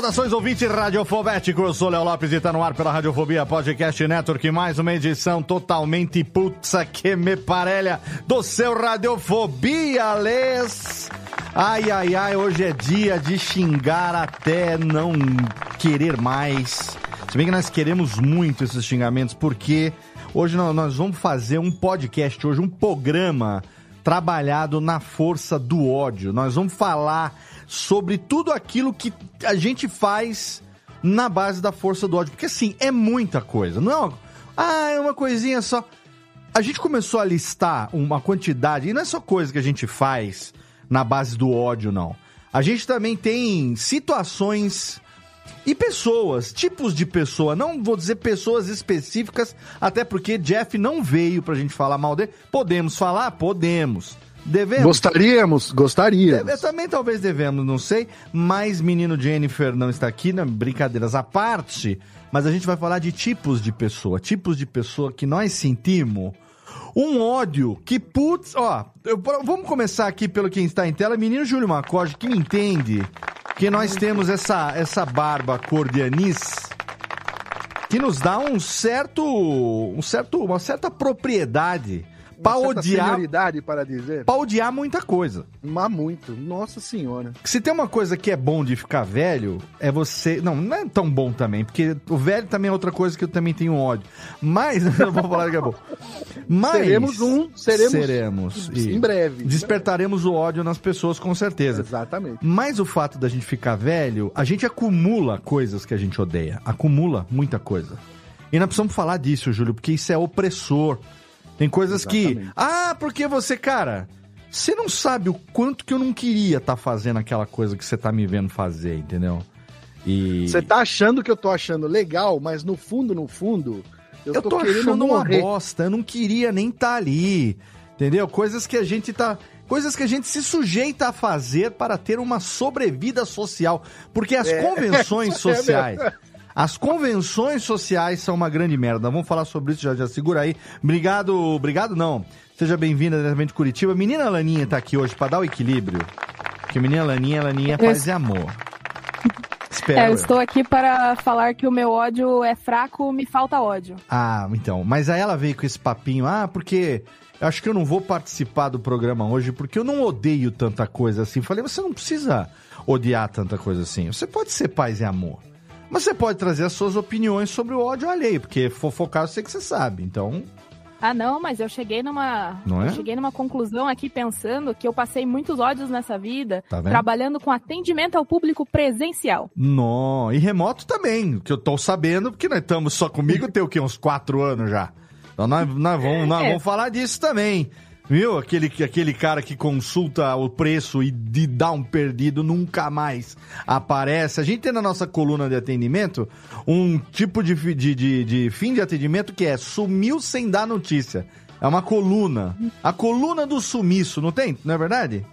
Saudações ouvintes radiofobéticos, eu sou Léo Lopes e está no ar pela Radiofobia Podcast Network, mais uma edição totalmente putza que me parelha do seu Radiofobia, Les. Ai, ai, ai, hoje é dia de xingar até não querer mais. Se bem que nós queremos muito esses xingamentos, porque hoje nós vamos fazer um podcast, hoje um programa trabalhado na força do ódio. Nós vamos falar sobre tudo aquilo que a gente faz na base da força do ódio. Porque assim, é muita coisa. Não é uma, ah, é uma coisinha só. A gente começou a listar uma quantidade, e não é só coisa que a gente faz na base do ódio, não. A gente também tem situações e pessoas, tipos de pessoa. Não vou dizer pessoas específicas, até porque Jeff não veio pra gente falar mal dele. Podemos falar? Podemos. Devemos? Gostaríamos, gostaríamos. Eu também talvez devemos, não sei. Mas menino Jennifer não está aqui, né? brincadeiras à parte. Mas a gente vai falar de tipos de pessoa. Tipos de pessoa que nós sentimos um ódio que, putz, ó, eu- vamos começar aqui pelo quem está em tela. Menino Júlio Macoge, que me entende que nós temos essa, essa barba cor de anis que nos dá um certo, um certo, uma certa propriedade pra odiar, senioridade para dizer. pra odiar muita coisa. Mas muito. Nossa senhora. Se tem uma coisa que é bom de ficar velho, é você. Não, não é tão bom também, porque o velho também é outra coisa que eu também tenho ódio. Mas, não vou falar que é bom. Mas. Seremos um, seremos- Seremos. em breve. Despertaremos o ódio nas pessoas, com certeza. Exatamente. Mas o fato da gente ficar velho, a gente acumula coisas que a gente odeia. Acumula muita coisa. E nós precisamos falar disso, Júlio, porque isso é opressor. Tem coisas que. Exatamente. Ah, porque você, cara. Você não sabe o quanto que eu não queria estar fazendo aquela coisa que você tá me vendo fazer, entendeu? E. Você tá achando que eu tô achando legal, mas no fundo, no fundo, eu, eu tô, querendo achando uma morrer. bosta, eu não queria nem estar ali. Entendeu? Coisas que a gente tá. Coisas que a gente se sujeita a fazer para ter uma sobrevida social. Porque as convenções isso é sociais. As convenções sociais são uma grande merda. Vamos falar sobre isso já, já segura aí. Obrigado, obrigado não. Seja bem-vinda diretamente de Curitiba. Menina Laninha tá aqui hoje para dar o equilíbrio. Porque menina Laninha, Laninha é paz e amor. Espero. É, eu eu. estou aqui para falar que o meu ódio é fraco, me falta ódio. Ah, então. Mas aí ela veio com esse papinho, ah, porque eu acho que eu não vou participar do programa hoje porque eu não odeio tanta coisa assim. Falei, você não precisa odiar tanta coisa assim. Você pode ser paz e amor. Mas você pode trazer as suas opiniões sobre o ódio alheio, porque fofocar eu sei que você sabe. Então, Ah, não, mas eu cheguei numa. Não é? Eu cheguei numa conclusão aqui pensando que eu passei muitos ódios nessa vida, Tá trabalhando com atendimento ao público presencial. não. E remoto também, que eu tô sabendo, porque nós estamos só comigo tem o quê? Uns quatro anos já. Então nós, nós, vamos, nós É. vamos falar disso também. Viu? Aquele, aquele cara que consulta o preço e de dá um perdido nunca mais aparece. A gente tem na nossa coluna de atendimento um tipo de, de, de, de fim de atendimento que é sumiu sem dar notícia. É uma coluna. A coluna do sumiço, não tem? Não é verdade?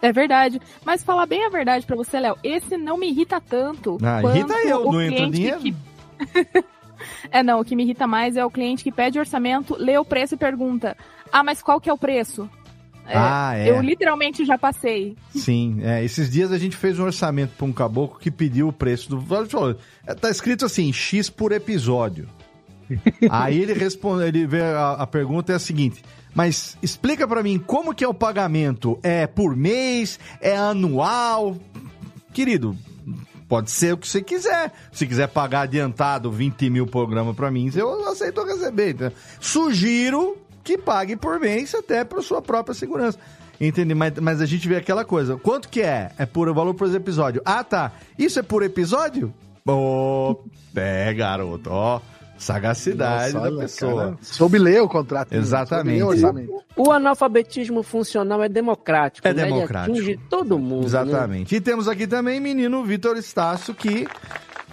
É verdade. Mas falar bem a verdade pra você, Léo, esse não me irrita tanto. Ah, irrita eu, o não entra dinheiro. que- É, não, o que me irrita mais é o cliente que pede orçamento, lê o preço e pergunta: Ah, mas qual que é o preço? É, Ah, é. Eu literalmente já passei. Sim, é, esses dias a gente fez um orçamento para um caboclo que pediu o preço do. É, Tá escrito assim, X por episódio. Aí ele responde, ele vê a, a pergunta é a seguinte: mas explica para mim como que é o pagamento? É por mês? É anual? Querido, pode ser o que você quiser. Se quiser pagar adiantado 20 mil programas para mim, eu aceito receber. entendeu? Sugiro que pague por mês até para sua própria segurança. Entende? Mas, mas a gente vê aquela coisa. Quanto que é? É por valor por episódio. Ah, tá. Isso é por episódio? Ô, é, garoto. Ó, sagacidade Nossa, da pessoa. cara, soube ler o contrato. Exatamente. Soube ler o. O analfabetismo funcional é democrático. É né? Ele democrático. atinge todo mundo. né? Exatamente. E temos aqui também menino Vitor Estácio, que,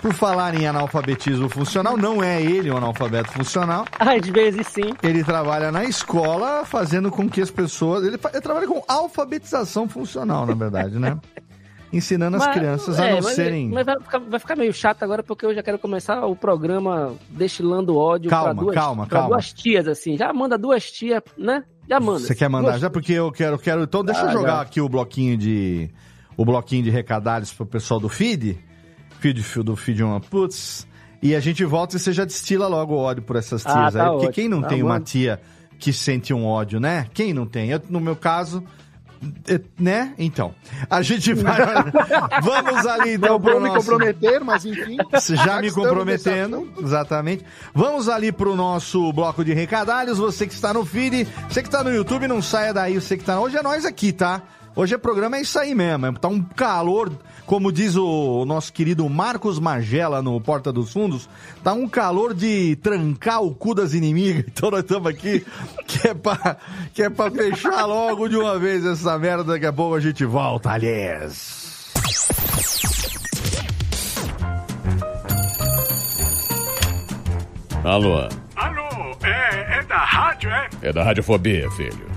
por falar em analfabetismo funcional, não é ele um analfabeto funcional. Às vezes sim. Ele trabalha na escola fazendo com que as pessoas. Ele, ele trabalha com alfabetização funcional, na verdade, né? Ensinando as Mas- crianças a é, não mas, serem. Mas vai ficar, vai ficar meio chato agora porque eu já quero começar o programa destilando ódio Calma, pra duas, calma, pra calma. duas tias, assim. Já manda duas tias, né? Já manda. Você quer mandar Duas- já? Porque eu quero, quero. Então deixa eu Ah, jogar já. aqui o bloquinho de. O bloquinho de recadalhos pro pessoal do feed. Feed do feed uma putz. E a gente volta e você já destila logo o ódio por essas Ah, tias tá aí. Porque ótimo, quem não tá tem bom. uma tia que sente um ódio, né? Quem não tem? Eu, no meu caso. eh, Né? Então. A gente vai. Vamos ali então Não vou me nosso- comprometer, mas enfim. já me comprometendo, exatamente. Vamos ali pro nosso bloco de recadalhos. Você que está no feed, você que está no YouTube, não saia daí. Você que tá. Hoje é nós aqui, tá? Hoje o programa é isso aí mesmo. é- Tá um calor, como diz o nosso querido Marcos Magela no Porta dos Fundos, tá um calor de trancar o cu das inimigas. Então nós estamos aqui, que é, pra, que é pra fechar logo de uma vez essa merda. Daqui a pouco a gente volta, aliás. Alô, Alô, é, é da rádio, é? é da Radiofobia, filho.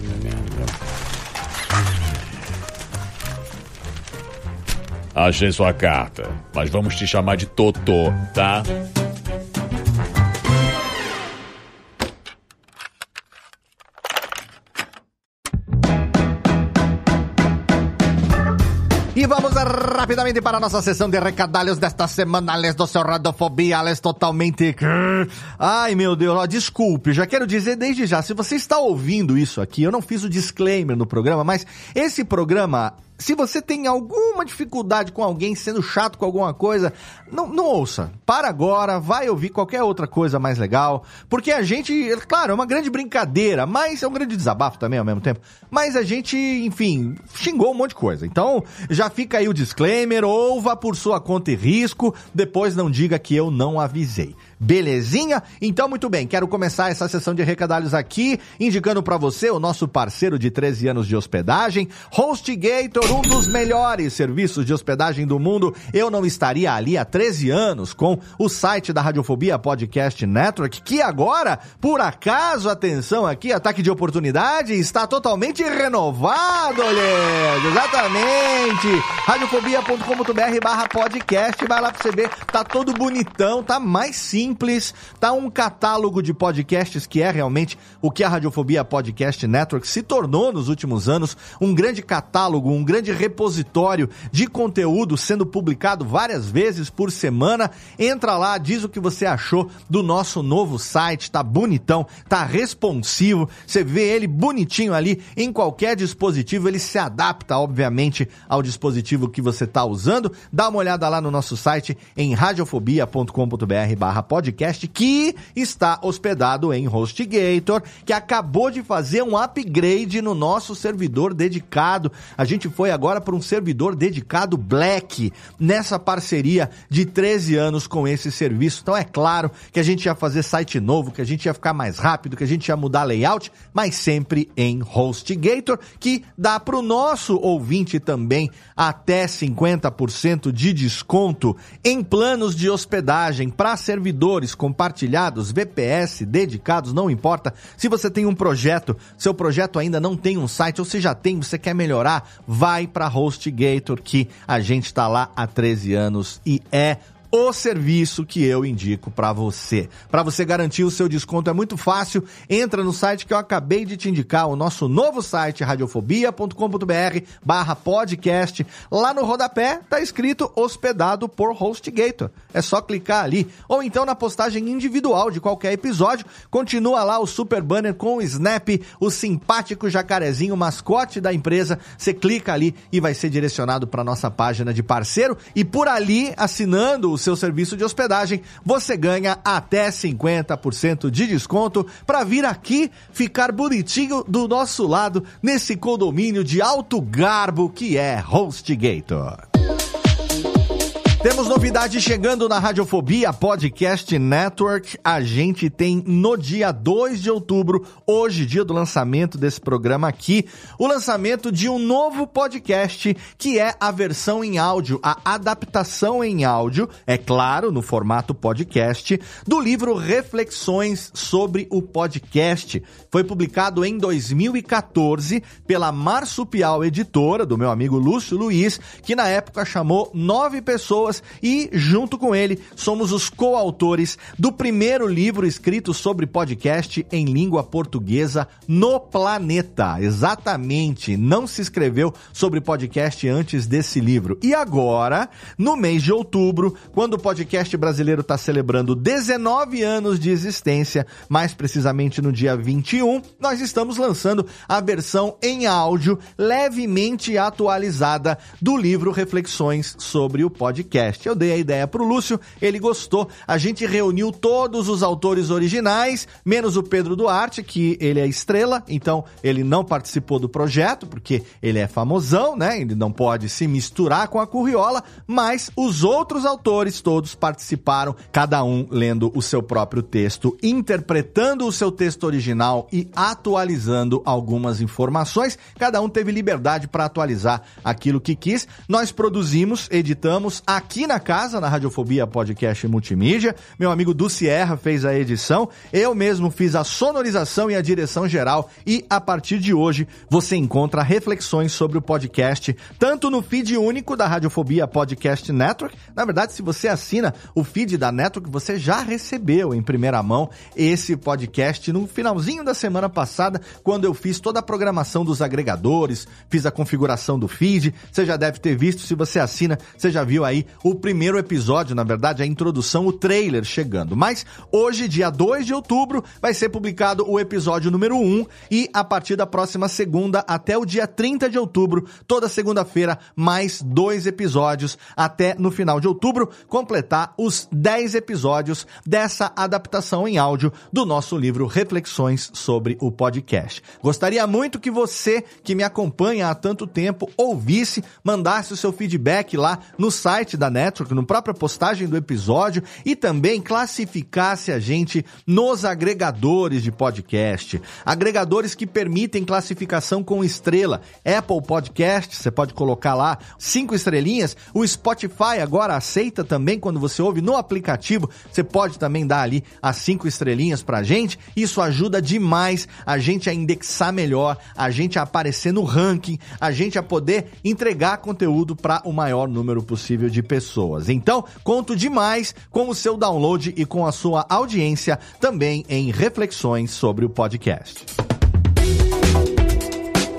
Achei sua carta, mas vamos te chamar de Totô, tá? E vamos rapidamente para a nossa sessão de recadalhos desta semana, Ales do seu Radofobia, Ales totalmente... Ai, meu Deus, ó, desculpe, já quero dizer desde já, se você está ouvindo isso aqui, eu não fiz o disclaimer no programa, mas esse programa... Se você tem alguma dificuldade com alguém sendo chato com alguma coisa, não, não ouça. Para agora, vai ouvir qualquer outra coisa mais legal. Porque a gente, claro, é uma grande brincadeira, mas é um grande desabafo também ao mesmo tempo. Mas a gente, enfim, xingou um monte de coisa. Então, já fica aí o disclaimer, ouva por sua conta e risco, depois não diga que eu não avisei. Belezinha? Então, muito bem, quero começar essa sessão de recadalhos aqui, indicando para você o nosso parceiro de 13 anos de hospedagem, HostGator, um dos melhores serviços de hospedagem do mundo. Eu não estaria ali há 13 anos com o site da Radiofobia Podcast Network, que agora, por acaso, atenção aqui, ataque de oportunidade, está totalmente renovado, olha! Exatamente! radiofobia.com.br barra podcast, vai lá pra você ver, tá todo bonitão, tá mais simples, tá um catálogo de podcasts que é realmente o que a Radiofobia Podcast Network se tornou nos últimos anos, um grande catálogo, um grande repositório de conteúdo sendo publicado várias vezes por semana. Entra lá, diz o que você achou do nosso novo site, tá bonitão, tá responsivo, você vê ele bonitinho ali em qualquer dispositivo, ele se adapta, obviamente, ao dispositivo que você tá usando. Dá uma olhada lá no nosso site em radiofobia.com.br barra podcast que está hospedado em HostGator, que acabou de fazer um upgrade no nosso servidor dedicado. A gente foi agora para um servidor dedicado Black nessa parceria de 13 anos com esse serviço. Então é claro que a gente ia fazer site novo, que a gente ia ficar mais rápido, que a gente ia mudar layout, mas sempre em HostGator, que dá para o nosso ouvinte também até 50% de desconto em planos de hospedagem para servidores compartilhados, VPS, dedicados, não importa. Se você tem um projeto, seu projeto ainda não tem um site, ou se já tem, você quer melhorar, vai para HostGator que a gente está lá há 13 anos e é o serviço que eu indico para você. Para você garantir o seu desconto é muito fácil. Entra no site que eu acabei de te indicar, o nosso novo site radiofobia.com.br/podcast. Lá no rodapé tá escrito hospedado por HostGator. É só clicar ali ou então na postagem individual de qualquer episódio. Continua lá o super banner com o Snap, o simpático jacarezinho mascote da empresa. Você clica ali e vai ser direcionado para nossa página de parceiro e por ali assinando o seu serviço de hospedagem, você ganha até 50% de desconto para vir aqui ficar bonitinho do nosso lado nesse condomínio de alto garbo que é HostGator. Temos novidade chegando na Radiofobia Podcast Network. A gente tem no dia 2 de outubro, hoje, dia do lançamento desse programa aqui, o lançamento de um novo podcast que é a versão em áudio, a adaptação em áudio, é claro, no formato podcast, do livro Reflexões sobre o Podcast. Foi publicado em 2014 pela Marsupial Editora, do meu amigo Lúcio Luiz, que na época chamou nove pessoas e, junto com ele, somos os coautores do primeiro livro escrito sobre podcast em língua portuguesa no planeta. Exatamente, não se escreveu sobre podcast antes desse livro. E agora, no mês de outubro, quando o podcast brasileiro está celebrando 19 anos de existência, mais precisamente no dia 21, nós estamos lançando a versão em áudio levemente atualizada do livro Reflexões sobre o podcast podcast. Eu dei a ideia pro Lúcio, ele gostou. A gente reuniu todos os autores originais, menos o Pedro Duarte, que ele é estrela, então ele não participou do projeto, porque ele é famosão, né? Ele não pode se misturar com a curriola, mas os outros autores todos participaram, cada um lendo o seu próprio texto, interpretando o seu texto original e atualizando algumas informações. Cada um teve liberdade para atualizar aquilo que quis. Nós produzimos, editamos aqui aqui na casa, na Radiofobia Podcast Multimídia. Meu amigo Du Sierra fez a edição. Eu mesmo fiz a sonorização e a direção geral. E a partir de hoje você encontra reflexões sobre o podcast, tanto no feed único da Radiofobia Podcast Network. Na verdade, se você assina o feed da Network, você já recebeu em primeira mão esse podcast no finalzinho da semana passada, quando eu fiz toda a programação dos agregadores, fiz a configuração do feed. Você já deve ter visto, se você assina, você já viu aí o primeiro episódio, na verdade, a introdução, o trailer chegando. Mas hoje, dia 2 de outubro, vai ser publicado o episódio número 1 e a partir da próxima segunda até o dia 30 de outubro, toda segunda-feira, mais dois episódios até no final de outubro, completar os 10 episódios dessa adaptação em áudio do nosso livro Reflexões sobre o Podcast. Gostaria muito que você, que me acompanha há tanto tempo, ouvisse, mandasse o seu feedback lá no site da Network, no própria postagem do episódio e também classificasse a gente nos agregadores de podcast. Agregadores que permitem classificação com estrela. Apple Podcast, você pode colocar lá cinco estrelinhas. O Spotify agora aceita também quando você ouve no aplicativo. Você pode também dar ali as cinco estrelinhas pra gente. Isso ajuda demais a gente a indexar melhor, a gente a aparecer no ranking, a gente a poder entregar conteúdo para o maior número possível de pessoas pessoas. Então, conto demais com o seu download e com a sua audiência também em reflexões sobre o podcast.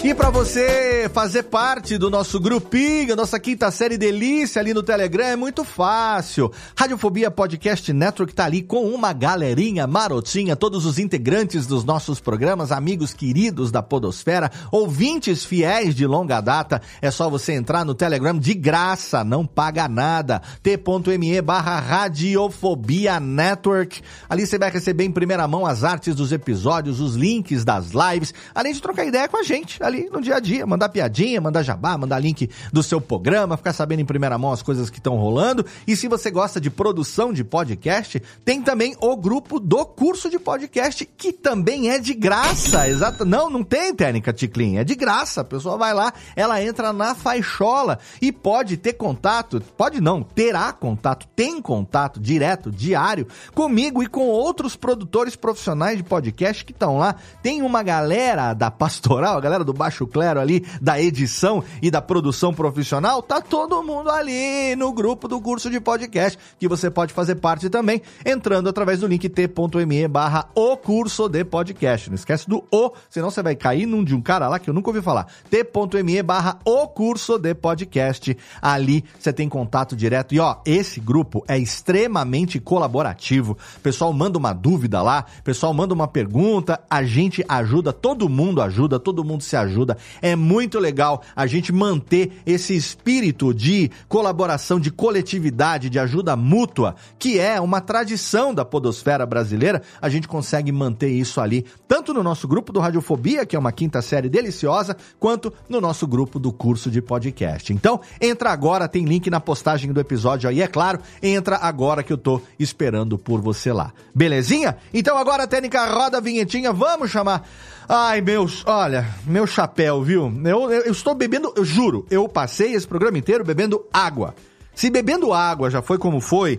E para você fazer parte do nosso grupinho, nossa quinta série delícia ali no Telegram, é muito fácil. Radiofobia Podcast Network tá ali com uma galerinha marotinha, todos os integrantes dos nossos programas, amigos queridos da Podosfera, ouvintes fiéis de longa data. É só você entrar no Telegram de graça, não paga nada. t.me barra Radiofobia Network. Ali você vai receber em primeira mão as artes dos episódios, os links das lives, além de trocar ideia com a gente ali no dia a dia, mandar piadinha, mandar jabá, mandar link do seu programa, ficar sabendo em primeira mão as coisas que estão rolando. E se você gosta de produção de podcast, tem também o grupo do curso de podcast, que também é de graça. Exato. Não, não tem técnica, Ticlin, é de graça. A pessoa vai lá, ela entra na faixola e pode ter contato, pode não, terá contato, tem contato direto, diário, comigo e com outros produtores profissionais de podcast que estão lá. Tem uma galera da pastoral, a galera do baixo clero ali da edição e da produção profissional, tá todo mundo ali no grupo do curso de podcast, que você pode fazer parte também, entrando através do link t.me barra o curso de podcast. Não esquece do o, senão você vai cair num de um cara lá que eu nunca ouvi falar. t.me barra o curso de podcast. Ali você tem contato direto. E ó, esse grupo é extremamente colaborativo. Pessoal manda uma dúvida lá, pessoal manda uma pergunta, a gente ajuda, todo mundo ajuda, todo mundo se ajuda. É muito legal a gente manter esse espírito de colaboração, de coletividade, de ajuda mútua, que é uma tradição da podosfera brasileira. A gente consegue manter isso ali, tanto no nosso grupo do Radiofobia, que é uma quinta série deliciosa, quanto no nosso grupo do curso de podcast. Então, entra agora, tem link na postagem do episódio aí, é claro, entra agora que eu tô esperando por você lá. Belezinha? Então agora, técnica, roda a vinhetinha, vamos chamar Ai, meus, olha, meu chapéu, viu? Eu, eu, eu, estou bebendo, eu juro, eu passei esse programa inteiro bebendo água. Se bebendo água já foi como foi,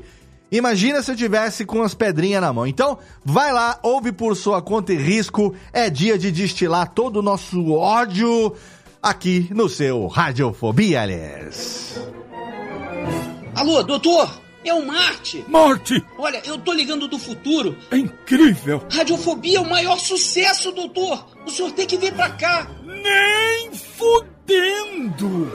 imagina se eu tivesse com as pedrinhas na mão. Então, vai lá, ouve por sua conta e risco. É dia de destilar todo o nosso ódio aqui no seu Radiofobia, aliás. Alô, doutor? É o Marte! Marte! Olha, eu tô ligando do futuro. É incrível! Radiofobia é o maior sucesso, doutor! O senhor tem que vir pra cá! Nem fudendo!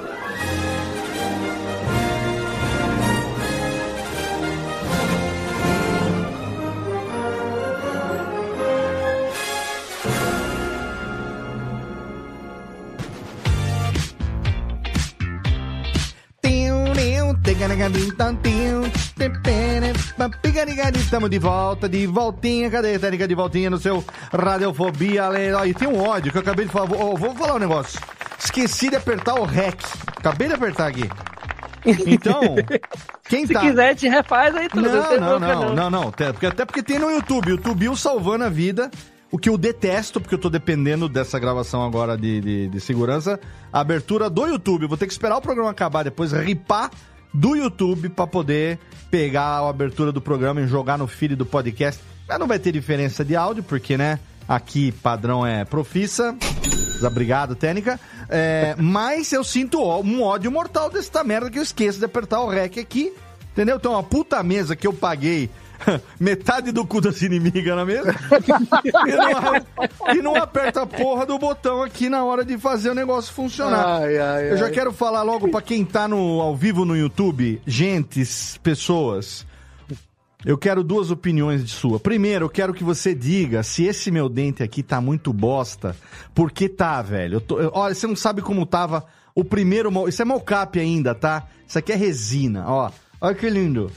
Estamos de volta, de voltinha. Cadê a técnica de voltinha no seu Radiofobia? E tem um ódio que eu acabei de falar. Vou, vou falar um negócio. Esqueci de apertar o REC. Acabei de apertar aqui. Então, quem Se tá. Se quiser, te refaz aí tudo. Não, não, não, não, não, Até porque, até porque tem no YouTube. YouTube salvando a vida. O que eu detesto, porque eu tô dependendo dessa gravação agora de, de, de segurança, a abertura do YouTube. Vou ter que esperar o programa acabar, depois ripar do YouTube para poder pegar a abertura do programa e jogar no feed do podcast. Mas não vai ter diferença de áudio, porque, né? Aqui padrão é profissa. Obrigado, técnica. É, mas eu sinto um ódio mortal dessa merda que eu esqueço de apertar o REC aqui. Entendeu? Então, uma puta mesa que eu paguei metade do cu das inimigas na mesa e, não, e não aperta a porra do botão aqui na hora de fazer o negócio funcionar. Ai, ai, Eu já ai. quero falar logo pra quem tá no, ao vivo no YouTube, gentes, pessoas. Eu quero duas opiniões de sua. Primeiro, eu quero que você diga se esse meu dente aqui tá muito bosta. Porque tá, velho. Tô- eu- olha, você não sabe como tava o primeiro. Isso é mocap ainda, tá? Isso aqui é resina, ó. Olha que lindo.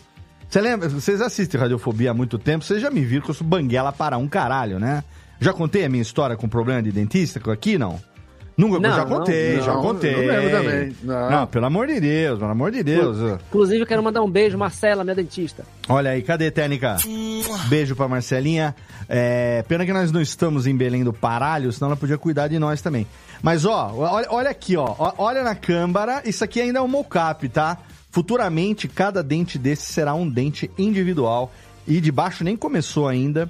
Você lembra? Vocês assistem Radiofobia há muito tempo, vocês já me viram que eu sou banguela para um caralho, né? Já contei a minha história com problema de dentista aqui, não? Nunca, Não, já não, contei, não, já contei. lembro também. Não. pelo amor de Deus, pelo amor de Deus. Inclusive, eu quero mandar um beijo, Marcela, minha dentista. Olha aí, cadê, Técnica? Beijo pra Marcelinha. É, pena que nós não estamos em Belém do Paralho, senão ela podia cuidar de nós também. Mas, ó, olha, olha aqui, ó. Ó, Olha na câmara, isso aqui ainda é um mocap, tá? Futuramente, cada dente desse será um dente individual. E de baixo nem começou ainda.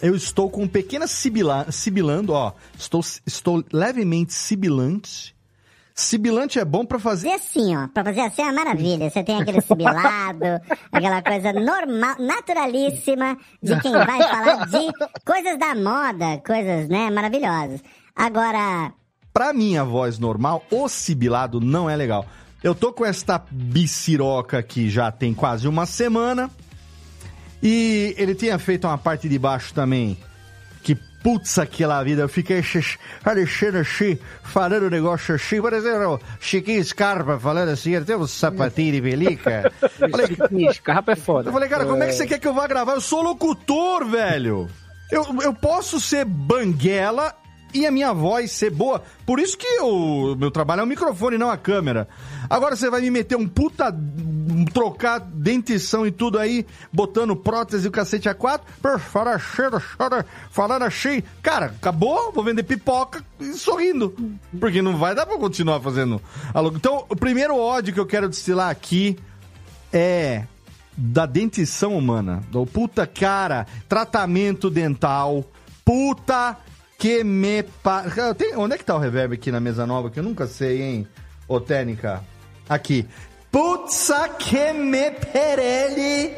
Eu estou com pequenas sibila sibilando, ó. Estou, estou levemente sibilante. Sibilante é bom pra fazer. Assim, ó, pra fazer assim é uma maravilha. Você tem aquele sibilado, aquela coisa normal, naturalíssima de quem vai falar de coisas da moda, coisas, né, maravilhosas. Agora, pra minha voz normal, o sibilado não é legal. Eu tô com esta biciroca aqui já tem quase uma semana. E ele tinha feito uma parte de baixo também. Que putz aquela vida. Eu fiquei Alexandre assim, falando um negócio assim, parecendo o Chiquinho Scarpa falando assim, ele tem um sapatinho de pelica. Falei, Chiquinho Scarpa é foda. eu falei, cara, como é que você quer que eu vá gravar? Eu sou locutor, velho. Eu, eu posso ser banguela e a minha voz ser boa. Por isso que o meu trabalho é o microfone, não a câmera. Agora você vai me meter um puta. trocar dentição e tudo aí, botando prótese e o cacete a quatro. pô, Fala cheiro, chora, falando assim. Cara, acabou, vou vender pipoca e sorrindo. Porque não vai dar pra continuar fazendo. Então, o primeiro ódio que eu quero destilar aqui é da dentição humana. Do puta cara, tratamento dental, puta que me pa... Tem- Onde é que tá o reverb aqui na mesa nova? Que eu nunca sei, hein, ô técnica. Aqui. Putza que me perele.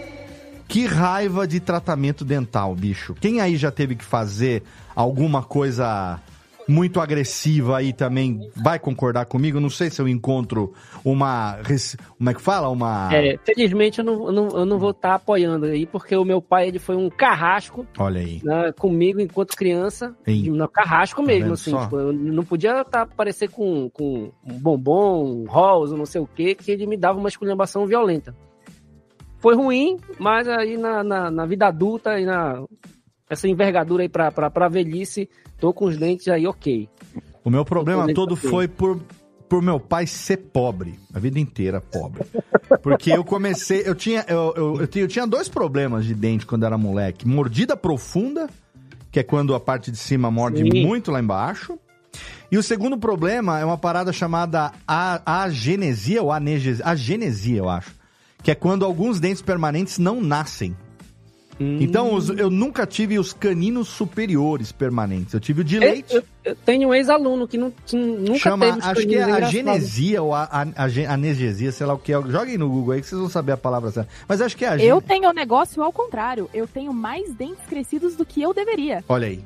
Que raiva de tratamento dental, bicho. Quem aí já teve que fazer alguma coisa muito agressiva aí também vai concordar comigo? Não sei se eu encontro uma. Como é que fala? Uma. É, felizmente eu não, não, eu não vou estar apoiando aí, porque o meu pai ele foi um carrasco Olha aí. né, comigo enquanto criança. Ei. No carrasco mesmo, vendo assim. tipo, eu não podia tá, aparecer com, com um bombom, um rosa, não sei o quê, que ele me dava uma esculhambação violenta. Foi ruim, mas aí na, na, na vida adulta e na essa envergadura aí pra, pra, pra velhice, tô com os dentes aí ok. O meu problema todo dentro foi por, por meu pai ser pobre. A vida inteira pobre. Porque eu comecei. Eu tinha, eu, eu, eu tinha, eu tinha dois problemas de dente quando era moleque: mordida profunda, que é quando a parte de cima morde Sim. muito lá embaixo. E o segundo problema é uma parada chamada a- agenesia ou anegesia. Agenesia, eu acho. Que é quando alguns dentes permanentes não nascem. Então, os- eu nunca tive os caninos superiores permanentes. Eu tive o de Eu, leite. eu- eu tenho um ex-aluno que não, que nunca Chama, teve os acho que é caninhos engraçados. agenesia ou a, a, a, anegesia, sei lá o que é. Joguem no Google aí que vocês vão saber a palavra certa. Mas acho que é a Eu tenho um negócio ao contrário. Eu tenho mais dentes crescidos do que eu deveria. Olha aí,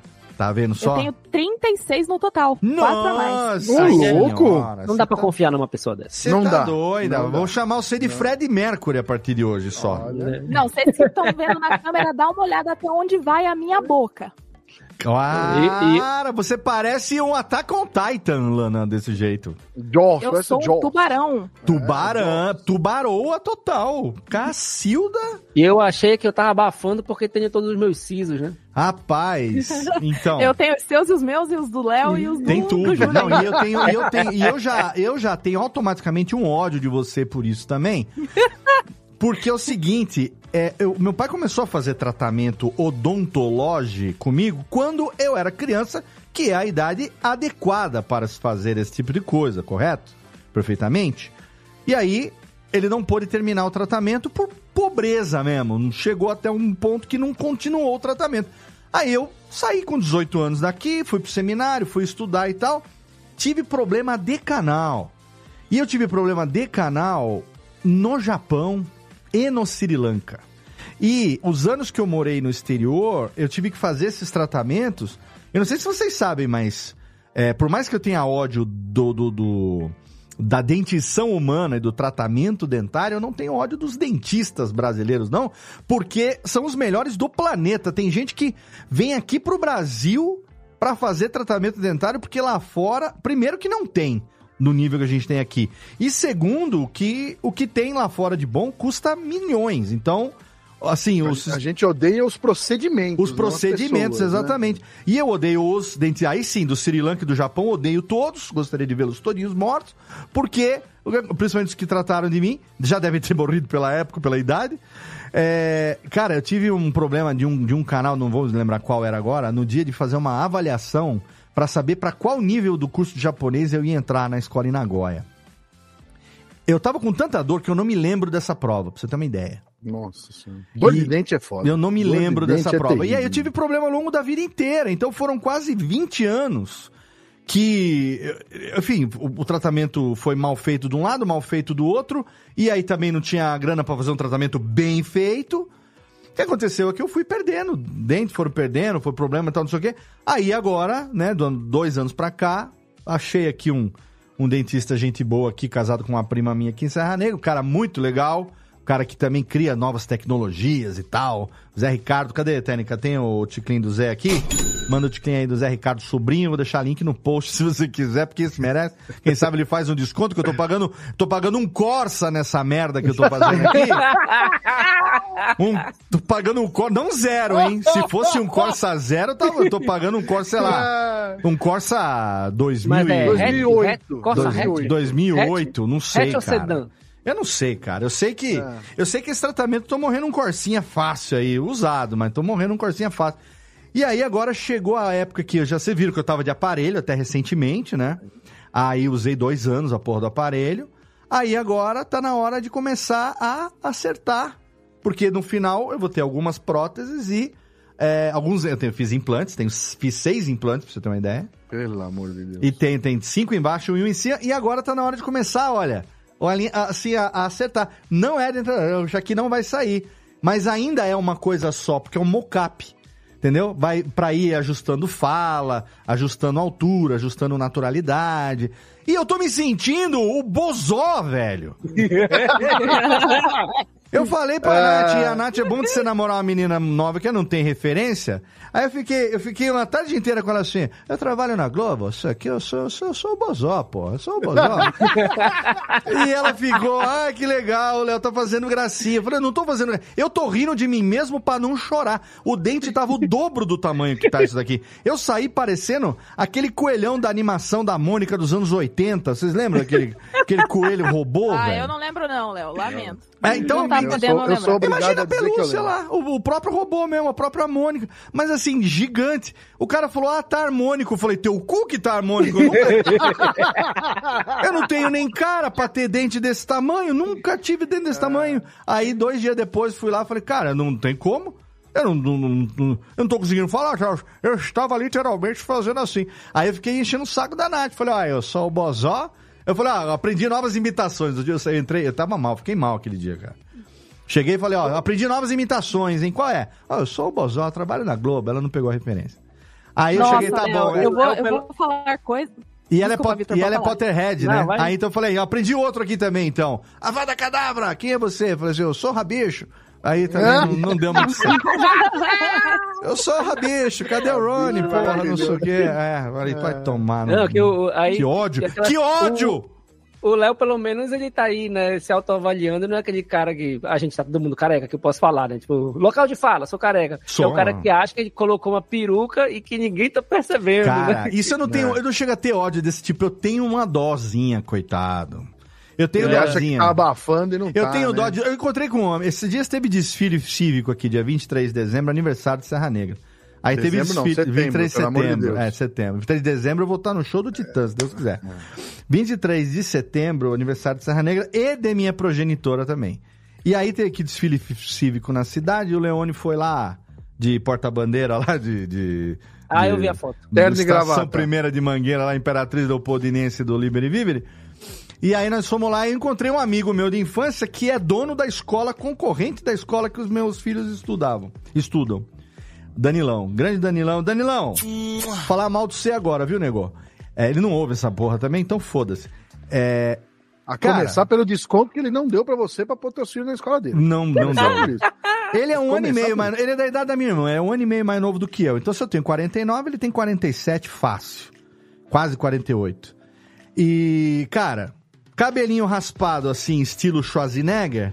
tá vendo só? Eu tenho 36 no total. Quatro a mais. Nossa, louco! Não dá pra confiar numa pessoa dessa. Você Não tá dá. doida. Não dá. Vou chamar você de Fred Mercury a partir de hoje só. Não, vocês que estão vendo na câmera, dá uma olhada até onde vai a minha boca. Cara, você parece um Attack on Titan, Lana, desse jeito. Jaws, Eu parece sou o um tubarão. Tubarão, tubaroa total. Cacilda. E eu achei que eu tava abafando porque tenho todos os meus sisos, né? Rapaz, então... Eu tenho os seus e os meus, e os do Léo e os do, Tem do tudo. Júnior. Não, e eu tenho, e eu tenho, e eu já, eu já tenho automaticamente um ódio de você por isso também. Porque é o seguinte, é, eu- meu pai começou a fazer tratamento odontológico comigo quando eu era criança, que é a idade adequada para se fazer esse tipo de coisa, correto? Perfeitamente. E aí, ele não pôde terminar o tratamento por pobreza mesmo. Chegou até um ponto que não continuou o tratamento. Aí eu saí com 18 anos daqui, fui pro seminário, fui estudar e tal. Tive problema de canal. E eu tive problema de canal no Japão e no Sri Lanka. E os anos que eu morei no exterior, eu tive que fazer esses tratamentos. Eu não sei se vocês sabem, mas é, por mais que eu tenha ódio do, do- do- da dentição humana e do tratamento dentário, eu não tenho ódio dos dentistas brasileiros, não, porque são os melhores do planeta. Tem gente que vem aqui pro Brasil para fazer tratamento dentário, porque lá fora, primeiro que não tem no nível que a gente tem aqui. E segundo, que o que tem lá fora de bom custa milhões. Então, assim, os, A gente odeia os procedimentos. os procedimentos, pessoas, né? exatamente. E eu odeio os dentes. Aí sim, do Sri Lanka e do Japão, odeio todos. Gostaria de vê-los todinhos mortos. Porque, principalmente os que trataram de mim, já devem ter morrido pela época, pela idade. É, cara, eu tive um problema de um, de um canal, não vou lembrar qual era agora, no dia de fazer uma avaliação para saber para qual nível do curso de japonês eu ia entrar na escola em Nagoya. Eu tava com tanta dor que eu não me lembro dessa prova, pra você ter uma ideia. Nossa senhora. Dor de dente é foda. Eu não me Dor de lembro dente dessa é prova. E aí terrível. eu tive problema ao longo da vida inteira. Então foram quase 20 anos que, enfim, o, o tratamento foi mal feito de um lado, mal feito do outro. E aí também não tinha grana pra fazer um tratamento bem feito. O que aconteceu é que eu fui perdendo, dentes foram perdendo, foi problema e tal, não sei o quê. Aí agora, né, dois anos pra cá, achei aqui um, um dentista gente boa aqui, casado com uma prima minha aqui em Serra Negra, um cara muito legal, cara que também cria novas tecnologias e tal. Zé Ricardo, cadê, Técnica? Tem o ticlin do Zé aqui? Manda o ticlin aí do Zé Ricardo Sobrinho, vou deixar link no post se você quiser, porque esse merece. Quem sabe ele faz um desconto, que eu tô pagando, tô pagando um Corsa nessa merda que eu tô fazendo aqui. Um, tô pagando um Corsa, não zero, hein? Se fosse um Corsa zero, eu, tava, eu tô pagando um Corsa, sei lá, um Corsa 2000 Mas é e- hatch, 2008. hatch, Corsa Dois- hatch? 2008, não sei, Hatch ou cara. sedã? Eu não sei, cara. Eu sei que É. eu sei que esse tratamento tô morrendo um corsinha fácil aí, usado, mas tô morrendo um corsinha fácil. E aí agora chegou a época que eu já você viram que eu tava de aparelho até recentemente, né? Aí usei dois anos a porra do aparelho. Aí agora tá na hora de começar a acertar, porque no final eu vou ter algumas próteses e é, alguns eu tenho, fiz implantes, tenho, fiz seis implantes pra você ter uma ideia. Pelo amor de Deus. E tem, tem cinco embaixo e um em cima. E agora tá na hora de começar, olha. Olha assim, a, a acertar. Não é dentro. Já que não vai sair. Mas ainda é uma coisa só, porque é um mocap. Entendeu? Vai pra ir ajustando fala, ajustando altura, ajustando naturalidade. E eu tô me sentindo o bozó, velho. Eu falei pra Ah. Nath, e a Nath é bom de você namorar uma menina nova que não tem referência. Aí eu fiquei, eu fiquei uma tarde inteira com ela assim, eu trabalho na Globo, isso aqui eu sou, eu sou, eu sou o Bozó, pô, eu sou o Bozó. e ela ficou, ai que legal, o Léo tá fazendo gracinha. Eu falei, não tô fazendo gracinha. Eu tô rindo de mim mesmo pra não chorar. O dente tava o dobro do tamanho que tá isso daqui. Eu saí parecendo aquele coelhão da animação da Mônica dos anos 80. Vocês lembram daquele aquele coelho robô, ah, velho? eu não lembro não, Léo. Lamento. É, então, não tá eu sou- eu sou Imagina a pelúcia lá, o, o próprio robô mesmo, a própria harmônica. Mas assim, gigante. O cara falou, ah, tá harmônico. Eu falei, teu cu que tá harmônico. Eu, nunca... eu não tenho nem cara pra ter dente desse tamanho, nunca tive dente desse tamanho. Aí, dois dias depois, fui lá e falei, cara, não tem como. Eu não, não, não, não- eu não tô conseguindo falar, Charles. Eu estava literalmente fazendo assim. Aí eu fiquei enchendo o saco da Nath. Falei, ah, eu sou o Bozó. Eu falei, ah, aprendi novas imitações. Eu entrei, eu tava mal, fiquei mal aquele dia, cara. Cheguei e falei, ó, aprendi novas imitações, hein? Qual é? Ó, eu sou o Bozó, eu trabalho na Globo, ela não pegou a referência. Aí eu Nossa, cheguei, tá Léo, bom. é- Eu vou, é o eu pelo- vou falar coisa. E ela, é, Desculpa, pot- Vitor, e ela é. Potterhead, Não, né? vai. Aí então eu falei, eu aprendi outro aqui também, então. A Vada Cadabra, quem é você? Eu falei assim, eu sou o Rabicho. Aí também não, não deu muito certo. Eu sou o Rabicho, cadê o Rony? Porra, não sei o quê. É, falei, vai tomar. no- Não, que, o, aí, Que ódio, aquela- que ódio! O o Léo, pelo menos, ele tá aí, né, se autoavaliando, não é aquele cara que a gente tá todo mundo careca, que eu posso falar, né? Tipo, local de fala, sou careca. Sou. É o cara que acha que ele colocou uma peruca e que ninguém tá percebendo, Cara, né? isso eu não tenho, eu não chego a ter ódio desse tipo, eu tenho uma dozinha, coitado. Eu tenho Ele acha que dozinha. tá abafando e não Eu tá, tenho né? dó de. Eu encontrei com um homem. Esses dias teve desfile cívico aqui, dia 23 de dezembro, aniversário de Serra Negra. Aí teve Dezembro não, desfile. setembro, 23 de de setembro. Deus. É, setembro. 23 de dezembro eu vou estar no show do Titã, se Deus quiser. 23 de setembro, aniversário de Serra Negra e de minha progenitora também. E aí teve aqui desfile cívico na cidade e o Leone foi lá de porta-bandeira lá de. de Ah, de- eu vi a foto. de Terno e Estação gravata. Primeira de Mangueira, lá, Imperatriz Leopoldinense do Liberi Vivere. E aí nós fomos lá e encontrei um amigo meu de infância que é dono da escola, concorrente da escola que os meus filhos estudavam, estudam. Danilão, grande Danilão. Danilão, falar mal de você agora, viu, nego? É, ele não ouve essa porra também, então foda-se. É, A Cara. começar pelo desconto que ele não deu pra você pra pôr teu filho na escola dele. não, não isso. Ele é um ano e meio mais. Ele é da idade da minha irmã, é um ano e meio mais novo do que eu. Então, se eu tenho 49, ele tem 47 fácil. Quase 48. E, cara, cabelinho raspado assim, estilo Schwarzenegger,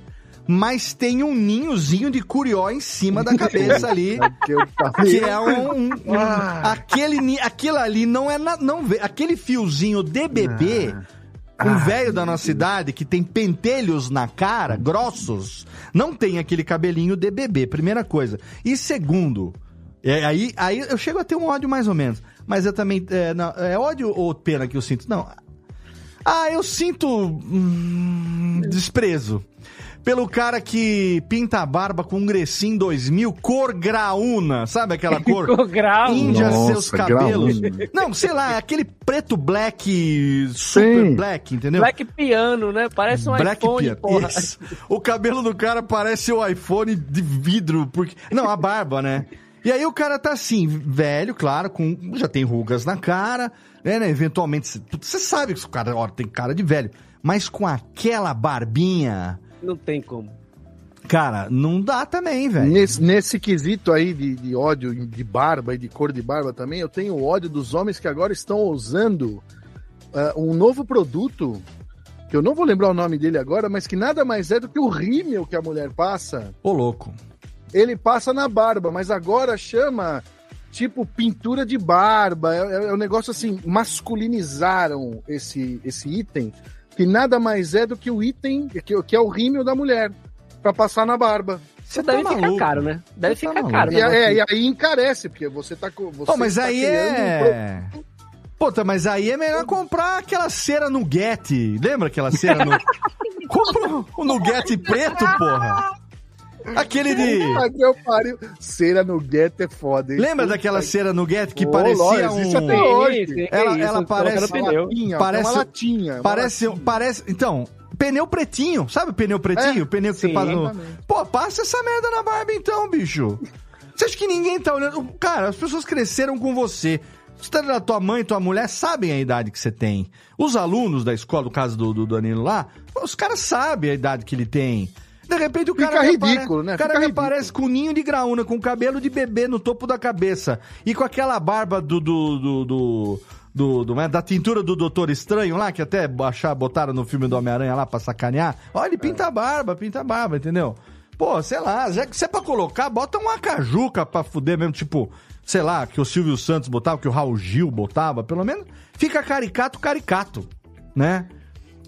mas tem um ninhozinho de curió em cima da cabeça ali. Que falei. Que é um. um- um- Ah. aquele, aquilo ali não é. na- não vê, aquele fiozinho de bebê. Um velho da nossa idade que tem pentelhos na cara, grossos, não tem aquele cabelinho de bebê, primeira coisa. E segundo, é, aí, aí eu chego a ter um ódio mais ou menos. Mas eu também. É, não, é ódio ou pena que eu sinto? Não. Ah, eu sinto. hum, desprezo. Pelo cara que pinta a barba com um Grecin 2000, cor graúna. Sabe aquela cor? Cor grau. Índia seus cabelos. graúna. Não, sei lá, é aquele preto black, super Sim. black, entendeu? Black piano, né? Parece um Black iPhone, piano. porra. O cabelo do cara parece o iPhone de vidro, porque... Não, a barba, né? E aí o cara tá assim, velho, claro, com já tem rugas na cara, né, né, eventualmente, você sabe que o cara ó, tem cara de velho, mas com aquela barbinha, Não tem como. cara, não dá também, velho. Nesse, nesse quesito aí de, de ódio de barba e de cor de barba também, eu tenho ódio dos homens que agora estão usando ah, um novo produto, que eu não vou lembrar o nome dele agora, mas que nada mais é do que o rímel que a mulher passa. Ô, louco. Ele passa na barba, mas agora chama tipo pintura de barba. É, é- é um negócio assim, masculinizaram esse, esse item, que nada mais é do que o item, que, que é o rímel da mulher, pra passar na barba. Você deve ficar caro, né? Deve Você tá ficar maluco. caro, E, né? é, e aí encarece, porque você tá com. Você Pô, mas tá aí criando um é. Puta, mas aí é melhor comprar aquela cera Nugget. Lembra aquela cera no. Compra o Nugget preto, porra. Aquele de. Ah, que eu pariu. Cera no gueto é foda, hein? Lembra daquela cera Nugget que Ô, parecia lógico, um. existe até hoje. Que Ela, isso, ela colocando parece. pneu. Latinha, Parece. é uma latinha. uma Parece, latinha. parece. Então, pneu pretinho. Sabe o pneu pretinho? É, o pneu que você sim, passa no. exatamente. Pô, passa essa merda na barba então, bicho. Você acha que ninguém tá olhando? Cara, as pessoas cresceram com você. Você tá da tua mãe, tua mulher sabem a idade que você tem. Os alunos da escola, no caso do, do Danilo lá, os caras sabem a idade que ele tem. De repente o Fica cara me ridículo, né? O cara Fica me ridículo. aparece com um ninho de graúna, com cabelo de bebê no topo da cabeça e com aquela barba do do do, do, do- do- né, da tintura do Doutor Estranho lá, que até achar, botaram no filme do Homem-Aranha lá pra sacanear. Olha, ele pinta a barba, pinta a barba, entendeu? Pô, sei lá, já que se é pra colocar, bota uma cajuca pra fuder mesmo, tipo, sei lá, que o Silvio Santos botava, que o Raul Gil botava, pelo menos fica caricato, caricato, né?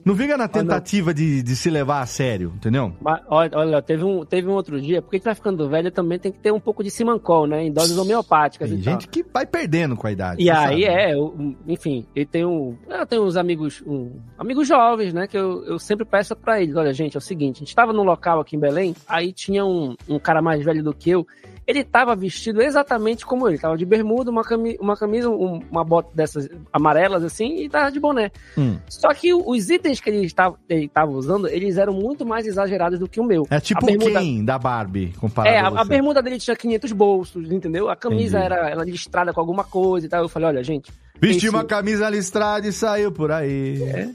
Não fica na tentativa de, de se levar a sério, entendeu? Mas, olha, olha, teve um, teve um outro dia, porque a gente vai ficando velho também tem que ter um pouco de simancol, né? Em doses homeopáticas Tem e tal. gente que vai perdendo com a idade. E aí sabe. é, eu- enfim, eu tenho, eu tenho uns amigos, um, amigos jovens, né, que eu, eu sempre peço pra eles, olha gente, é o seguinte, a gente tava num local aqui em Belém, aí tinha um, um cara mais velho do que eu, ele tava vestido exatamente como ele, tava de bermuda, uma, cami uma camisa, um- uma bota dessas amarelas assim, e tava de boné. Hum. Só que os itens que ele estava, ele estava usando, eles eram muito mais exagerados do que o meu. É tipo bermuda, quem da Barbie, comparado é, a, a, bermuda dele tinha 500 bolsos, entendeu? A camisa Entendi. era, era listrada com alguma coisa e tal. Eu falei, olha, gente. Vestiu esse- uma camisa listrada e saiu por aí. É.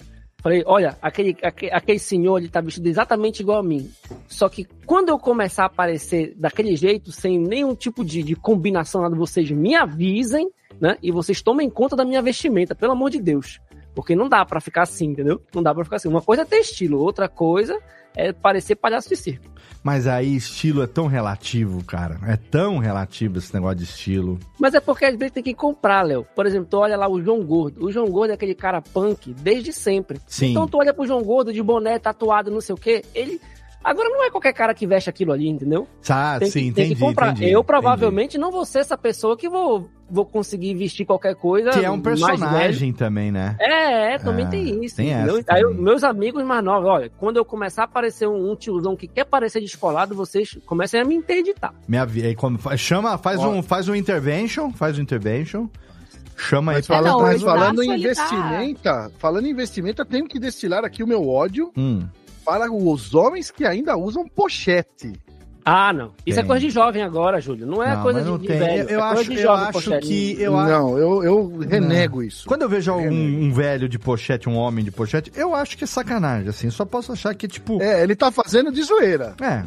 Falei, olha, aquele, aquele, aquele senhor, ele tá vestido exatamente igual a mim. Só que quando eu começar a aparecer daquele jeito, sem nenhum tipo de, de combinação nada, vocês me avisem, né? E vocês tomem conta da minha vestimenta, pelo amor de Deus. Porque não dá pra ficar assim, entendeu? Não dá pra ficar assim. Uma coisa é ter estilo, outra coisa é parecer palhaço de circo. Mas aí estilo é tão relativo, cara. É tão relativo esse negócio de estilo. Mas é porque às vezes tem que comprar, Léo. Por exemplo, tu olha lá o João Gordo. O João Gordo é aquele cara punk desde sempre. Sim. Então tu olha pro João Gordo de boné, tatuado, não sei o quê. Ele. Agora não é qualquer cara que veste aquilo ali, entendeu? Ah, tem, sim, que, tem entendi, que comprar. entendi, eu provavelmente não vou ser essa pessoa que vou, vou conseguir vestir qualquer coisa. Que é um personagem também, né? É, é, também É, tem isso. tem essa Aí meus amigos mais novos, olha, quando eu começar a aparecer um, um tiozão que quer parecer descolado, vocês comecem a me interditar. Me avi... aí, quando fa- chama, faz Ó. um, faz um intervention, faz um intervention. Chama aí Mas pra- falando, não, mas falando em ele tá- investimento, falando em investimento, eu tenho que destilar aqui o meu ódio Hum. para os homens que ainda usam pochete. Ah, não. Isso Tem. é coisa de jovem agora, Júlio. Não é Não, coisa não de tem. velho. Eu, eu é coisa acho, eu jovem, acho que. Eu a- Não, eu, eu renego isso. Quando eu vejo um, um velho de pochete, um homem de pochete, eu acho que é sacanagem, assim. Só posso achar que, tipo. É, ele tá fazendo de zoeira. É.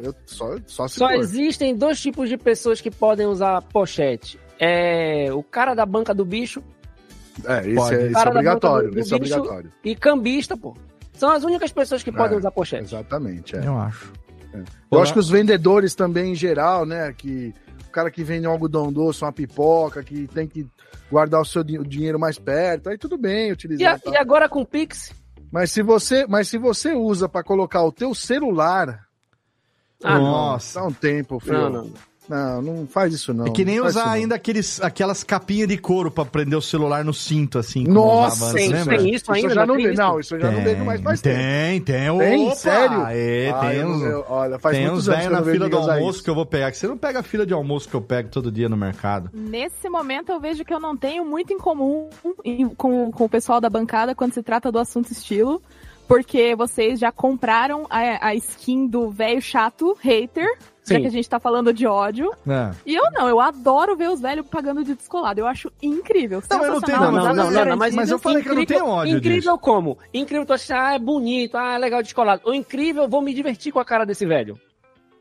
Eu- só, só se Só existem dois tipos de pessoas que podem usar pochete. É o cara da banca do bicho É, isso é, isso é obrigatório. do- do Isso é obrigatório. e cambista, pô. São as únicas pessoas que podem É, usar pochete. Exatamente. é. Eu acho. Eu acho que os vendedores também, em geral, né? Que o cara que vende um algodão doce, uma pipoca, que tem que guardar o seu dinheiro mais perto, aí tudo bem E, utilizar. a- tá? e agora com o Pix? Mas se você, mas se você usa pra colocar o teu celular, Ah. Nossa. dá um tempo, filho. Não, não. Não, não faz isso não. É que nem usar isso, não. ainda aqueles, aquelas capinhas de couro pra prender o celular no cinto, assim. Nossa, usava tem- tem isso ainda, eu já não tem isso? Não, isso eu já não vejo mais faz tempo. Tem, tem. Tem? Opa! Sério? É, Ah, tem eu- uns, eu- olha, faz tem muitos uns anos velhos que eu na fila do almoço isso. que eu vou pegar. que Você não pega a fila de almoço que eu pego todo dia no mercado. Nesse momento eu vejo que eu não tenho muito em comum com, com o pessoal da bancada quando se trata do assunto estilo, porque vocês já compraram a, a skin do velho chato, hater, Já Sim. que a gente tá falando de ódio. É. E eu não, eu adoro ver os velhos pagando de descolado. Eu acho incrível. Não, eu não tenho, não, mas não, não, não, mas garantidas- eu falei que eu não tenho ódio Incrível disso. como? Incrível tu achar, ah, é bonito, ah, é legal descolado. O incrível, eu vou me divertir com a cara desse velho.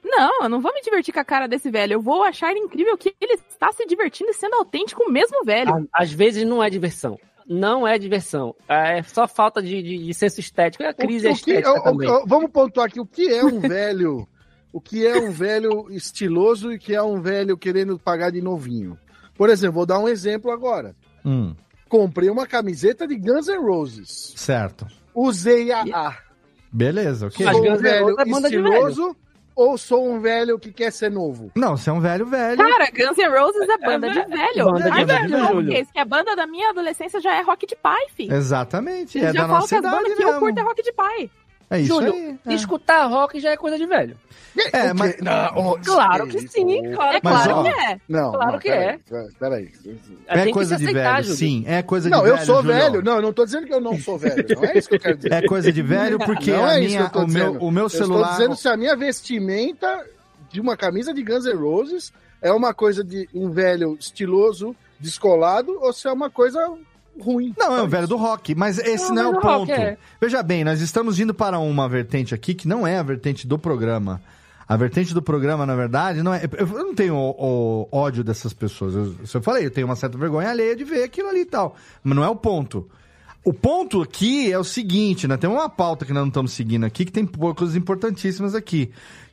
Não, eu não vou me divertir com a cara desse velho. Eu vou achar incrível que ele está se divertindo e sendo autêntico mesmo velho. Às vezes não é diversão. Não é diversão. É só falta de, de, de senso estético. É a crise O- o que- estética o- também. o- vamos pontuar aqui o que é um velho. O que é um velho estiloso e o que é um velho querendo pagar de novinho. Por exemplo, vou dar um exemplo agora. Hum, Comprei uma camiseta de Guns N' Roses. certo. Usei a A. Beleza, ok. Sou um velho é banda de estiloso ou sou um velho que quer ser novo? Não, você é um velho velho. Cara, Guns N' Roses é banda de velho. banda de Ai, velho, velho. Isso que a banda da minha adolescência já é rock de pai, filho. Exatamente, Eu é já da nossa idade que eu mesmo. curto é rock de pai. É isso Júlio, aí. é. escutar rock já é coisa de velho. É, O mas... Não, oh, Claro que sim, claro É que Mas, claro ó, que é. Não, Claro não, que peraí, Peraí. É Tem coisa que se de aceitar, velho, Júlio. sim. É coisa Não, de velho. eu sou Julião. velho. Não, eu não tô dizendo que eu não sou velho. Não é isso que eu quero dizer. É coisa de velho porque não a é isso minha, que eu tô o, meu, dizendo. o meu Eu celular. estou dizendo se a minha vestimenta de uma camisa de Guns N' Roses é uma coisa de um velho estiloso, descolado, ou se é uma coisa ruim. Não, é Só o velho do rock, mas esse Não, não, é o do rock, ponto. é. Veja bem, nós estamos indo para uma vertente aqui que não é a vertente do programa. A vertente do programa, na verdade, não é. Eu não tenho o, o ódio dessas pessoas. Eu, eu falei, eu tenho uma certa vergonha alheia de ver aquilo ali e tal. Mas não é o ponto. O ponto aqui é o seguinte, né? Tem uma pauta que nós não estamos seguindo aqui, que tem coisas importantíssimas aqui.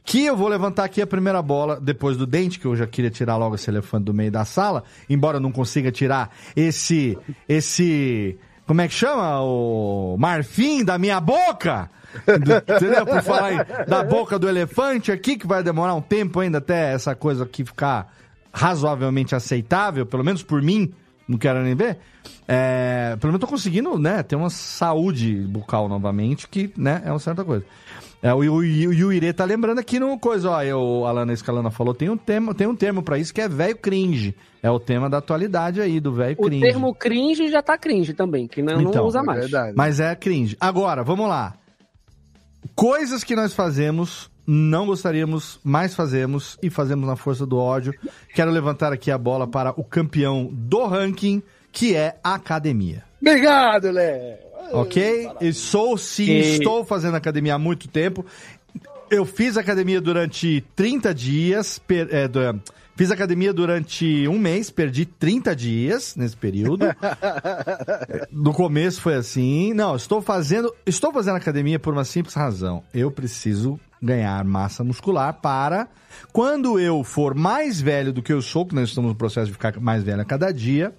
Que eu vou levantar aqui a primeira bola depois do dente, que eu já queria tirar logo esse elefante do meio da sala, embora eu não consiga tirar esse. esse. Como é que chama? O marfim da minha boca! Do- entendeu? Por falar da boca do elefante aqui, que vai demorar um tempo ainda até essa coisa aqui ficar razoavelmente aceitável, pelo menos por mim, não quero nem ver. É, pelo menos tô conseguindo, né, ter uma saúde bucal novamente, que, né, é uma certa coisa. É, o, o, o Yuire tá lembrando aqui no coisa, ó, eu, a Alana Escalana falou, tem um termo, tem um termo para isso que é velho cringe. É o tema da atualidade aí, do velho O cringe. termo cringe já tá cringe também, que não, não Então, usa É mais. verdade. Mas é cringe. Agora, vamos lá. Coisas que nós fazemos, não gostaríamos, mas fazemos e fazemos na força do ódio. Quero levantar aqui a bola para o campeão do ranking, que é a academia. Obrigado, Léo. Ok? E sou sim, Que- estou fazendo academia há muito tempo. Eu fiz academia durante 30 dias. per- é, du- fiz academia durante um mês, perdi 30 dias nesse período. No começo foi assim. Não, estou fazendo. Estou fazendo academia por uma simples razão. Eu preciso ganhar massa muscular para. Quando eu for mais velho do que eu sou, que nós estamos no processo de ficar mais velho a cada dia,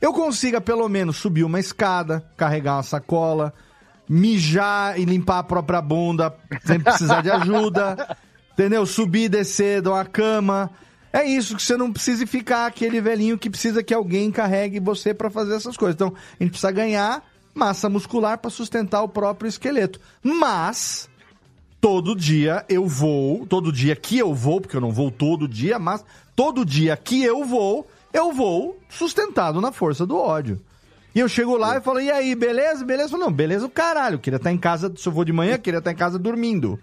eu consiga pelo menos subir uma escada, carregar uma sacola, mijar e limpar a própria bunda sem precisar de ajuda, entendeu? Subir e descer de uma cama. É isso, que você não precisa ficar aquele velhinho que precisa que alguém carregue você para fazer essas coisas. Então, a gente precisa ganhar massa muscular para sustentar o próprio esqueleto. Mas todo dia eu vou, todo dia que eu vou, porque eu não vou todo dia, mas todo dia que eu vou, eu vou sustentado na força do ódio. E eu chego lá e falo, e aí, beleza? Beleza? Falo, não, beleza o caralho. Queria estar em casa, se eu vou de manhã, queria estar em casa dormindo.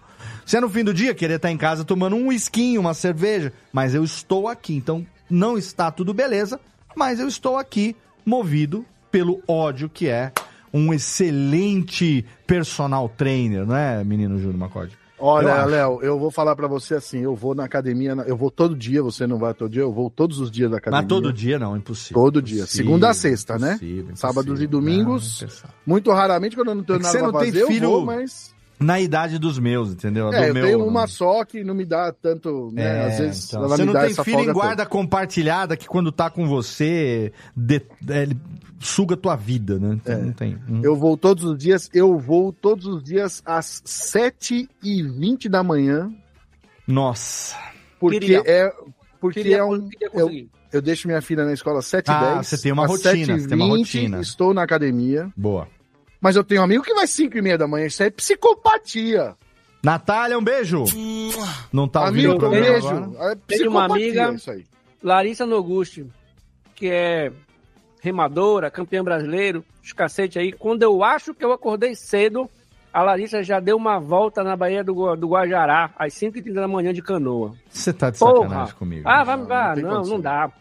Se é no fim do dia, queria estar em casa tomando um whisky, uma cerveja. Mas eu estou aqui, então não está tudo beleza, mas eu estou aqui movido pelo ódio que é um excelente personal trainer, não é, menino Júnior Macode? Olha. Léo, eu vou falar pra você assim, eu vou na academia, eu vou todo dia, você não vai todo dia, eu vou todos os dias da academia. Mas todo dia não, impossível. Todo dia, Impossível, segunda a sexta, né? impossível, Sábados e domingos, Não, muito raramente quando eu não tenho É nada você pra não tem fazer, filho- eu vou, mas... Na idade dos meus, entendeu? É, do eu meu, tenho não. uma só que não me dá tanto, né? É, Às vezes então, ela você me não dá tem essa filho em guarda compartilhada que quando tá com você de- é, ele suga tua vida, né? Então, não tem. Hum. Eu vou todos os dias, eu vou todos os dias às 7h20 da manhã, Nossa. porque Queria. é porque Queria- é um eu, eu deixo minha filha na escola às 7h10. Ah, você tem uma rotina, você tem uma 7h20 rotina. Estou na academia, Boa. Mas eu tenho um amigo que vai 5h30 da manhã, isso é psicopatia. Natália, um beijo. Não tá ouvindo amigo, o um programa beijo. agora? É Tem uma amiga- isso aí. Larissa Noguchi, que é remadora, campeã brasileiro, os cacete aí. Quando eu acho que eu acordei cedo, a Larissa já deu uma volta na Baía do, do Guajará, às 5h30 da manhã de canoa. Você tá de Porra. sacanagem comigo. Ah, vai, vai, tem não, não, condição. dá.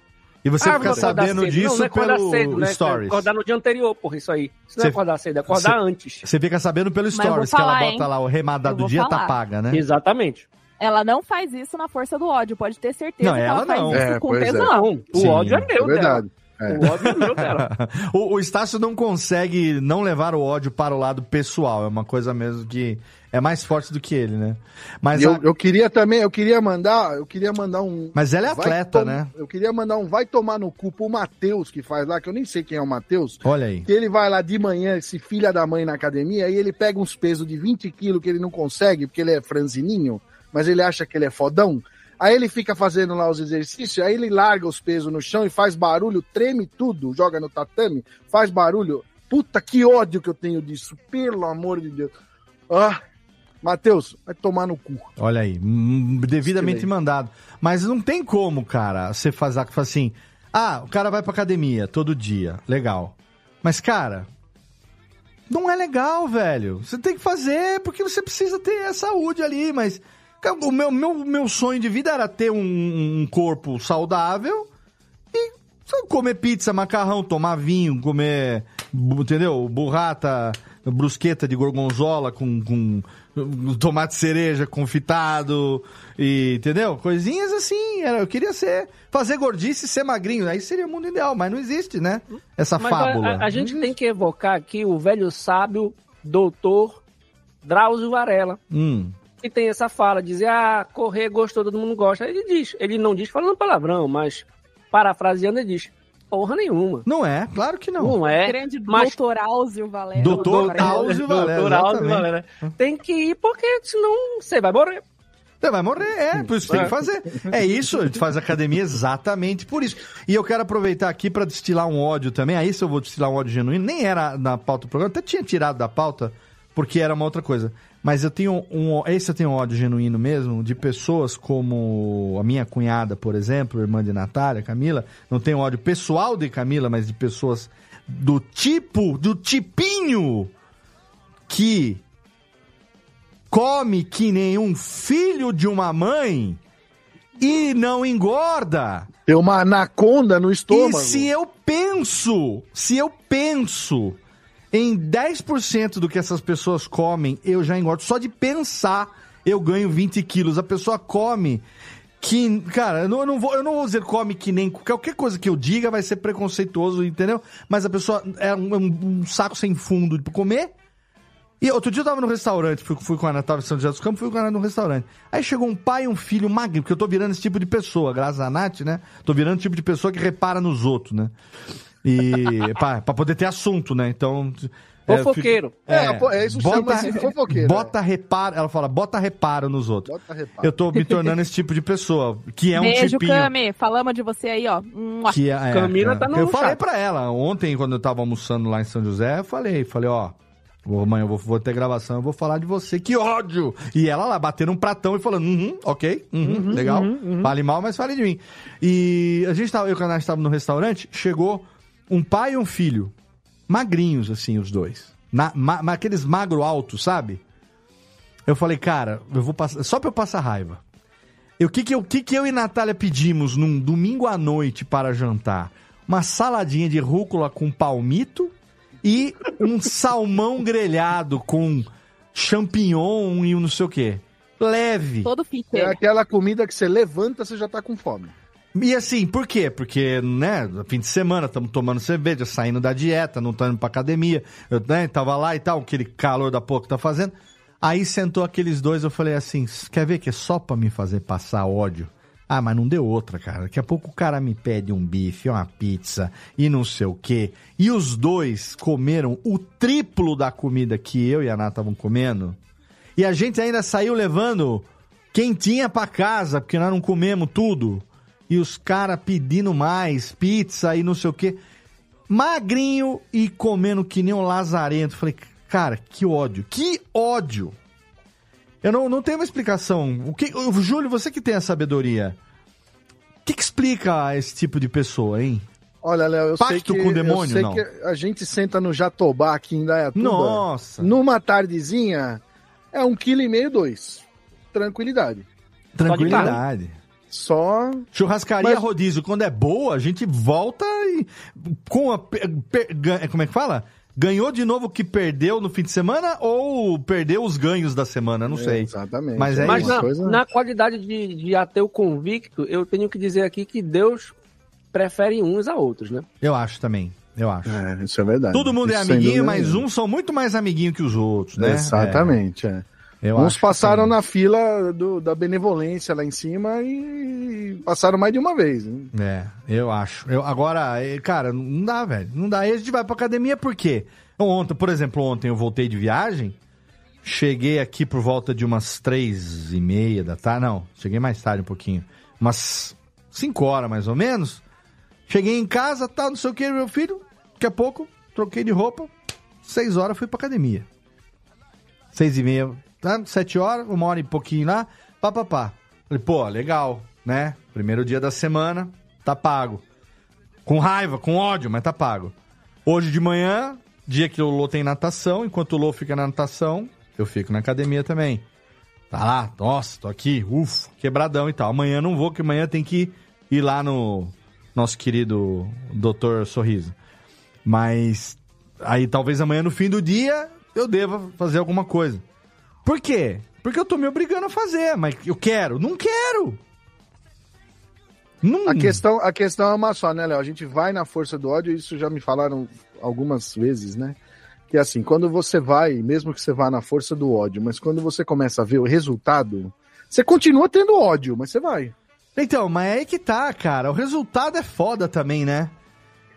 E você Ah, fica sabendo disso não, não é acordar pelo cedo, né? Stories. Acordar no dia anterior, porra, isso aí. Isso não Cê- é acordar cedo, é acordar cê- antes. Você fica sabendo pelo Stories que falar, ela bota hein? lá o remada do dia, tá falar. paga, né? Exatamente. Ela não faz isso na força do ódio, pode ter certeza Não, que ela ela faz não. isso É, com pois é. tesão. Não, o Sim, ódio é É meu dela. verdade. É. O ódio é meu dela. o, o Estácio não consegue não levar o ódio para o lado pessoal. É uma coisa mesmo que é mais forte do que ele, né? Mas, eu, a- eu queria também, eu queria mandar, eu queria mandar um. mas ela é atleta, tom- né? Eu queria mandar um vai tomar no cu pro Matheus que faz lá, que eu nem sei quem é o Matheus. Olha aí. Que ele vai lá de manhã, esse filha da mãe na academia, e ele pega uns pesos de 20 quilos que ele não consegue, porque ele é franzininho, mas ele acha que ele é fodão. Aí ele fica fazendo lá os exercícios, aí ele larga os pesos no chão e faz barulho, treme tudo, joga no tatame, faz barulho. Puta, que ódio que eu tenho disso, pelo amor de Deus. Ah, Matheus, vai tomar no cu. Olha aí, devidamente mandado. Mas não tem como, cara, você fazer assim. Ah, o cara vai pra academia todo dia. Legal. Mas, cara, não é legal, velho. Você tem que fazer porque você precisa ter a saúde ali, mas. O meu, meu, meu sonho de vida era ter um, um corpo saudável e comer pizza, macarrão, tomar vinho, comer, entendeu? Burrata, brusqueta de gorgonzola com, com tomate cereja confitado e, entendeu? Coisinhas assim, eu queria ser, fazer gordice e ser magrinho, aí seria o mundo ideal, mas não existe, né? Essa Mas fábula. a, a gente tem que evocar aqui o velho sábio doutor Drauzio Varela, Hum, que tem essa fala, dizer, ah, correr gostou, todo mundo gosta. Ele diz, ele não diz falando palavrão, mas parafraseando ele diz, porra nenhuma. não é, claro que não. Não é, Grande mas doutor Áuzio Valério. Doutor Áuzio Valério, Doutor Áuzio. Valério. Tem que ir porque senão você vai morrer. Você vai morrer, é, por isso tem que fazer. É isso, a gente faz academia exatamente por isso. E eu quero aproveitar aqui para destilar um ódio também. Aí se eu vou destilar um ódio genuíno, nem era na pauta do programa, até tinha tirado da pauta, porque era uma outra coisa. Mas eu tenho um. Esse eu tenho um ódio genuíno mesmo, de pessoas como a minha cunhada, por exemplo, irmã de Natália, Camila. Não tenho ódio pessoal de Camila, mas de pessoas do tipo, do tipinho que come que nem um filho de uma mãe e não engorda. Tem uma anaconda no E estômago. se eu penso, se eu penso em 10% do que essas pessoas comem, eu já engordo. Só de pensar, eu ganho 20 quilos. A pessoa come que, cara, eu não, eu não vou, eu não vou dizer come que nem qualquer coisa que eu diga vai ser preconceituoso, entendeu? Mas a pessoa é um, um- um saco sem fundo de comer. E outro dia eu tava no restaurante, fui, fui com a em São José dos Campos, fui com a Ana no restaurante. Aí chegou um pai e um filho magro, porque eu tô virando esse tipo de pessoa, graças a Nath, né? Tô virando o tipo de pessoa que repara nos outros, né? E pra, pra poder ter assunto, né? Então. é, Fofoqueiro. É, pô, é, isso chama-se fofoqueiro, Bota reparo, ela fala, bota reparo nos outros. Bota reparo. Eu tô me tornando esse tipo de pessoa, que é um Beijo, tipinho. Cami. Falamos de você aí, ó. Que é, Camila é, tá no Eu falei chat. pra ela, ontem, quando eu tava almoçando lá em São José, eu falei, falei, ó, amanhã eu vou, vou ter gravação, eu vou falar de você, que ódio! E ela lá, batendo um pratão e falando, uhum, ok, uhum, legal, fale mal, mas fale de mim. E a gente tava, eu e a Nath estava no restaurante, chegou um pai e um filho, magrinhos, assim, os dois. Na, ma, ma- aqueles magro altos, sabe? Eu falei, cara, eu vou passar, só pra eu passar raiva. O que que eu, o que que eu e Natália pedimos num domingo à noite para jantar? Uma saladinha de rúcula com palmito e um salmão grelhado com champignon e um não sei o quê. Leve. Todo fit. É aquela comida que você levanta, você já tá com fome. E assim, por quê? Porque, né, fim de semana estamos tomando cerveja, saindo da dieta, não estamos indo pra academia. Eu né, tava lá e tal, aquele calor da pouco tá fazendo. Aí sentou aqueles dois, eu falei assim: quer ver que é só pra me fazer passar ódio? Ah, mas não deu outra, cara. Daqui a pouco o cara me pede um bife, uma pizza e não sei o quê. E os dois comeram o triplo da comida que eu e a Nath estavam comendo. E a gente ainda saiu levando quentinha pra casa, porque nós não comemos tudo. E os caras pedindo mais, pizza e não sei o quê. Magrinho e comendo que nem um lazarento. Falei, cara, que ódio, que ódio. Eu não, não tenho uma explicação. O que, o Júlio, você que tem a sabedoria, o que, que explica esse tipo de pessoa, hein? Olha, Léo, eu Pacto sei que, com o demônio, eu sei não. que a gente senta no Jatobá aqui em Dayatuba. Nossa. Numa tardezinha, é um quilo e meio, dois. Tranquilidade. Tranquilidade. Só. Churrascaria Mas- rodízio, quando é boa, a gente volta e. Com a. como é que fala? Ganhou de novo o que perdeu no fim de semana ou perdeu os ganhos da semana? Não sei. Exatamente. Mas é Mas isso. na, na qualidade de, de ateu convicto, eu tenho que dizer aqui que Deus prefere uns a outros, né? Eu acho também. Eu acho. É, isso é verdade. Todo mundo é Isso, sem amiguinho, mas uns são muito mais amiguinho que os outros, né? Exatamente, é. Eu Uns que passaram na fila do- da benevolência lá em cima e passaram mais de uma vez. né? É, eu acho. Eu, agora, cara, não dá, velho. Não dá. Aí a gente vai pra academia por quê? Ontem, por exemplo, ontem eu voltei de viagem, cheguei aqui por volta de umas três e meia da tarde. Não, cheguei mais tarde um pouquinho. Umas cinco horas mais ou menos. Cheguei em casa, tá, não sei o que, meu filho. Daqui a pouco, troquei de roupa. Seis horas fui pra academia. Seis e meia, tá? Sete horas, uma hora e pouquinho lá, pá, pá, pá. Falei, pô, legal, né? Primeiro dia da semana, tá pago. Com raiva, com ódio, mas tá pago. Hoje de manhã, dia que o Lô tem natação, enquanto o Lô fica na natação, eu fico na academia também. Tá lá, nossa, tô aqui, ufa, quebradão e tal. Amanhã não vou, que amanhã tem que ir lá no nosso querido Doutor Sorriso. Mas aí talvez amanhã no fim do dia eu deva fazer alguma coisa. Por quê? Porque eu tô me obrigando a fazer, mas eu quero. Não quero! Não... A, questão, a questão é uma só, né, Léo? A gente vai na força do ódio, isso já me falaram algumas vezes, né? Que assim, quando você vai, mesmo que você vá na força do ódio, mas quando você começa a ver o resultado, você continua tendo ódio, mas você vai. Então, mas é aí que tá, cara. O resultado é foda também, né?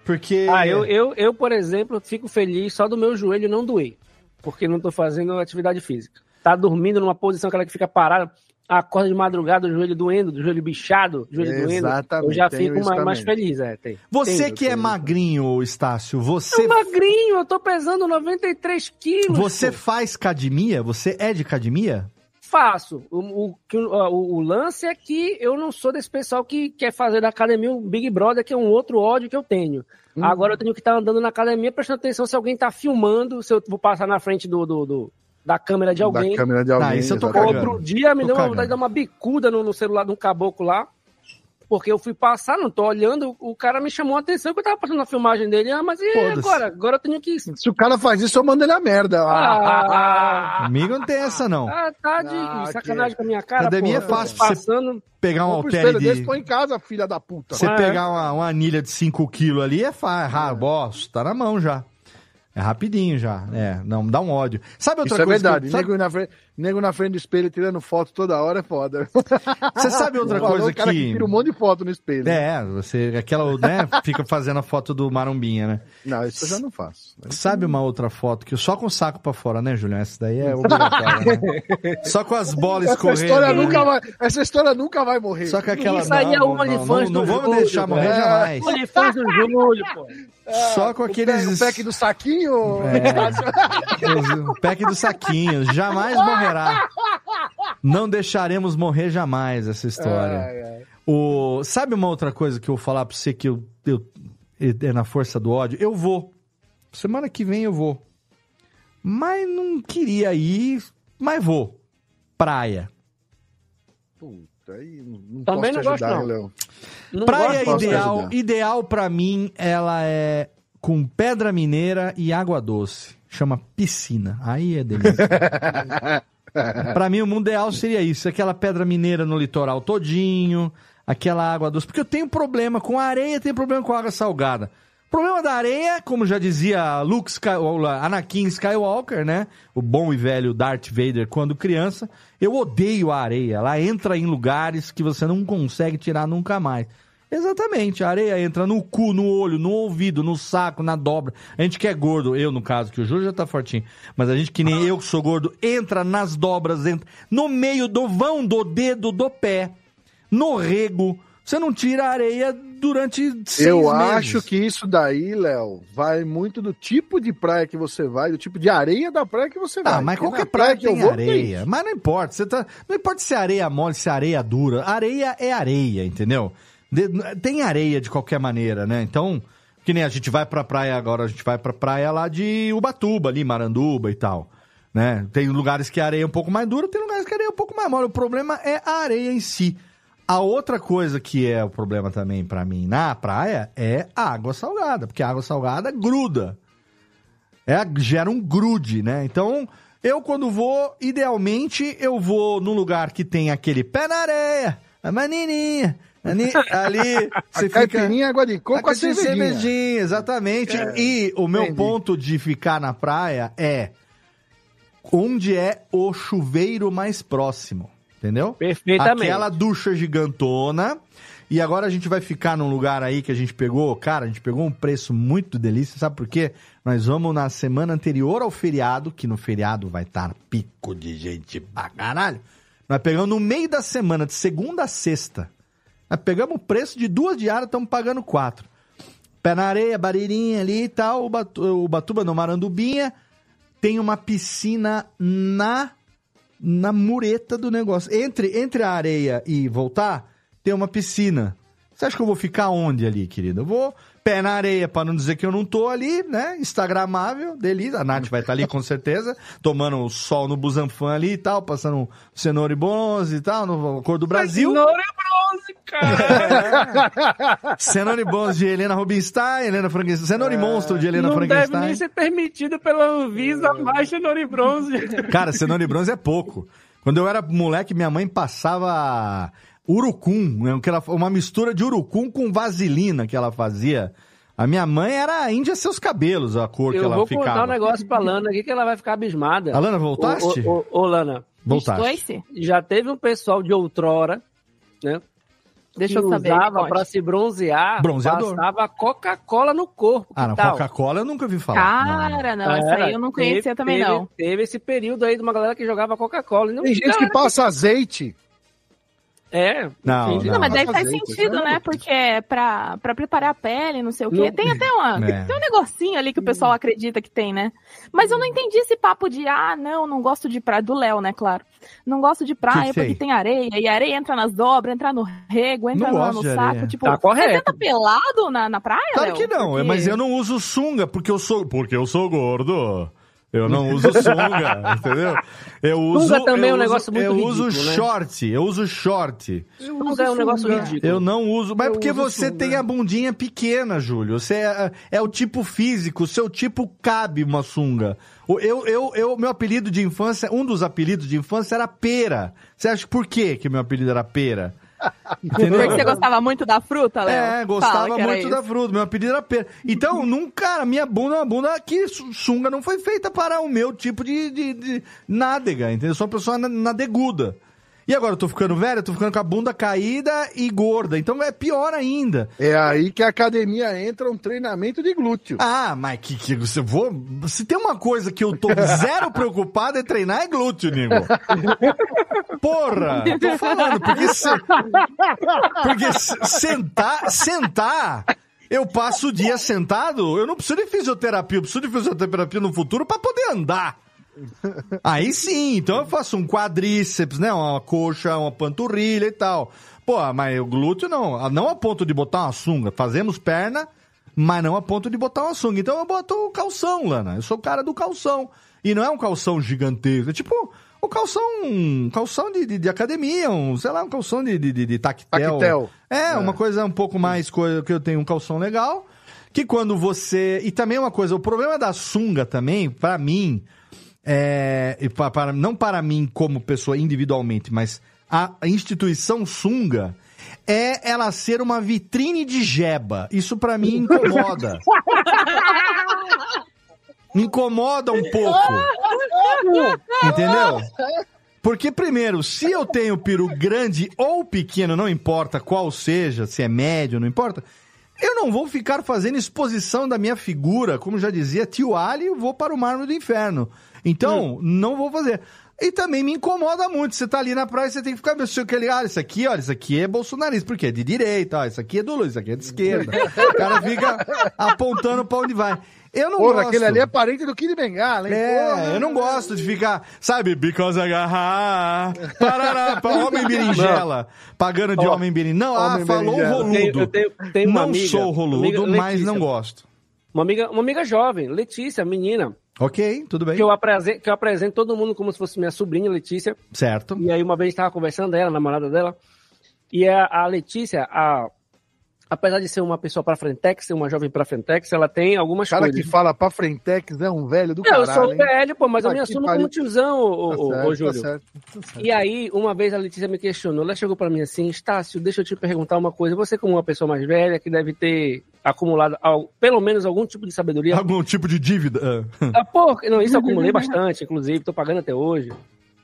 Porque. Ah, eu, eu, eu, por exemplo, fico feliz só do meu joelho não doer. Porque não tô fazendo atividade física. Tá dormindo numa posição aquela que fica parada, acorda de madrugada, o joelho doendo, o joelho bichado, o joelho doendo. Eu já fico mais, mais feliz, é. Tem. Você Tem. que é magrinho, Estácio, você. Eu magrinho, eu tô pesando 93 quilos. Você pô. faz academia? Você é de academia? Faço. O, o, o, o- o lance é que eu não sou desse pessoal que quer fazer da academia um Big Brother, que é um outro ódio que eu tenho. Hum. Agora eu tenho que estar andando na academia prestando atenção se alguém tá filmando, se eu vou passar na frente do, do- do- da câmera de alguém. Da câmera de alguém. Ah, isso eu tô exatamente. Outro dia me Tô deu uma cagando. vontade de dar uma bicuda no, no celular de um caboclo lá. Porque eu fui passar, não tô olhando, o cara me chamou a atenção que eu tava passando a filmagem dele. Ah, mas e agora? Agora eu tenho que. Se o cara faz isso, eu mando ele a merda. Ah, Comigo não tem essa, não. ah, tá de Ah, sacanagem que- com a minha cara. Academia porra. é fácil Passando. Pegar um halter de... desse, põe em casa, filha da puta. Você Ah, é? pegar uma, uma anilha de 5 quilos ali é fácil. Ah, boss, tá na mão já. É rapidinho já. É, não, dá um ódio. Sabe outra Isso é coisa? verdade. que eu- sabe- na frente, nego na frente do espelho tirando foto toda hora é foda. Você sabe outra coisa o cara que que... tira um monte de foto no espelho. É, você, aquela, né, fica fazendo a foto do Marumbinha, né? Não, isso eu já não faço. Sabe uma outra foto que eu só com o saco pra fora, né, Julião? Essa daí é obrigatória, né? Só com as bolas Essa escorrendo. história, né? nunca vai, essa história nunca vai morrer. Só com aquela... Isso aí é não, o não, não, OnlyFans não do vamos Júlio, deixar morrer pô. jamais. OnlyFans do Júlio, pô. Só com O aqueles... pack- O pack do saquinho. O pack do saquinho. Jamais morrerá. Não deixaremos morrer jamais essa história. Ai, ai. O... Sabe uma outra coisa que eu vou falar pra você que eu, eu- é na força do ódio? Eu vou. Semana que vem eu vou. Mas não queria ir, mas vou. Praia. Puta, aí não, Também posso não te gosto, ajudar, não. Léo. Não Praia posso ideal, ajudar. ideal para mim, ela é com pedra mineira e água doce. Chama piscina. Aí é delícia. Pra mim, o mundo ideal seria isso: aquela pedra mineira no litoral todinho, aquela água doce. Porque eu tenho problema com a areia, tenho problema com a água salgada. O problema da areia, como já dizia Luke Sky, Anakin Skywalker, né? O bom e velho Darth Vader quando criança, eu odeio a areia. Ela entra em lugares que você não consegue tirar nunca mais. Exatamente, a areia entra no cu, no olho, no ouvido, no saco, na dobra. A gente que é gordo, eu no caso, que o Júlio já tá fortinho, mas a gente que nem eu que sou gordo, entra nas dobras, entra no meio do vão do dedo do pé, no rego. Você não tira a areia durante seis Eu meses. acho que isso daí, Léo, vai muito do tipo de praia que você vai, do tipo de areia da praia que você vai. Ah, mas Porque qualquer na praia que eu tem vou, areia. Mas não importa. Você tá... Não importa se é areia mole, se é areia dura. Areia é areia, entendeu? Tem areia de qualquer maneira, né? Então, Que nem a gente vai pra praia agora, a gente vai pra praia lá de Ubatuba, ali, Maranduba e tal. Né? Tem lugares que a areia é um pouco mais dura, tem lugares que a areia é um pouco mais mole. O problema é a areia em si. A outra coisa que é o problema também pra mim na praia é a água salgada, porque a água salgada gruda. É, gera um grude, né? Então, eu quando vou, idealmente, eu vou num lugar que tem aquele pé na areia, a manininha, ali, ali você A fica... caipirinha, água de coco, com a cervejinha. exatamente. É, e o meu entendi. ponto de ficar na praia é onde é o chuveiro mais próximo, entendeu? Perfeitamente. Aquela ducha gigantona. E agora a gente vai ficar num lugar aí que a gente pegou, cara, a gente pegou um preço muito delícia, sabe por quê? Nós vamos na semana anterior ao feriado, que no feriado vai estar pico de gente pra caralho. Nós pegamos no meio da semana, de segunda a sexta. Nós pegamos o preço de duas diárias, estamos pagando quatro. Pé na areia, barreirinha ali e tal, o Batuba no Marandubinha. Tem uma piscina na na mureta do negócio. Entre, entre a areia e voltar, tem uma piscina. Você acha que eu vou ficar onde ali, querido? Eu vou pé na areia, pra não dizer que eu não tô ali, né? Instagramável, delícia. A Nath vai estar ali com certeza, tomando o sol no Busanfan ali e tal, passando cenoura e bronze e tal, no cor do Brasil. Cenoura e bronze, cara. Cenoura e bronze de Helena Rubinstein, Helena Frankenstein. Cenoura e monstro de Helena Não deve Frankenstein. nem ser permitido pela Anvisa mais cenoura e bronze. Cara, cenoura e bronze é pouco. Quando eu era moleque, minha mãe passava urucum, né, que ela- uma mistura de urucum com vaselina que ela fazia. A minha mãe era a Índia seus cabelos, a cor que Eu ela vou ficava. contar um negócio pra Lana aqui que ela vai ficar abismada. Alana, voltaste? Ô, ô, ô, Lana, Voltaste. já teve um pessoal de outrora, né? Deixa que eu saber, usava pra se bronzear, Bronzeador. passava Coca-Cola no corpo. Ah, que não? Coca-Cola eu nunca vi falar. Cara, não, essa aí eu não conhecia teve, também, teve- não. Teve esse período aí de uma galera que jogava Coca-Cola. Tem gente que passa azeite. É. Não, enfim, Não, mas daí faz sentido, né? Porque é pra, pra preparar a pele, não sei o quê. Não- Tem até uma, É. tem um negocinho ali que o pessoal acredita que tem, né? Mas eu não entendi esse papo de, ah, não, não gosto de praia. Do Léo, né, claro. Não gosto de praia Que porque tem areia. E a areia entra nas dobras, entra no rego, entra Não no, saco. areia. Tipo, Tá correto. você anda pelado na, na praia, Claro Léo? que não, Porque- mas eu não uso sunga porque eu sou, porque eu sou gordo. Eu não uso sunga, entendeu? Eu uso, Sunga também é eu um uso- negócio muito Eu uso ridículo, né? short, eu uso short. Sunga é um negócio ridículo. Eu não uso, mas Eu porque uso você sunga. tem a bundinha pequena, Júlio. Você é, é o tipo físico, o seu tipo cabe uma sunga. O- Eu, eu, eu, meu apelido de infância, um dos apelidos de infância era pera. Você acha por quê que meu apelido era pera? Entendeu? Porque você gostava muito da fruta, Léo? É, gostava muito isso. da fruta. Meu apelido era pera. Então, num, cara, minha bunda é uma bunda que su- sunga não foi feita para o meu tipo de, de, de nádega, entendeu? Eu sou uma pessoa na- nadeguda. E agora eu tô ficando velho, eu tô ficando com a bunda caída e gorda. Então é pior ainda. É aí que a academia entra um treinamento de glúteo. Ah, mas que, que você vou. Se tem uma coisa que eu tô zero preocupado é treinar é glúteo, nego. Porra! Tô falando, porque se, porque se- sentar, sentar, eu passo o dia sentado, eu não preciso de fisioterapia, eu preciso de fisioterapia no futuro pra poder andar. Aí sim, então eu faço um quadríceps, né? Uma coxa, uma panturrilha e tal. Pô, mas o glúteo não, não a ponto de botar uma sunga. Fazemos perna, mas não a ponto de botar uma sunga. Então eu boto o calção, Lana. Eu sou o cara do calção. E não é um calção gigantesco, é tipo o calção, um calção de, de, de academia, um, sei lá, um calção de, de, de, tactel. Tactel. É, uma coisa um pouco mais coisa que eu tenho um calção legal. Que quando você. E também uma coisa, o problema da sunga também, pra mim, é, pa- para, não para mim como pessoa individualmente, mas a instituição sunga é ela ser uma vitrine de jeba. Isso pra mim incomoda. Incomoda um pouco. Entendeu? Porque, primeiro, se eu tenho peru grande ou pequeno, não importa qual seja, se é médio, não importa, eu não vou ficar fazendo exposição da minha figura, como já dizia tio Ali, eu vou para o mármore do inferno. Então, não vou fazer. E também me incomoda muito. Você tá ali na praia, você tem que ficar mexendo aquele, ah, isso aqui, olha, isso aqui é bolsonarista, porque é de direita, ó, isso aqui é do Lula, isso aqui é de esquerda. O cara fica apontando pra onde vai. Eu não Porra, gosto. aquele ali é parente do Kid Bengala, hein? É, Porra. eu não gosto de ficar, sabe, because I got high, parará, pra homem berinjela, pagando de Ó, homem berinjela. Não, ah, homem falou berinjela. roludo. Eu tenho- eu tenho- tenho uma não amiga, sou roludo, amiga mas Letícia. não gosto. Uma amiga, uma amiga jovem, Letícia, menina, Ok, tudo bem. que eu, apresento, que eu apresento todo mundo como se fosse minha sobrinha, Letícia. Certo. E aí uma vez estava conversando ela, a namorada dela, e a, a Letícia, a, apesar de ser uma pessoa pra frentex, ser uma jovem pra frentex, ela tem algumas O cara coisas. que fala pra Frentex é um velho do Não, eu caralho, sou hein? velho, pô, mas eu Tá me assumo pariu. como tiozão, ô, Tá ô, certo, ô, tá Júlio. certo, tá certo. E aí, uma vez a Letícia me questionou, ela chegou pra mim assim, Estácio, deixa eu te perguntar uma coisa, você como uma pessoa mais velha, que deve ter acumulado al- pelo menos algum tipo de sabedoria... Algum tipo de dívida? Ah. Ah, pô, não, isso eu acumulei bastante, inclusive, tô pagando até hoje.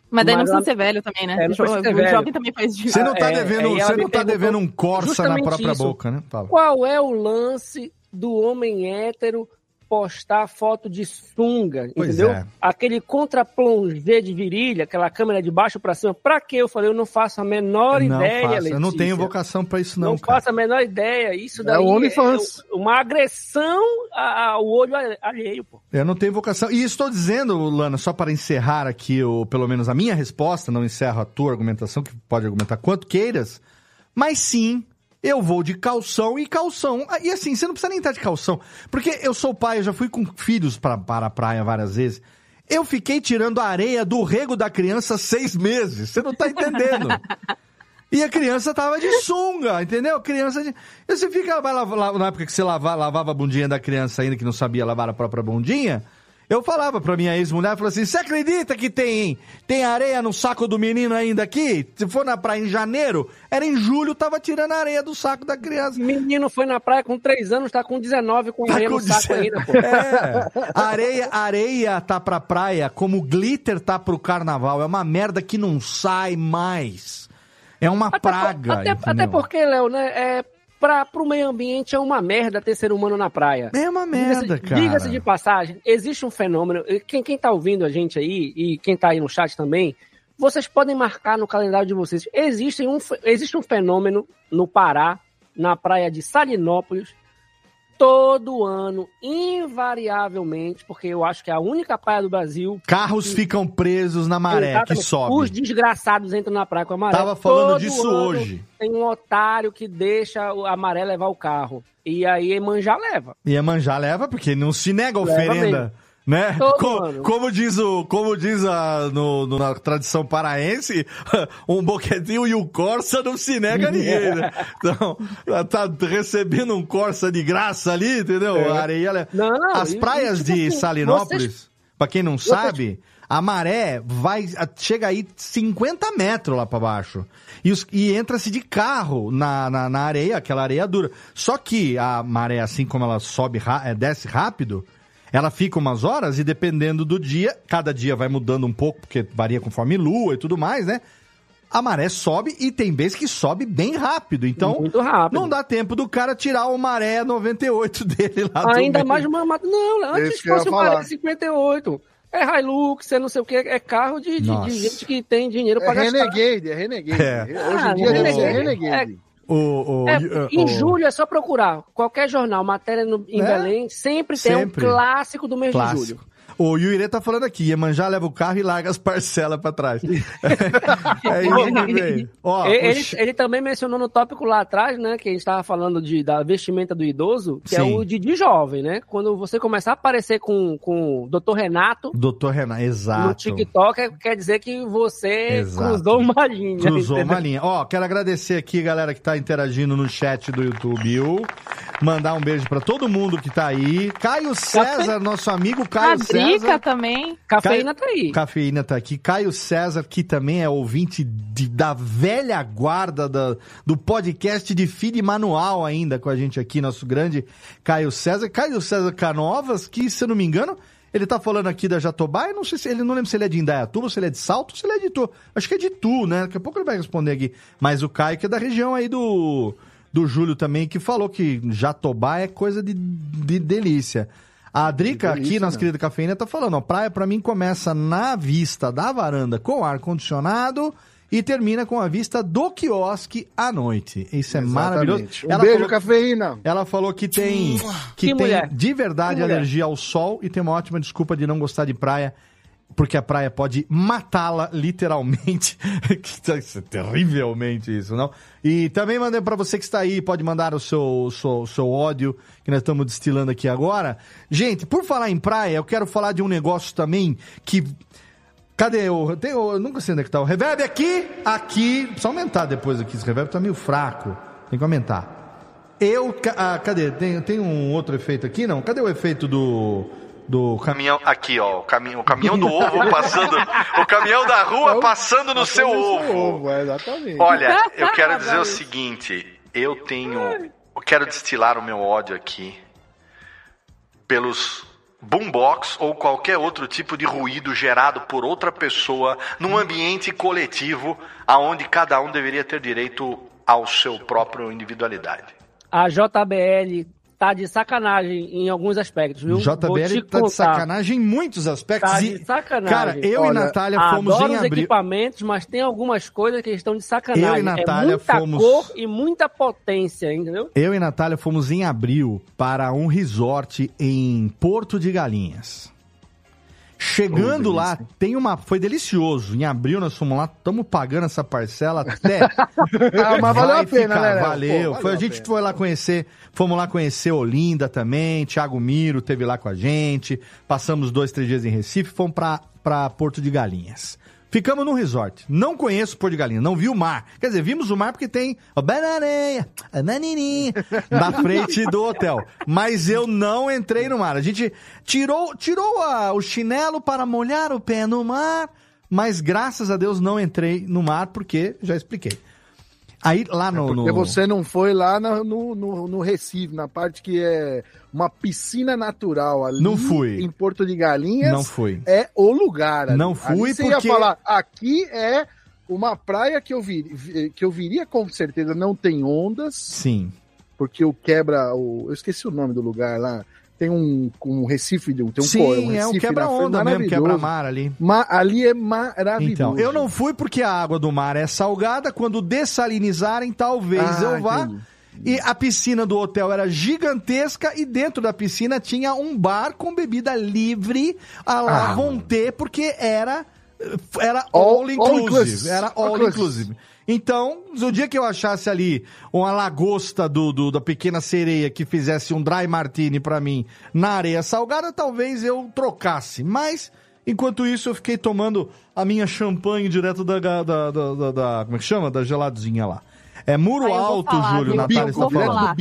Mas daí não precisa ela- ser velho também, né? É, o jo- velho. jovem também faz Você não tá É, devendo, você não tá devendo um Corsa na própria isso. boca, né? Fala. Qual é o lance do homem hétero postar foto de sunga, Pois entendeu? é. Aquele contra-plongé de virilha, aquela câmera de baixo pra cima. Pra quê? Eu falei, eu não faço a menor não ideia, faço, Letícia. eu não tenho vocação pra isso não, Não cara. faço a menor ideia. Isso É daí o OnlyFans. é uma agressão a- ao olho alheio, pô. Eu não tenho vocação. E estou dizendo, Lana, só para encerrar aqui, o, pelo menos a minha resposta, não encerro a tua argumentação, que pode argumentar quanto queiras, mas sim, eu vou de calção e calção. Ah, E assim, você não precisa nem estar de calção, porque eu sou pai, eu já fui com filhos para a praia várias vezes. Eu fiquei tirando a areia do rego da criança seis meses. Você não tá entendendo. E a criança tava de sunga, entendeu? A criança de... E você fica vai lavar, na época que você lava, lavava a bundinha da criança ainda, que não sabia lavar a própria bundinha, eu falava pra minha ex-mulher, falava assim, você acredita que tem, tem areia no saco do menino ainda aqui? Se for na praia em janeiro, era em julho, tava tirando a areia do saco da criança. Menino foi na praia com 3 anos, tá com 19 com areia no saco ainda, pô. É. Areia, areia tá pra praia como glitter tá pro carnaval. É uma merda que não sai mais. É uma praga. Até, entendeu? até porque, Léo, né? É, pra, pro meio ambiente é uma merda ter ser humano na praia. É uma merda, Diga-se- cara. Diga-se de passagem, existe um fenômeno. Quem, quem tá ouvindo a gente aí, e quem tá aí no chat também, vocês podem marcar no calendário de vocês. Existe um, existe um fenômeno no Pará, na praia de Salinópolis, todo ano, invariavelmente, porque eu acho que é a única praia do Brasil. Carros ficam presos na maré que Exatamente. sobe. Os desgraçados entram na praia com a maré. Tava falando Todo disso hoje. Tem um otário que deixa a maré levar o carro. E aí Emanjá leva. E Iemanjá leva, porque não se nega Leva oferenda. Né? Todo Co- ano. como diz, o, como diz a, no, no- na tradição paraense, um boquetinho e o Corsa não se nega a ninguém, né? Então, tá recebendo um Corsa de graça ali, entendeu? É. A areia. Não, As praias tipo de assim, Salinópolis, vocês- pra quem não sabe, a maré vai, chega aí 50 metros lá pra baixo. E, os- e entra-se de carro na, na, na areia, aquela areia dura. Só que a maré, assim como ela sobe, eh, desce rápido, ela fica umas horas e dependendo do dia, cada dia vai mudando um pouco, porque varia conforme lua e tudo mais, né? A maré sobe e tem vezes que sobe bem rápido. Então, Muito rápido. não dá tempo do cara tirar o maré 98 dele lá do Ainda meio. mais mamado. Não, antes Esse fosse o falar. 58. É Hilux, é não sei o que, é carro de, de- de gente que tem dinheiro É pra gastar. Renegade, é Renegade. É. Hoje Ah, em dia deve ser Renegade. Renegade. O, o, É, o- em julho é só procurar. Qualquer jornal, matéria no- em É. Belém, sempre tem Sempre. um clássico do mês de Clássico. julho. O Yuire tá falando aqui, Iemanjá leva o carro e larga as parcelas pra trás. é isso que vem. Ó, ele, o ele- também mencionou no tópico lá atrás, né, que a gente estava falando de, da vestimenta do idoso, que é Sim. o de, de jovem, né? Quando você começar a aparecer com, com o Dr. Renato Doutor Renan, no exato. TikTok, é- quer dizer que você Exato. cruzou uma linha. Cruzou entendeu? uma linha. Ó, quero agradecer aqui, galera, que tá interagindo no chat do YouTube. Mandar um beijo pra todo mundo que tá aí. Caio César, nosso amigo Caio Drica César. também. Cafeína tá aí. Cafeína tá aqui. Caio César, que também é ouvinte de- da velha guarda da- do podcast de feed manual ainda com a gente aqui, nosso grande Caio César. Caio César Canovas, que, se eu não me engano, ele tá falando aqui da Jatobá, eu não sei se ele não lembro se ele é de Indaiatuba, se ele é de Salto, ou se ele é de Tu. Acho que é de Tu, né? Daqui a pouco ele vai responder aqui. Mas o Caio que é da região aí do do Júlio também, que falou que Jatobá é coisa de, de delícia. A Drica, aqui, nossa né? querida cafeína, tá falando, ó, praia pra mim começa na vista da varanda com ar-condicionado e termina com a vista do quiosque à noite. Isso é Exatamente. maravilhoso. Um beijo, cafeína. Ela falou que tem, que Que tem mulher. de verdade Que mulher. alergia ao sol e tem uma ótima desculpa de não gostar de praia. Porque a praia pode matá-la literalmente. Tá- isso é terrivelmente isso, não? E também mandei pra você que está aí, pode mandar o seu, seu, seu ódio que nós estamos destilando aqui agora. Gente, por falar em praia, eu quero falar de um negócio também que Cadê o. Tem eu nunca sei onde é que tá o reverb aqui, aqui. Precisa aumentar depois aqui. Esse reverb tá meio fraco. Tem que aumentar. Eu. Ah, cadê? Tem, tem um outro efeito aqui? Não? Cadê o efeito do. Do caminhão. Aqui, ó. O caminhão, o caminhão do ovo passando. O caminhão da rua passando no seu ovo. é, exatamente. Olha, eu quero dizer o seguinte: eu tenho. Eu quero destilar o meu ódio aqui pelos boombox ou qualquer outro tipo de ruído gerado por outra pessoa num ambiente coletivo aonde cada um deveria ter direito ao seu próprio individualidade. A JBL tá de sacanagem em alguns aspectos, viu? Vou JBL te tá de sacanagem em muitos aspectos. Tá de sacanagem. Cara, eu e Natália fomos adoro em os abril. equipamentos, mas tem algumas coisas que estão de sacanagem. Eu e Natália é muita fomos- cor e muita potência, entendeu? Eu e Natália fomos em abril para um resort em Porto de Galinhas. Chegando lá, tem uma. Foi delicioso. Em abril nós fomos lá, estamos pagando essa parcela até. Ah, mas valeu a pena, ficar, né? Valeu. Pô, foi, a valeu a gente foi lá conhecer. Fomos lá conhecer Olinda também. Thiago Miro teve lá com a gente. Passamos dois, três dias em Recife. Fomos pra Porto de Galinhas. Ficamos no resort. Não conheço Porto de Galinhas, não vi o mar. Quer dizer, vimos o mar porque tem a bananeia, a nanininha, na frente do hotel. Mas eu não entrei no mar. A gente tirou, tirou a- o chinelo para molhar o pé no mar, mas graças a Deus não entrei no mar porque já expliquei. Aí lá no. Porque no- você não foi lá no, no, no Recife, na parte que é uma piscina natural ali. Não fui. Em Porto de Galinhas. Não fui. É o lugar. ali. Não fui Ali você porque- ia falar, aqui é uma praia que eu, vi, vi- que eu viria com certeza, não tem ondas, Sim. porque o quebra. O, eu esqueci o nome do lugar lá. Tem um, um Recife, tem um, Sim, um é um quebra-onda mesmo, quebra-mar ali. Ma- ali é maravilhoso. Então, eu não fui porque a água do mar é salgada. Quando dessalinizarem, talvez Ah, eu vá. entendi. E a piscina do hotel era gigantesca e dentro da piscina tinha um bar com bebida livre a la Ah. Vonté, porque era era All- all, all inclusive, inclusive. era all, All inclusive. inclusive. Então, no dia que eu achasse ali uma lagosta do, do- da pequena sereia que fizesse um dry martini pra mim na areia salgada, talvez eu trocasse. Mas, enquanto isso, eu fiquei tomando a minha champanhe direto da, da, da, da- da- como é que chama? Da geladinha lá. É muro alto, falar, Júlio? Natália está falando.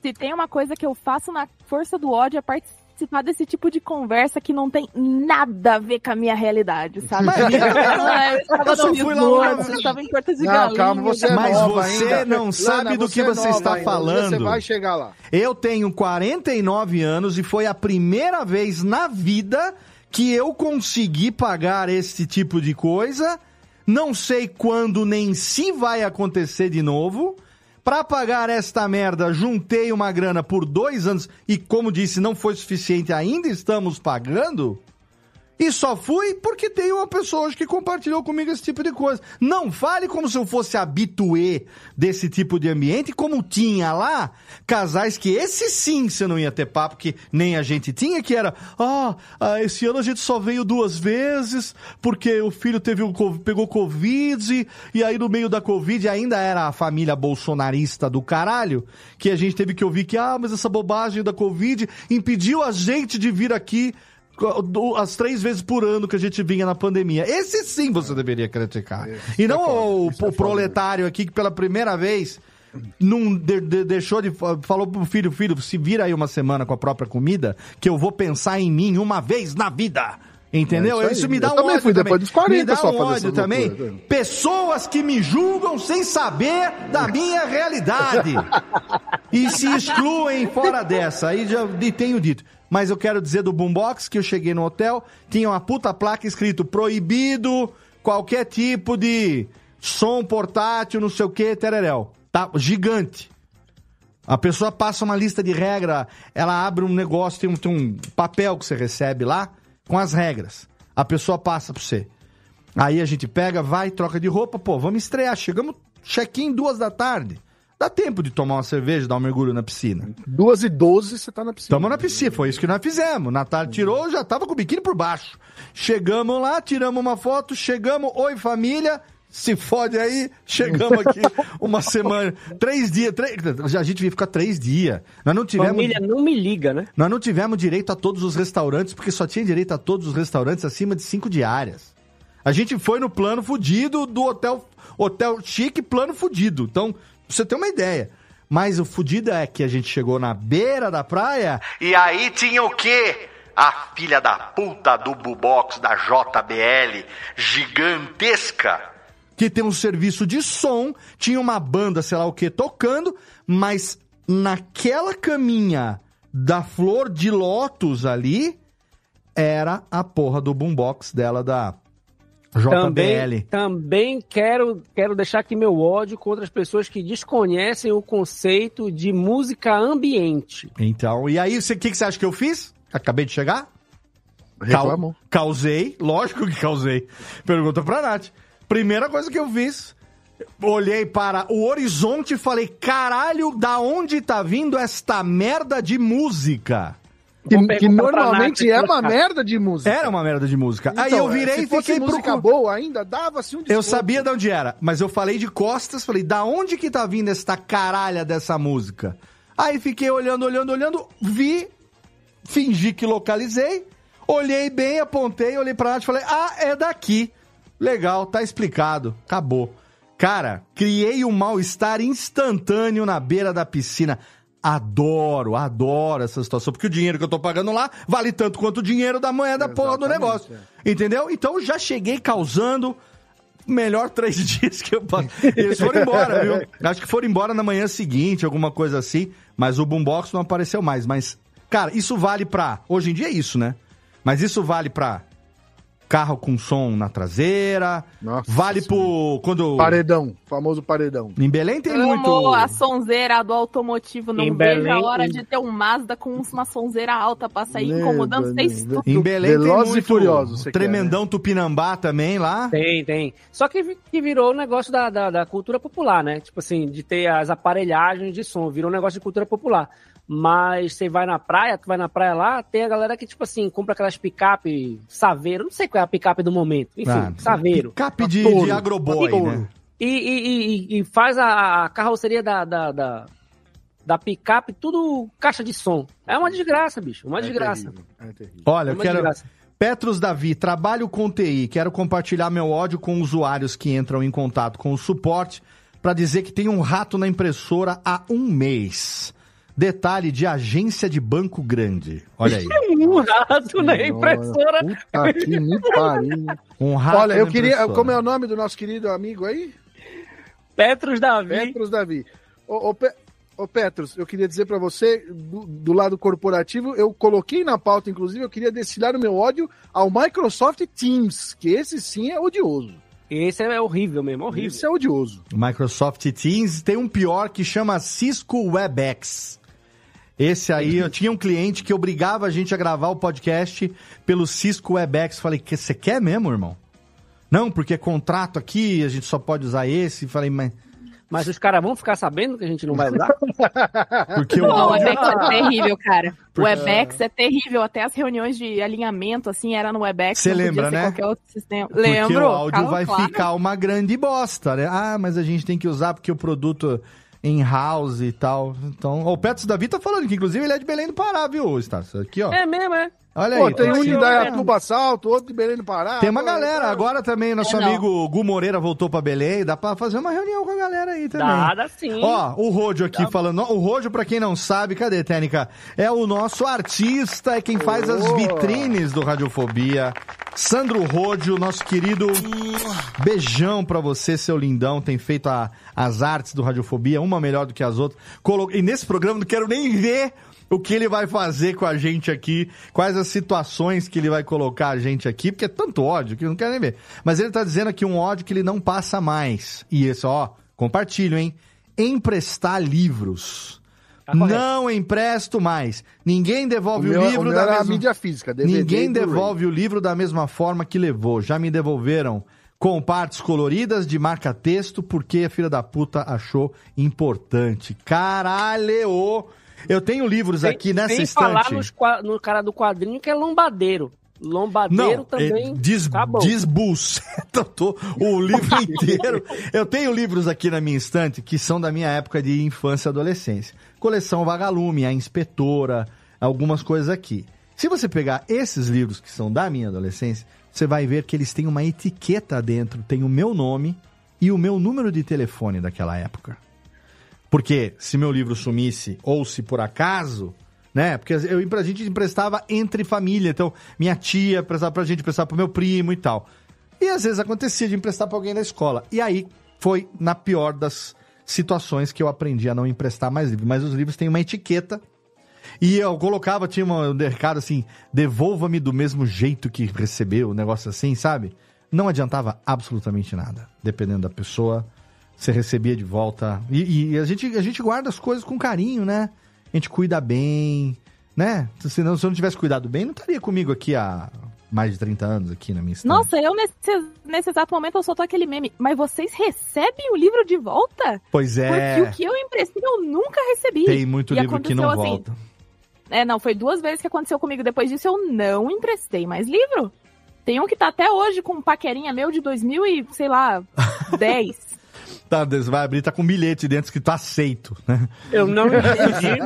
Se tem uma coisa que eu faço na força do ódio é participar desse tipo de conversa que não tem nada a ver com a minha realidade, sabe? Eu estava eu só no Rio eu estava em Porto de Não, Galinhas. calma, você é Mas você ainda. não sabe Lana, do que você é está ainda. falando. Você vai chegar lá. Eu tenho 49 anos e foi a primeira vez na vida que eu consegui pagar esse tipo de coisa. Não sei quando nem se vai acontecer de novo. Pra pagar esta merda, juntei uma grana por dois anos e, como disse, não foi suficiente, ainda estamos pagando. E só fui porque tem uma pessoa hoje que compartilhou comigo esse tipo de coisa. Não fale como se eu fosse habituê desse tipo de ambiente, como tinha lá casais que esse sim você não ia ter papo, que nem a gente tinha, que era, ah, ah, esse ano a gente só veio duas vezes, porque o filho teve um, pegou Covid, e aí no meio da Covid ainda era a família bolsonarista do caralho, que a gente teve que ouvir que, ah, mas essa bobagem da Covid impediu a gente de vir aqui as três vezes por ano que a gente vinha na pandemia. Esse sim você deveria criticar. e não o, o proletário aqui que pela primeira vez não de- de- deixou de falou pro filho, filho, se vira aí uma semana com a própria comida, que eu vou pensar em mim uma vez na vida. Entendeu? É isso isso me dá Eu um também ódio fui depois dos 40 me dá só um ódio também. loucuras. Pessoas que me julgam sem saber da minha realidade. e se excluem fora dessa. Aí já tenho dito. Mas eu quero dizer do Boombox que eu cheguei no hotel, tinha uma puta placa escrito proibido qualquer tipo de som portátil, não sei o que, tereréu. Tá? Gigante. A pessoa passa uma lista de regra, ela abre um negócio, tem um, tem um papel que você recebe lá com as regras. A pessoa passa pra você. Aí a gente pega, vai, troca de roupa, pô, vamos estrear. Chegamos, check-in duas da tarde. Dá tempo de tomar uma cerveja, dar um mergulho na piscina. Duas e doze você tá na piscina. Tamo na piscina, foi isso que nós fizemos. Natália tirou, já tava com o biquíni por baixo. Chegamos lá, tiramos uma foto, chegamos, oi família, se fode aí, chegamos aqui uma semana, três dias, três, a gente ia ficar três dias. Nós não tivemos... Família não me liga, né? Nós não tivemos direito a todos os restaurantes, porque só tinha direito a todos os restaurantes acima de cinco diárias. A gente foi no plano fudido do hotel, hotel chique, plano fudido. Então, pra você ter uma ideia. Mas o fudido é que a gente chegou na beira da praia E aí tinha o quê? A filha da puta do Bubox da JBL, gigantesca. que tem um serviço de som, tinha uma banda, sei lá o que, tocando, mas naquela caminha da flor de lótus ali, era a porra do boombox dela da JBL. Também, também quero, quero deixar aqui meu ódio contra as pessoas que desconhecem o conceito de música ambiente. Então, e aí, o que, que você acha que eu fiz? Acabei de chegar? Reclamou. causei, lógico que causei. Pergunta pra Nath. Primeira coisa que eu fiz, olhei para o horizonte e falei: caralho, da onde tá vindo esta merda de música? Que, que normalmente é uma merda de música. Era uma merda de música. aí Então, eu virei se e fiquei música boa ainda, dava-se um Eu desconto. sabia de onde era, mas eu falei de costas, falei, da onde que tá vindo esta caralha dessa música? Aí fiquei olhando, olhando, olhando, vi, fingi que localizei, olhei bem, apontei, olhei pra Nath e falei, ah, é daqui. Legal, tá explicado, acabou. Cara, criei um mal-estar instantâneo na beira da piscina. Adoro, adoro essa situação, porque o dinheiro que eu tô pagando lá vale tanto quanto o dinheiro da moeda porra do negócio. Entendeu? Então já cheguei causando melhor três dias que eu passo. Eles foram embora, viu? Acho que foram embora na manhã seguinte, alguma coisa assim, mas o boombox não apareceu mais. Mas, cara, isso vale pra. Hoje em dia é isso, né? Mas isso vale pra carro com som na traseira, Nossa vale Senhora. pro. Quando. Paredão, famoso paredão. Em Belém tem Amo muito. a sonzeira do automotivo. Não Em vejo Belém, a hora em- de ter um Mazda com uma sonzeira alta pra sair Lembra, incomodando vocês tudo. Em Belém Velozes tem e muito Furiosos, você quer, né? Tremendão Tupinambá também lá. Tem, tem. Só que, que virou um negócio da, da, da cultura popular, né? Tipo assim, de ter as aparelhagens de som, virou um negócio de cultura popular. Mas você vai na praia, tu vai na praia lá, tem a galera que, tipo assim, compra aquelas picape saveiro, não sei qual é a picape do momento. Enfim, Ah, saveiro. Picape de, Touro. de agroboy, Touro. né? E, e, e- e faz a, a carroceria da, da, da, da picape tudo caixa de som. É uma desgraça, bicho. Uma desgraça. terrível, é terrível. Olha, É eu quero. desgraça. Petros Davi, trabalho com TI. Quero compartilhar meu ódio com usuários que entram em contato com o suporte para dizer que tem um rato na impressora há um mês. Detalhe de agência de banco grande. Olha aí. Um rato na impressora. Puta que me pariu. Um rato Olha, eu queria. Como é o nome do nosso querido amigo aí? Petros Davi. Petros Davi. Ô, ô, Pe- ô, Petros, eu queria dizer pra você, do, do lado corporativo, eu coloquei na pauta, inclusive, eu queria destilar o meu ódio ao Microsoft Teams, que esse sim é odioso. Esse é horrível mesmo, horrível. Esse é odioso. Microsoft Teams tem um pior que chama Cisco WebEx. Esse aí, eu tinha um cliente que obrigava a gente a gravar o podcast pelo Cisco WebEx. Falei, que você quer mesmo, irmão? Não, porque é contrato aqui, a gente só pode usar esse. Falei, mas Mas os caras vão ficar sabendo que a gente não vai usar? porque o Não, o áudio... Webex é terrível, cara. O Porque- Webex é terrível. Até as reuniões de alinhamento, assim, era no Webex. Cê não podia lembra, ser né? Qualquer outro sistema. Porque Lembro. o áudio vai claro. ficar uma grande bosta, né? Ah, mas a gente tem que usar porque o produto in-house e tal. Então, o Petros Davi tá falando que, inclusive, ele é de Belém do Pará, viu, Estácio? Aqui, ó. É mesmo, é. Olha Pô, aí. tem tá um de ó. Dayatuba Salto, outro de Belém do Pará. Tem uma Pô, galera, é- agora também nosso É, amigo Gu Moreira voltou pra Belém, dá pra fazer uma reunião com a galera aí também. Dada sim. Ó, o Rodio aqui falando, o Rodio, pra quem não sabe, cadê, Técnica? É o nosso artista, é quem faz as vitrines do Radiofobia. Sandro Rodio, nosso querido, beijão pra você, seu lindão, tem feito a- as artes do Radiofobia, uma melhor do que as outras. Colo- E nesse programa não quero nem ver o que ele vai fazer com a gente aqui, quais as situações que ele vai colocar a gente aqui, porque é tanto ódio que eu não quero nem ver. Mas ele tá dizendo aqui um ódio que ele não passa mais. E esse, ó, compartilho, hein? Emprestar livros. Tá não empresto mais. Ninguém O devolve o, meu, livro o meu da era a mesma... mídia física, DVD, Ninguém devolve o livro da mesma forma que levou. Já me devolveram com partes coloridas de marca-texto, porque a filha da puta achou importante. Caralho! Eu tenho livros aqui nessa Sem estante. falar nos no cara do quadrinho que é lombadeiro. Lombadeiro Não, também. é, des, tá o livro inteiro. Eu tenho livros aqui na minha estante que são da minha época de infância e adolescência. Coleção Vagalume, A Inspetora, algumas coisas aqui. Se você pegar esses livros que são da minha adolescência, você vai ver que eles têm uma etiqueta dentro, tem o meu nome e o meu número de telefone daquela época. Porque se meu livro sumisse, ou se por acaso, né? Porque eu, a gente emprestava entre família. Então, minha tia prestava pra gente, emprestava pro meu primo e tal. E às vezes acontecia de emprestar pra alguém da escola. E aí foi na pior das situações que eu aprendi a não emprestar mais livros. Mas os livros têm uma etiqueta. E eu colocava, tinha um recado assim: devolva-me do mesmo jeito que recebeu, um negócio assim, sabe? Não adiantava absolutamente nada. Dependendo da pessoa, você recebia de volta. E, e a, gente, a gente guarda as coisas com carinho, né? A gente cuida bem, né? Se, não, se eu não tivesse cuidado bem, não estaria comigo aqui há mais de 30 anos aqui na minha estante. Nossa, eu nesse, nesse exato momento eu soltou aquele meme. Mas vocês recebem o livro de volta? Pois é. Porque o que eu emprestei eu nunca recebi. Tem muito E livro que não assim, volta. É, não, foi duas vezes que aconteceu comigo. Depois disso eu não emprestei mais livro. Tem um que tá até hoje com um paquerinha meu de 2000 e, sei lá, 10. Tá, vai abrir, tá com um bilhete dentro que tá aceito, né? Eu não entendi.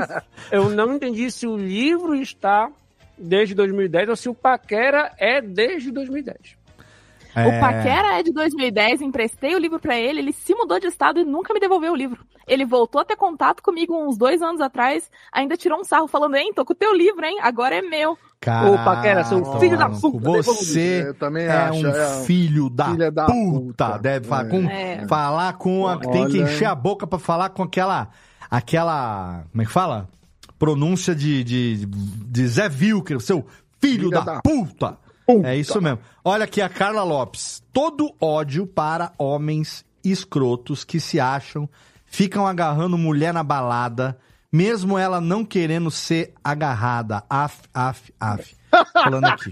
eu não entendi se o livro está desde 2010 ou se o Paquera é desde 2010. É. O Paquera é de 2010, emprestei o livro pra ele, ele se mudou de estado e nunca me devolveu o livro. Ele voltou a ter contato comigo uns dois anos atrás, ainda tirou um sarro falando, hein, tô com o teu livro, hein, agora é meu. Cara, Ô, Paquera, seu filho da puta, Você Eu também é acho, um é um filho da, filha da puta. puta. Deve falar É. com, É. falar com a, tem que encher a boca pra falar com aquela, aquela, como é que fala? Pronúncia de, de, de Zé Wilker, seu filho da, da puta. É isso mesmo. Olha aqui a Carla Lopes. Todo ódio para homens escrotos que se acham, ficam agarrando mulher na balada, mesmo ela não querendo ser agarrada. Af, af, af. Falando aqui.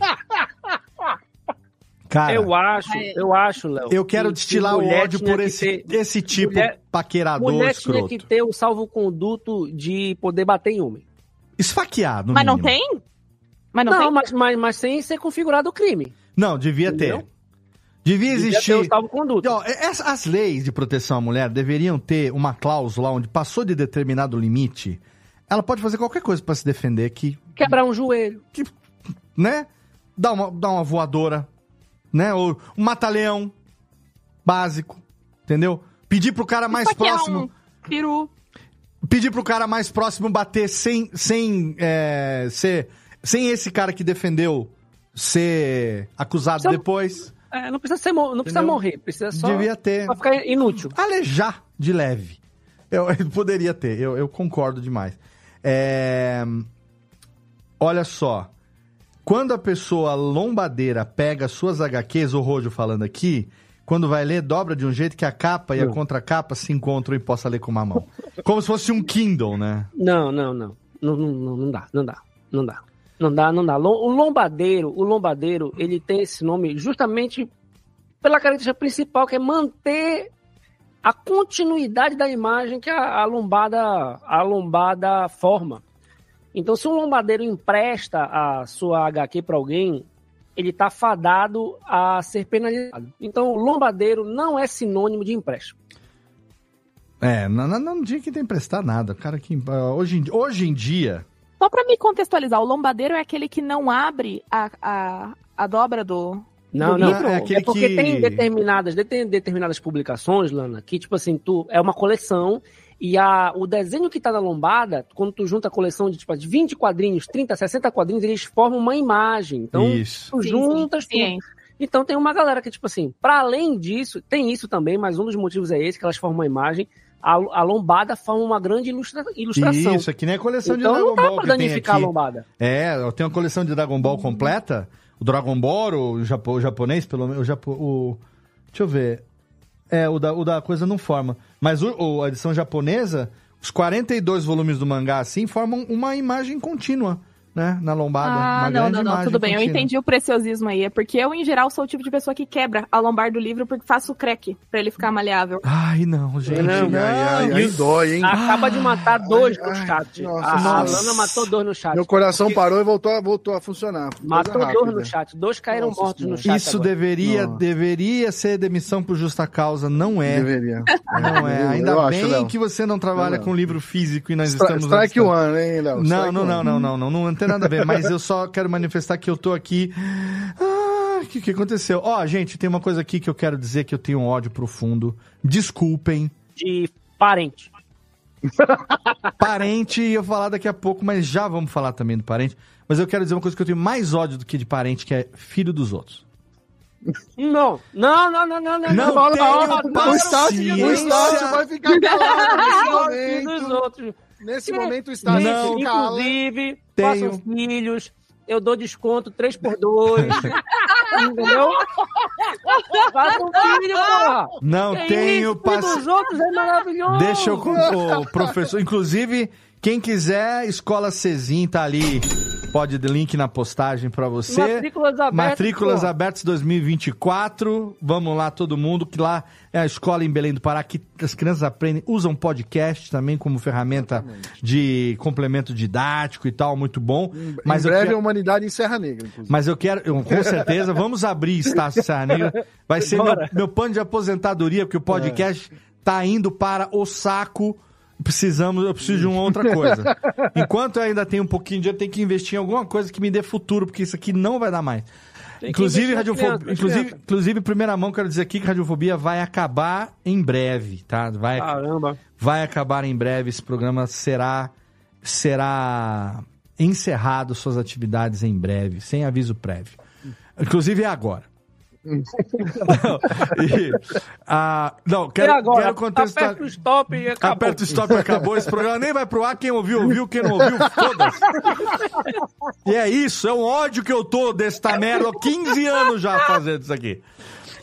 Cara, eu acho, eu acho, Léo. eu quero que- destilar que o mulher ódio por esse, ter- esse tipo mulher- paquerador Mulher escroto. tinha que ter o salvo-conduto de poder bater em homem. Esfaquear, no Mas não mínimo. tem? Mas não, Não, tem? mas, mas, mas sem ser configurado o crime. Não, devia Entendeu? ter. Devia Devia existir. ter o salvo-conduto. Ó, ess- As leis de proteção à mulher deveriam ter uma cláusula onde passou de determinado limite, ela pode fazer qualquer coisa pra se defender que, Quebrar um joelho. né? Dá uma, dá uma voadora, né? Ou um mata-leão básico, entendeu? Pedir pro cara mais próximo. Um peru. pedir pro cara mais próximo bater sem, sem é, ser. Sem esse cara que defendeu ser acusado Só- depois. É, não precisa, ser, não precisa morrer, precisa só Devia ter. pra ficar inútil. Alejar de leve. Eu, eu poderia ter, eu, eu concordo demais. É, Olha só. Quando a pessoa lombadeira pega suas HQs, o Rojo falando aqui, quando vai ler, dobra de um jeito que a capa e a Hum. contracapa se encontram e possa ler com uma mão. Como se fosse um Kindle, né? Não, não. Não, não, não, não dá, não dá, não dá. Não dá, não dá. O lombadeiro, o lombadeiro, ele tem esse nome justamente pela característica principal, que é manter a continuidade da imagem que a, a lombada a lombada forma. Então, se um lombadeiro empresta a sua HQ para alguém, ele está fadado a ser penalizado. Então, lombadeiro não é sinônimo de empréstimo. É, não, não, não tinha que emprestar nada. Cara que. ah, Hoje, hoje em dia. Só pra me contextualizar, o lombadeiro é aquele que não abre a, a, a dobra do. Não, não. livro? é É, aquele porque que- tem determinadas, tem determinadas publicações, Lana, que, tipo assim, tu, é uma coleção e a, o desenho que tá na lombada, quando tu junta a coleção de, tipo, de 20 quadrinhos, 30, 60 quadrinhos, eles formam uma imagem. Então, Isso. tu Sim, juntas sim, tudo. sim. Então tem uma galera que, tipo assim, para além disso, tem isso também, mas um dos motivos é esse, que elas formam uma imagem. A, a lombada forma uma grande ilustra, ilustração. Isso, é que nem a coleção então de não Dragon dá Ball pra que tem danificar a aqui. lombada. É, eu tenho uma coleção de Dragon Ball completa. O Dragon Ball, o, japo, o japonês, pelo menos. O, japo, o, deixa eu ver. É, o da, o da coisa não forma. Mas o, o- a edição japonesa, os 42 volumes do mangá, assim, formam uma imagem contínua. Né? Na lombada. Ah, uma não, não, não, tudo bem. Eu contínua. entendi o preciosismo aí. É porque eu, em geral, sou o tipo de pessoa que quebra a lombar do livro porque faço o crack pra ele ficar maleável. Ai, não, gente. Não, não. ai, ai, dói, hein? Acaba de matar dois no ai, chat. nossa, a, a nossa. Lana matou dois no chat. Meu coração parou e voltou, a- voltou a funcionar. Matou dois rápida. no chat. Dois caíram Nossa mortos no chat. Isso agora. deveria, Não. deveria ser demissão por justa causa, não é. Deveria. Não é. Eu Ainda acho, bem Léo. que você não trabalha Não. com livro físico e nós Stra- estamos... Strike one, hein, Léo? Não, não, não, não, não, não, não, não tem nada a ver, mas eu só quero manifestar que eu tô aqui. Ah, o que, que aconteceu? Ó, gente, tem uma coisa aqui que eu quero dizer que eu tenho um ódio profundo. Desculpem. De parente. Parente, ia falar daqui a pouco, mas já vamos falar também do parente. Mas eu quero dizer uma coisa que eu tenho mais ódio do que de parente, que é filho dos outros. Não, não, não, não, não, não. Não não, não, não. O Estácio vai ficar calado nesse não, filho dos momento. outros. Nesse momento o Estácio Não. Se cala. Inclusive, Tenho. façam filhos, eu dou desconto 3 por 2 Entendeu? Façam filho, porra. Não Que tenho dos paciência. outros é maravilhoso. Deixa eu com o professor. Inclusive, quem quiser, Escola Cezim tá ali. Pode link na postagem pra você. Matrículas abertas, Matrículas porra. abertas 2024. Vamos lá, todo mundo, que lá é a escola em Belém do Pará, que as crianças aprendem, usam podcast também como ferramenta de complemento didático e tal, muito bom. Mas em breve quero- a humanidade em Serra Negra, inclusive. mas eu quero, eu- com certeza, vamos abrir Estácio Serra Negra. Vai ser meu, Bora. meu plano de aposentadoria, porque o podcast tá indo para o saco. Precisamos, eu preciso de uma outra coisa. Enquanto eu ainda tenho um pouquinho de dinheiro, eu tenho que investir em alguma coisa que me dê futuro, porque isso aqui não vai dar mais. Tem Inclusive, radiofobia, crianças, nas inclusive, inclusive, primeira mão, quero dizer aqui que radiofobia vai acabar em breve, tá? Vai, Caramba. vai acabar em breve. Esse programa será será encerrado suas atividades em breve, sem aviso prévio. Inclusive é agora. Não, e, ah, não, quero, e agora? quero contextual- Aperta o stop e acabou. Aperta o stop, acabou esse programa. Nem vai pro ar. Quem ouviu, ouviu. Quem não ouviu, foda-se. E é isso. É um ódio que eu tô desta merda há 15 anos já fazendo isso aqui.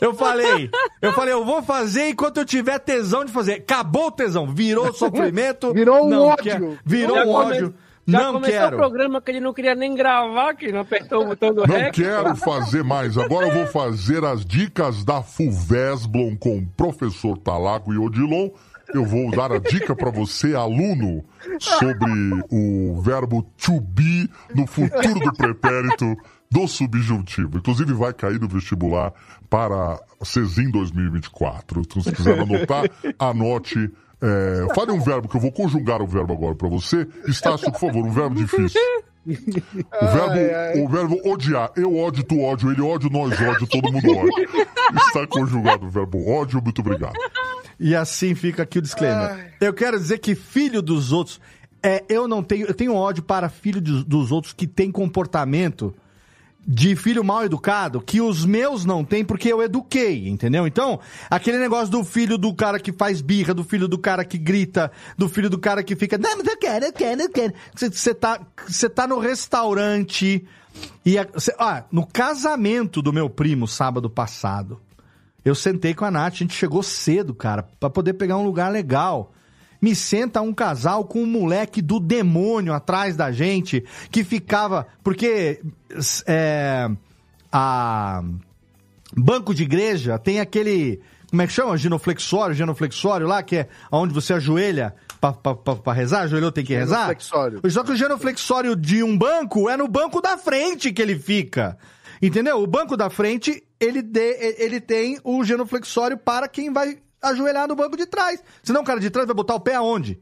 Eu falei, eu falei, eu vou fazer enquanto eu tiver tesão de fazer. Acabou o tesão, virou sofrimento. Virou um não ódio. quer- virou um come- ódio. Já não começou quero. o programa que ele não queria nem gravar, que não apertou o botão do Não rec. quero fazer mais. Agora eu vou fazer as dicas da Fulvesblon com o professor Talago e Odilon. Eu vou dar a dica para você, aluno, sobre o verbo to be no futuro do pretérito do subjuntivo. Inclusive vai cair no vestibular para CESIM 2024. Então, se quiser anotar, anote. É, fale um verbo que eu vou conjugar o verbo agora para você. Estácio, por favor, um verbo difícil. O verbo, o verbo odiar. Eu ódio, tu ódio, ele ódio, nós ódio, todo mundo ódio. Está conjugado o verbo ódio, muito obrigado. E assim fica aqui o disclaimer. Eu quero dizer que filho dos outros. É, eu não tenho. Eu tenho ódio para filho dos, dos outros que tem comportamento de filho mal educado que os meus não têm porque eu eduquei, entendeu? Então, aquele negócio do filho do cara que faz birra, do filho do cara que grita, do filho do cara que fica, não, mas eu quero, eu quero, eu quero. Você tá, você tá no restaurante e, cê, ah, no casamento do meu primo sábado passado, eu sentei com a Nath, a gente chegou cedo, cara, pra poder pegar um lugar legal. Me senta um casal com um moleque do demônio atrás da gente, que ficava. Porque. É, a. Banco de igreja tem aquele. Como é que chama? Genoflexório, genoflexório lá, que é onde você ajoelha pra rezar, ajoelhou tem que rezar. Só que o genoflexório de um banco é no banco da frente que ele fica. Entendeu? O banco da frente, ele, de, ele tem o genuflexório para quem vai ajoelhar no banco de trás. Senão o cara de trás vai botar o pé aonde?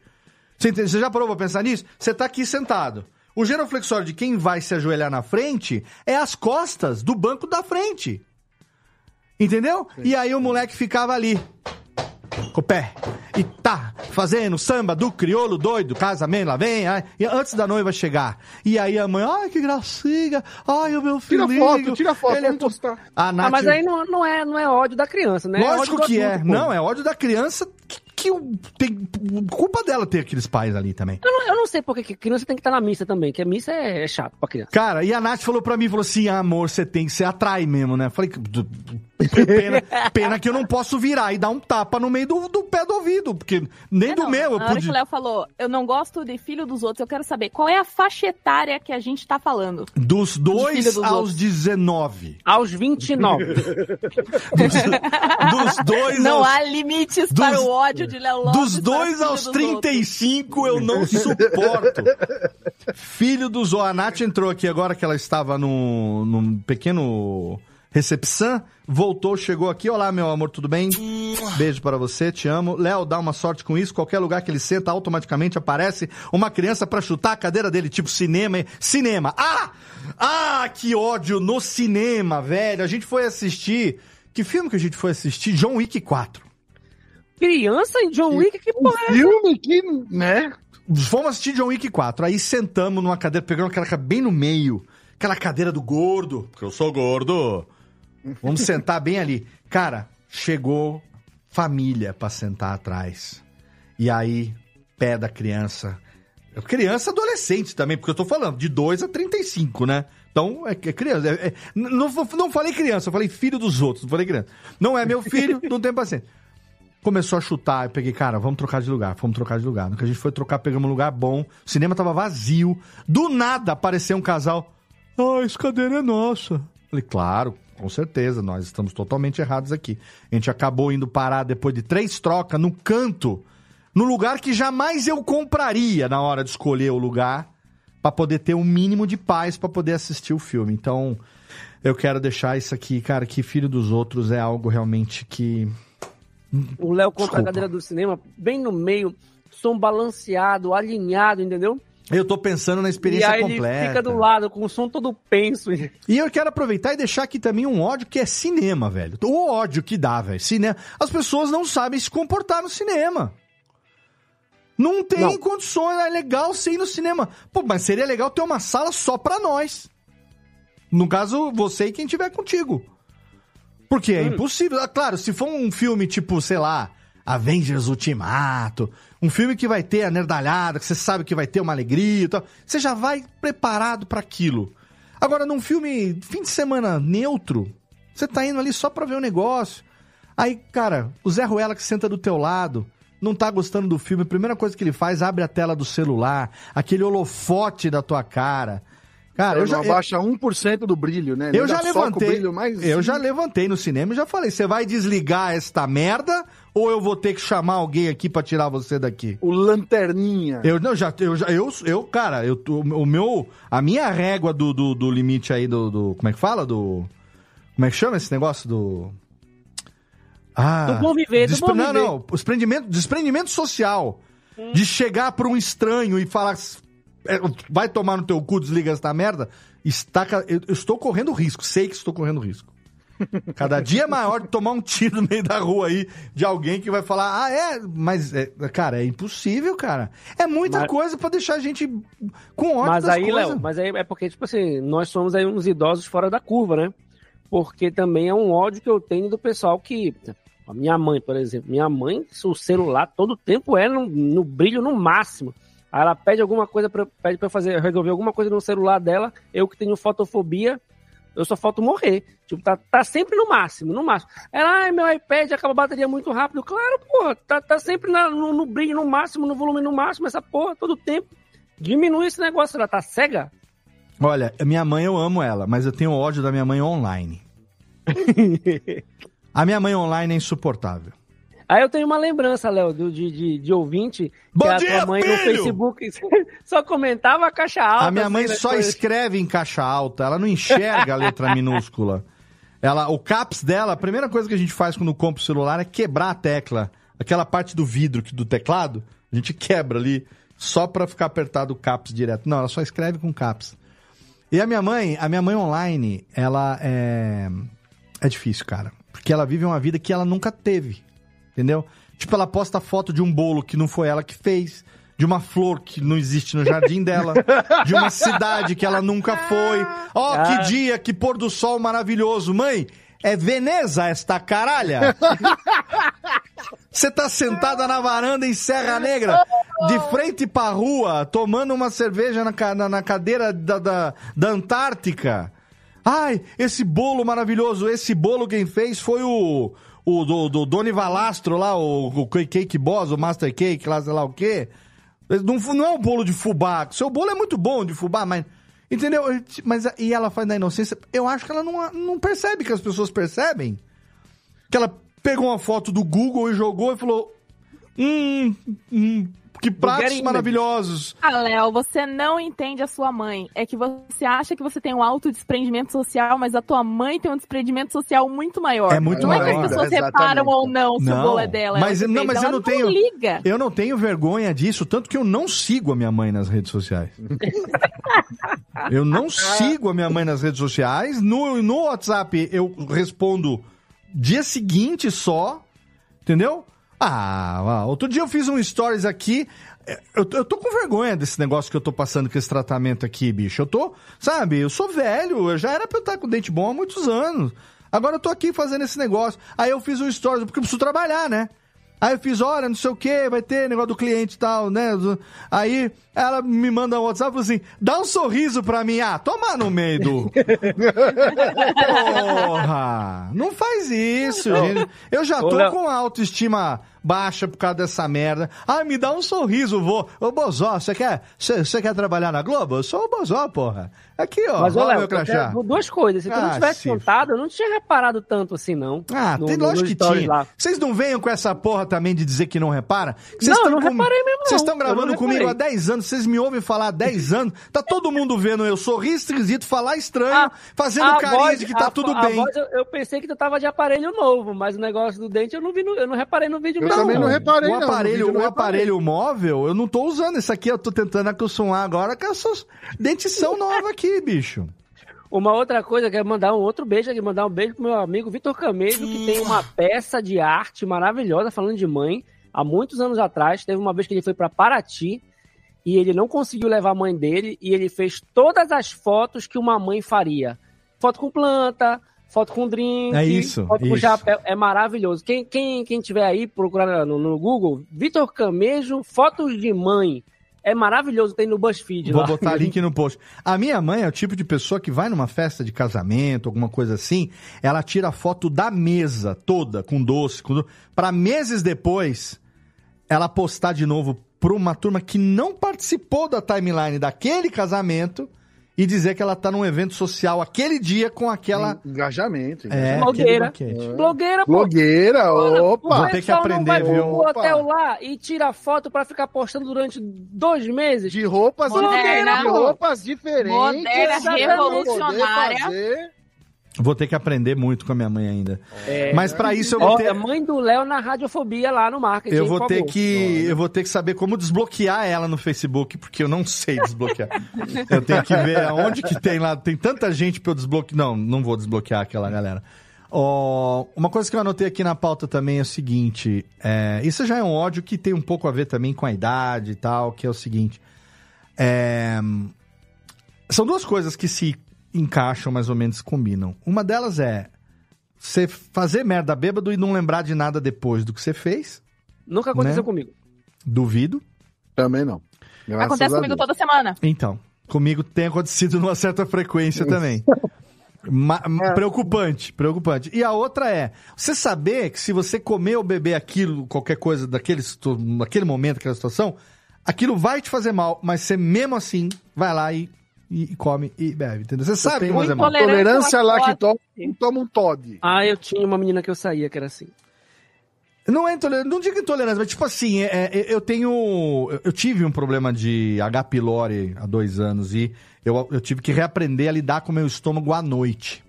Você? Você já parou pra pensar nisso? Você tá aqui sentado. O genuflexório de quem vai se ajoelhar na frente é as costas do banco da frente. Entendeu? E aí o moleque ficava ali. Com o pé. E tá fazendo samba do crioulo doido, casamento, lá vem, ai, e antes da noiva chegar. E aí a mãe, ai, que gracinha, ai, o meu Tira filhinho. foto, tira foto, ele é postar. A Nath... Ah, mas aí não, não, é, não é ódio da criança, né? Lógico ódio do que é. adulto, pô. Não, é ódio da criança que, que tem culpa dela ter aqueles pais ali também. Eu não, eu não sei porque que criança tem que estar na missa também, que a missa é, é chato pra criança. Cara, e a Nath falou pra mim, falou assim, amor, você tem que se atrai mesmo, né? Falei, "Du- du- Pena, pena que eu não posso virar e dar um tapa no meio do, do pé do ouvido, porque nem É, do não, meu eu Na hora que pude. o Léo falou, eu não gosto de filho dos outros, eu quero saber qual é a faixa etária que a gente tá falando. Dos 2 dos aos outros. 19. Aos 29. Dos 2 Não aos. há limites dos- para o ódio de Léo Lopes. Dos 2 para aos dos outros. 35 eu não suporto. Filho do Zo. A Nath entrou aqui agora que ela estava num, num pequeno recepção. Voltou, chegou aqui. Olá, meu amor, tudo bem? Beijo para você, te amo. Léo, dá uma sorte com isso. Qualquer lugar que ele senta, automaticamente aparece uma criança pra chutar a cadeira dele, tipo cinema. Cinema. Ah! Ah, que ódio no cinema, velho. A gente foi assistir. Que filme que a gente foi assistir? John Wick 4. Criança em John Wick, que porra é essa? Filme que, né? Fomos assistir John Wick 4. Aí sentamos numa cadeira, pegamos aquela bem no meio. Aquela cadeira do gordo. Porque eu sou gordo. Vamos sentar bem ali. Cara, chegou família pra sentar atrás. E aí, pé da criança. Criança adolescente também, porque eu tô falando de 2 a 35, né? Então, é, é criança. É- é- não, não falei criança, eu falei filho dos outros, não falei criança. Não é meu filho, não tem paciência. Começou a chutar, eu peguei, cara, vamos trocar de lugar, vamos trocar de lugar. No que a gente foi trocar, pegamos um lugar bom, o cinema tava vazio. Do nada apareceu um casal. Ah, essa cadeira é nossa. Falei, claro, com certeza, nós estamos totalmente errados aqui. A gente acabou indo parar depois de três trocas no canto, no lugar que jamais eu compraria na hora de escolher o lugar, pra poder ter um mínimo de paz pra poder assistir o filme. Então, eu quero deixar isso aqui, cara, que filho dos outros é algo realmente que. O Léo compra Desculpa. a cadeira do cinema bem no meio, som balanceado, alinhado, entendeu? Eu tô pensando na experiência e aí completa. ele fica do lado, com o som todo penso. E eu quero aproveitar e deixar aqui também um ódio que é cinema, velho. O ódio que dá, velho. Cinema. As pessoas não sabem se comportar no cinema. Não tem Não. condições, é legal ser ir no cinema. Pô, mas seria legal ter uma sala só pra nós. No caso, você e quem tiver contigo. Porque é impossível. Ah, Claro, se for um filme tipo, sei lá, Avengers Ultimato, um filme que vai ter a nerdalhada, que você sabe que vai ter uma alegria e tal, você já vai preparado pra aquilo. Agora, num filme fim de semana neutro, você tá indo ali só pra ver o negócio. Aí, cara, o Zé Ruela que senta do teu lado, não tá gostando do filme, a primeira coisa que ele faz, abre a tela do celular, aquele holofote da tua cara. Cara, eu já, não abaixa 1% do brilho, né? eu Ainda já levantei. Eu já levantei no cinema e já falei: você vai desligar esta merda ou eu vou ter que chamar alguém aqui pra tirar você daqui? O lanterninha. Eu não, já, eu já, eu, eu cara, eu, o meu, a minha régua do, do, do limite aí do, do, como é que fala? Do, como é que chama esse negócio do... Ah, Do conviver, do despre- bom Não, viver. não, o desprendimento, desprendimento social. De chegar pra um estranho e falar, "É, vai tomar no teu cu, desliga essa merda, está, eu, eu estou correndo risco, sei que estou correndo risco. Cada dia é maior de tomar um tiro no meio da rua aí de alguém que vai falar, ah, é, mas, é, cara, é impossível, cara. É muita Mas- coisa pra deixar a gente com ódio Mas aí. Léo, mas aí é porque, tipo assim, nós somos aí uns idosos fora da curva, né? Porque também é um ódio que eu tenho do pessoal que. A minha mãe, por exemplo. Minha mãe, o celular todo tempo é no, no brilho no máximo. Aí ela pede alguma coisa, pra, pede eu fazer, resolver alguma coisa no celular dela. Eu que tenho fotofobia, eu só falto morrer. Tipo, tá, tá sempre no máximo, no máximo. Ela, ai, meu iPad acaba a bateria muito rápido. Claro, porra, tá, tá sempre na- no, no brilho no máximo, no volume no máximo, essa porra, todo tempo. Diminui esse negócio, ela tá cega? Olha, minha mãe eu amo ela, mas eu tenho ódio da minha mãe online. a minha mãe online é insuportável. Aí eu tenho uma lembrança, Léo, do- de, de, de ouvinte, Bom que a dia, tua mãe no filho! Facebook só comentava a caixa alta. a minha mãe assim, só coisas. escreve em caixa alta, ela não enxerga a letra minúscula. Ela, o caps dela, a primeira coisa que a gente faz quando compra o celular é quebrar a tecla. Aquela parte do vidro que- do teclado, a gente quebra ali só pra ficar apertado o caps direto. Não, ela só escreve com caps. E a minha mãe, a minha mãe online, ela é é difícil, cara, porque ela vive uma vida que ela nunca teve. Entendeu? Tipo, ela posta foto de um bolo que não foi ela que fez, de uma flor que não existe no jardim dela, de uma cidade que ela nunca foi. Ó, Ah. que dia, que pôr do sol maravilhoso. Mãe, é Veneza esta caralha? Você tá sentada na varanda em Serra Negra, de frente pra rua, tomando uma cerveja na, na, na cadeira da, da, da Antártica. Ai, esse bolo maravilhoso, esse bolo quem fez foi o. O do, do Doni Valastro lá, o, o Cake Boss, o Master Cake, lá, sei lá o quê. Não, não é um bolo de fubá. Seu bolo é muito bom de fubá, mas. Entendeu? Mas e ela faz na inocência. Eu acho que ela não, não percebe que as pessoas percebem. Que ela pegou uma foto do Google e jogou e falou: Hum, hum que pratos maravilhosos. Ah, Léo, você não entende a sua mãe. É que você acha que você tem um alto desprendimento social, mas a tua mãe tem um desprendimento social muito maior. É muito não é que maior. as pessoas Exatamente. reparam ou não se o bolo é dela. Mas, não, mas eu não tenho. liga. Eu não tenho vergonha disso, tanto que eu não sigo a minha mãe nas redes sociais. eu não sigo a minha mãe nas redes sociais. No, no WhatsApp eu respondo dia seguinte só. Entendeu? Ah, outro dia eu fiz um stories aqui. é, Eu, eu tô com vergonha desse negócio que eu tô passando com esse tratamento aqui, bicho. Eu tô, sabe, eu sou velho, eu já era pra eu estar com dente bom há muitos anos. Agora eu tô aqui fazendo esse negócio. Aí eu fiz um stories, porque eu preciso trabalhar, né? Aí eu fiz, olha, não sei o que, vai ter negócio do cliente e tal, né? Aí ela me manda um WhatsApp e fala assim: dá um sorriso pra mim. Ah, toma no meio do. Porra! Não faz isso, gente. Eu já tô com a autoestima baixa por causa dessa merda. Ah, me dá um sorriso, vô. Ô, Bozó, você quer, quer trabalhar na Globo? Eu sou o Bozó, porra. Aqui, ó. Mas, ó Léo, meu eu crachá. quero duas coisas. Se tu Ah, não tivesse se contado, eu não tinha reparado tanto assim, não. Ah, No- tem no- lógico que tinha. Vocês não venham com essa porra também de dizer que não repara? Não, eu não reparei mesmo, não. Vocês estão gravando comigo há reparei. 10 anos, vocês me ouvem falar há 10 anos, tá todo mundo vendo eu sorrir esquisito, falar estranho, Ah, fazendo a carinha voz- de que tá a- tudo a bem. voz eu, eu pensei que tu tava de aparelho novo, mas o negócio do dente eu não vi, no- eu não reparei no vídeo Eu mesmo. também não reparei, o não. No aparelho, não o reparei. aparelho móvel, eu não tô usando. Esse aqui eu tô tentando acostumar agora com essas dentição nova aqui, bicho. Uma outra coisa, quero mandar um outro beijo aqui, mandar um beijo pro meu amigo Vitor Camejo, que tem uma peça de arte maravilhosa falando de mãe. Há muitos anos atrás, teve uma vez que ele foi para Paraty e ele não conseguiu levar a mãe dele e ele fez todas as fotos que uma mãe faria. Foto com planta, foto com drink, É isso, foto com isso. chapéu. É maravilhoso. Quem, quem, quem tiver aí, procurar no, no Google, Vitor Camejo, fotos de mãe. É maravilhoso, tem no BuzzFeed Vou lá. botar link no post. A minha mãe é o tipo de pessoa que vai numa festa de casamento, alguma coisa assim, ela tira foto da mesa toda, com doce, com do... para meses depois ela postar de novo pra uma turma que não participou da timeline daquele casamento e dizer que ela tá num evento social aquele dia com aquela Engajamento. É, Blogueira. banquete. Blogueira, pô. Blogueira, opa. Vou ter que aprender, vai viu? pro hotel lá e tira foto pra ficar postando durante dois meses. De roupas, Moderna. de roupas diferentes. Moderna, revolucionária. Vou ter que aprender muito com a minha mãe ainda. É. Mas pra isso eu vou Olha, ter mãe do Léo na radiofobia lá no marketing. Eu vou ter que eu vou ter que saber como desbloquear ela no Facebook, porque eu não sei desbloquear. eu tenho que ver aonde que tem lá, tem tanta gente pra eu desbloquear. Não, não vou desbloquear aquela galera. Ó, uma coisa que eu anotei aqui na pauta também é o seguinte, é, isso já é um ódio que tem um pouco a ver também com a idade e tal, que é o seguinte, é, são duas coisas que se encaixam mais ou menos, combinam. Uma delas é você fazer merda bêbado e não lembrar de nada depois do que você fez. Nunca aconteceu né? comigo. Duvido. Também não. Graças Acontece comigo toda semana. Então, comigo tem acontecido numa certa frequência também. Ma- preocupante, preocupante. E a outra é, você saber que se você comer ou beber aquilo, qualquer coisa daquele, naquele momento, aquela situação, aquilo vai te fazer mal, mas você mesmo assim vai lá e, e- e come e bebe, entendeu? Você sabe que fazer mal. Tolerância à lactose, toma um Todd. Ah, eu tinha uma menina que eu saía que era assim. Não é intolerância, não digo intolerância, mas tipo assim, é- é- eu tenho. eu- tive um problema de H. pylori há dois anos e eu, eu tive que reaprender a lidar com o meu estômago à noite.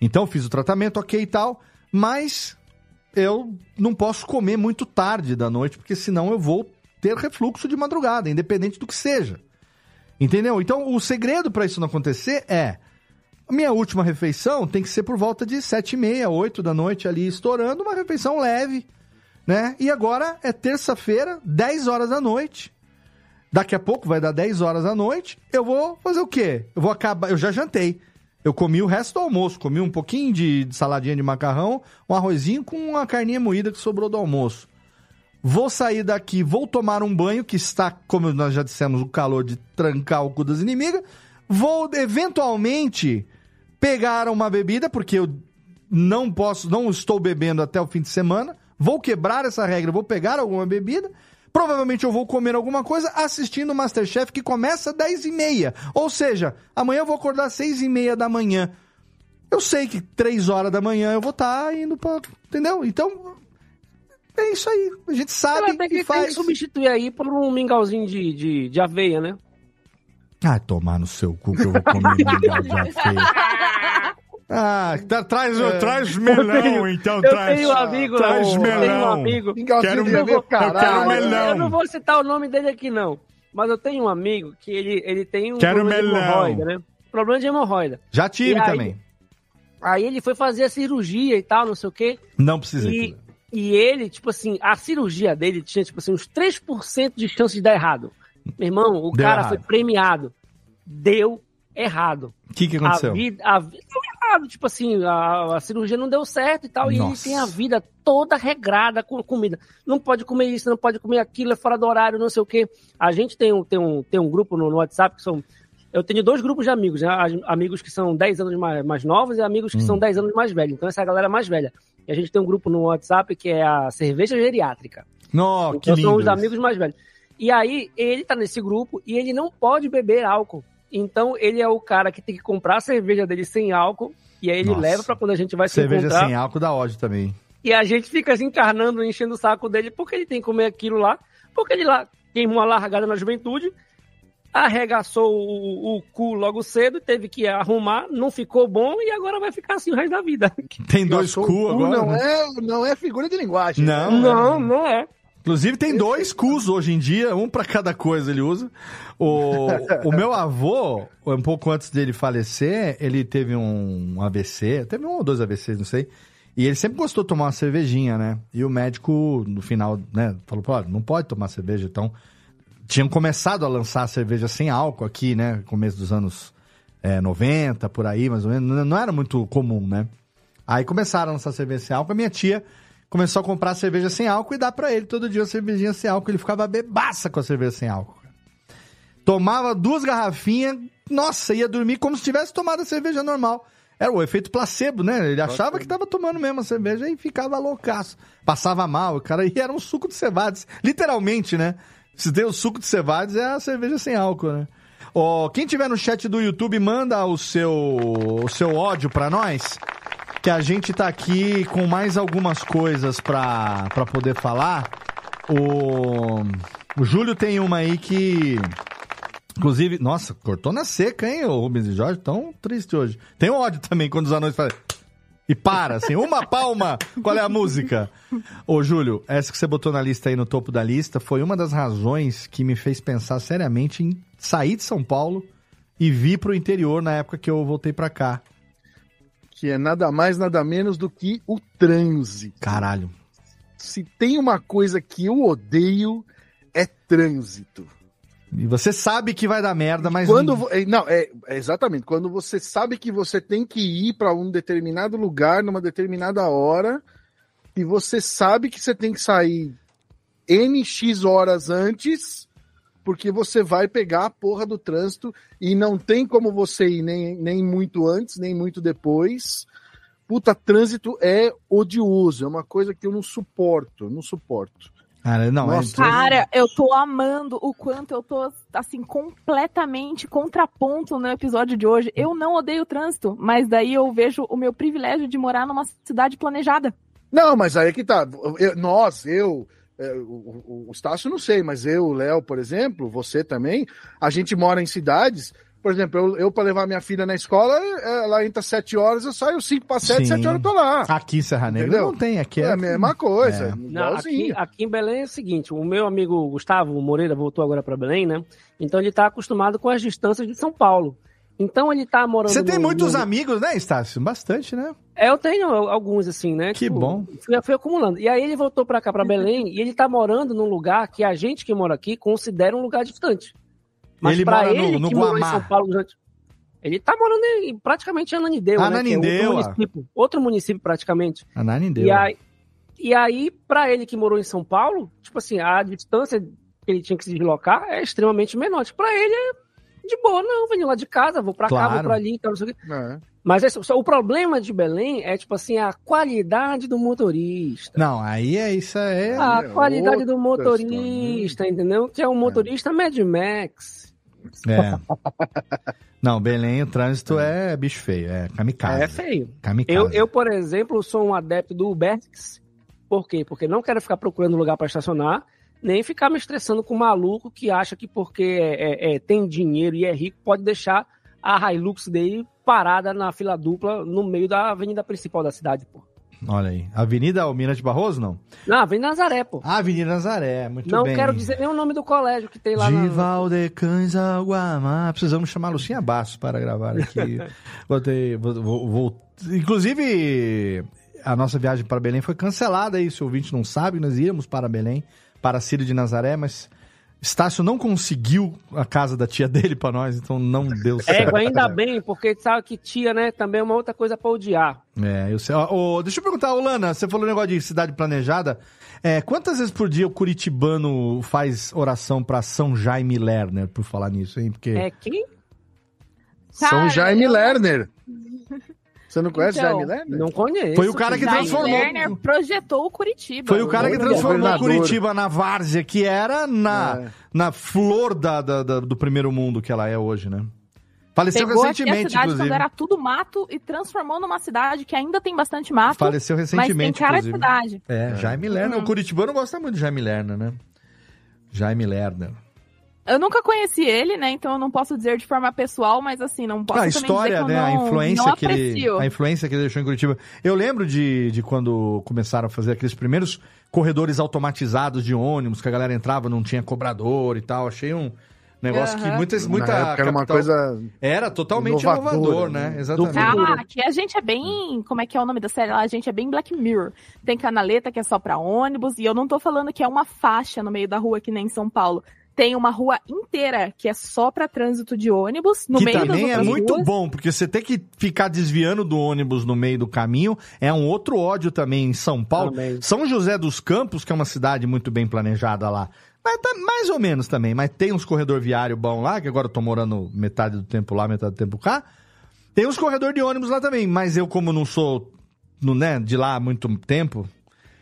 Então eu fiz o tratamento, ok e tal, mas eu não posso comer muito tarde da noite, porque senão eu vou ter refluxo de madrugada, independente do que seja. Entendeu? Então o segredo para isso não acontecer é. Minha última refeição tem que ser por volta de sete e meia, oito da noite ali, estourando, uma refeição leve, né? E agora é terça-feira, 10 horas da noite. Daqui a pouco vai dar 10 horas da noite. Eu vou fazer o quê? Eu vou acabar. Eu já jantei. Eu comi o resto do almoço. Comi um pouquinho de, de saladinha de macarrão, um arrozinho com uma carninha moída que sobrou do almoço. Vou sair daqui, vou tomar um banho, que está, como nós já dissemos, o calor de trancar o cu das inimigas. Vou, eventualmente, pegar uma bebida, porque eu não posso, não estou bebendo até o fim de semana. Vou quebrar essa regra, vou pegar alguma bebida. Provavelmente eu vou comer alguma coisa assistindo o Masterchef que começa às 10 e meia. Ou seja, amanhã eu vou acordar às 6 e meia da manhã. Eu sei que 3 horas da manhã eu vou estar indo pra. Entendeu? Então. É isso aí. A gente sabe Ela tem que, que, tem faz. que substituir aí por um mingauzinho de, de, de aveia, né? Ah, tomar no seu cu que eu vou comer mingau de aveia. Ah, tá- traz, É. traz Eu melão, tenho- então. eu traz, tenho um amigo, traz eu melão. tenho um amigo. Quero, eu, vou- eu quero melão. eu não vou citar o nome dele aqui, não. Mas eu tenho um amigo que ele, ele tem um Quero problema de melão. hemorroida, né? Problema de hemorroida. Já tive E aí- também. Aí ele foi fazer a cirurgia e tal, não sei o quê. Não precisa. E, e ele, tipo assim, a cirurgia dele tinha, tipo assim, uns 3% de chance de dar errado. Meu irmão, o Deu cara errado. foi premiado. Deu errado. O que, que aconteceu? A vida, a vida deu errado, tipo assim, a, a cirurgia não deu certo e tal, e ele Nossa. tem a vida toda regrada com comida. Não pode comer isso, não pode comer aquilo, é fora do horário, não sei o quê. A gente tem um, tem um, tem um grupo no, no WhatsApp que são. Eu tenho dois grupos de amigos, né? Amigos que são 10 anos mais, mais novos e amigos que Hum. são 10 anos mais velhos. Então essa é a galera mais velha. E a gente tem um grupo no WhatsApp que é a cerveja geriátrica. Não, que Então lindo. são os amigos mais velhos. E aí, ele tá nesse grupo e ele não pode beber álcool. Então, ele é o cara que tem que comprar a cerveja dele sem álcool. E aí ele Nossa. leva pra quando a gente vai se Cerveja encontrar. sem álcool dá ódio também. E a gente fica se encarnando, enchendo o saco dele, porque ele tem que comer aquilo lá. Porque ele lá queimou a largada na juventude, arregaçou o, o cu logo cedo, teve que arrumar, não ficou bom e agora vai ficar assim o resto da vida. Tem dois o cu agora. Não né? é, não é figura de linguagem. Não, Não, não é. Inclusive tem dois cus hoje em dia, um pra cada coisa ele usa. O, o meu avô, um pouco antes dele falecer, ele teve um AVC, teve um ou dois AVCs, não sei. E ele sempre gostou de tomar uma cervejinha, né? E o médico, no final, né, falou, pô, não pode tomar cerveja, então... Tinham começado a lançar a cerveja sem álcool aqui, né? Começo dos anos é, 90, por aí, mais ou menos. Não- era muito comum, né? Aí começaram a lançar cerveja sem álcool. A minha tia começou a comprar cerveja sem álcool e dar pra ele todo dia uma cervejinha sem álcool. Ele ficava bebaça com a cerveja sem álcool. Tomava duas garrafinhas, nossa, ia dormir como se tivesse tomado a cerveja normal. Era o efeito placebo, né? Ele achava que tava tomando mesmo a cerveja e ficava loucaço. Passava mal, o cara, e era um suco de cevades. Literalmente, né? Se tem o suco de cevades, é a cerveja sem álcool, né? Ó, quem tiver no chat do YouTube, manda o seu, o seu ódio pra nós, que a gente tá aqui com mais algumas coisas pra, poder falar. O, o Júlio tem uma aí que. Inclusive, nossa, cortou na seca, hein, o Rubens e Jorge? Tão triste hoje. Tem ódio também quando os anões fazem. E para, assim, uma palma. Qual é a música? Ô, Júlio, essa que você botou na lista aí, no topo da lista, foi uma das razões que me fez pensar seriamente em sair de São Paulo e vir pro interior na época que eu voltei pra cá. Que é nada mais, nada menos do que o trânsito. Caralho. Se tem uma coisa que eu odeio, é trânsito. E você sabe que vai dar merda, mas. Quando é, não, é, é exatamente. Quando você sabe que você tem que ir para um determinado lugar numa determinada hora e você sabe que você tem que sair NX horas antes, porque você vai pegar a porra do trânsito e não tem como você ir nem, nem muito antes, nem muito depois. Puta, trânsito é odioso, é uma coisa que eu não suporto, não suporto. Cara, não, é- Nossa, Cara, eu tô amando o quanto eu tô, assim, completamente contraponto no episódio de hoje. Eu não odeio o trânsito, mas daí eu vejo o meu privilégio de morar numa cidade planejada. Não, mas aí é que tá. Eu- nós, eu, é, o, o, o Estácio não sei, mas eu, o Léo, por exemplo, você também, a gente mora em cidades. Por exemplo, eu, eu para levar minha filha na escola, ela entra às 7 horas, eu saio 5 para 7, Sim. 7 horas eu tô lá. Aqui em Serra Negra Entendeu? não tem, aqui é. É a mesma coisa. É. Não, aqui, aqui em Belém é o seguinte, o meu amigo Gustavo Moreira voltou agora para Belém, né? Então ele tá acostumado com as distâncias de São Paulo. Então ele tá morando Você tem no- muitos no- amigos, né, Estácio? Bastante, né? É, eu tenho alguns, assim, né? Que bom. Fui, fui acumulando. E aí ele voltou pra cá, pra Belém, e ele tá morando num lugar que a gente que mora aqui considera um lugar distante. Mas Ele pra mora no- ele no que morou em Guamá. São Paulo. Ele tá morando em, praticamente em Ananindeua, né? é outro município, outro município praticamente. Ananindeu. E aí, e aí, pra ele que morou em São Paulo, tipo assim, a distância que ele tinha que se deslocar é extremamente menor. Tipo, pra ele é de boa, não, venho lá de casa, vou pra cá, Claro. vou pra ali, então, não sei o quê. É. Mas esse- só o problema de Belém é, tipo assim, a qualidade do motorista. Não, aí é isso é. a é qualidade do motorista, entendeu? Que é um motorista Mad Max. É. Não, Belém, o trânsito é bicho feio, é kamikaze. É feio. Kamikaze. Eu, eu, por exemplo, sou um adepto do Uberx. Por quê? Porque não quero ficar procurando lugar para estacionar, nem ficar me estressando com um maluco que acha que porque é- é- é, tem dinheiro e é rico, pode deixar a Hilux dele parada na fila dupla no meio da avenida principal da cidade, pô. Olha aí. Avenida Almirante Barroso, não? Não, Avenida Nazaré, pô. Ah, Avenida Nazaré, muito não bem. quero dizer nem o nome do colégio que tem lá na... De Cães Aguamar. Precisamos chamar Lucinha Bastos para gravar aqui. Botei, vou, vou- vou- Inclusive, a nossa viagem para Belém foi cancelada aí. Se o ouvinte não sabe, nós íamos para Belém, para Círio de Nazaré, mas Estácio não conseguiu a casa da tia dele para nós, então não deu certo. É, ainda bem, porque sabe que tia, né, também é uma outra coisa pra odiar. É, eu sei. Ó, deixa eu perguntar, ô, Lana, você falou um negócio de cidade planejada. É, quantas vezes por dia o curitibano faz oração pra São Jaime Lerner, por falar nisso, hein? Porque... É quem? São Jaime Lerner. Você não conhece Então, Jaime Lerner? Não conheço. Foi o cara que Jaime transformou. Lerner projetou o Curitiba. Foi o cara que transformou governador. Curitiba na várzea que era na, É. na flor da, da- da- do primeiro mundo que ela é hoje, né? Faleceu Pegou aqui a recentemente, cidade inclusive. quando era tudo mato e transformou numa cidade que ainda tem bastante mato. Faleceu Mas tem recentemente, cara inclusive. de cidade. É, Jaime Lerner. Uhum. O curitibano gosta muito de Jaime Lerner, né? Jaime Lerner. Eu nunca conheci ele, né? Então eu não posso dizer de forma pessoal, mas assim, não posso a também história, dizer que eu né? não, a influência que ele, a influência que ele deixou em Curitiba. Eu lembro de, de quando começaram a fazer aqueles primeiros corredores automatizados de ônibus, que a galera entrava, não tinha cobrador e tal. Achei um negócio que Aham. muitas, Na muita época era uma coisa era totalmente inovador, né? né? Exatamente. Ah, aqui a gente é bem. Como é que é o nome da série lá? A gente é bem Black Mirror. Tem canaleta que é só pra ônibus, e eu não tô falando que é uma faixa no meio da rua que nem em São Paulo. Tem uma rua inteira que é só pra trânsito de ônibus, no que meio também das é muito ruas. bom, porque você ter que ficar desviando do ônibus no meio do caminho é um outro ódio também em São Paulo. Também. São José dos Campos, que é uma cidade muito bem planejada lá. Mas tá mais ou menos também, mas tem uns corredor viário bom lá, que agora eu tô morando metade do tempo lá, metade do tempo cá. Tem uns corredor de ônibus lá também, mas eu como não sou no, né, de lá há muito tempo,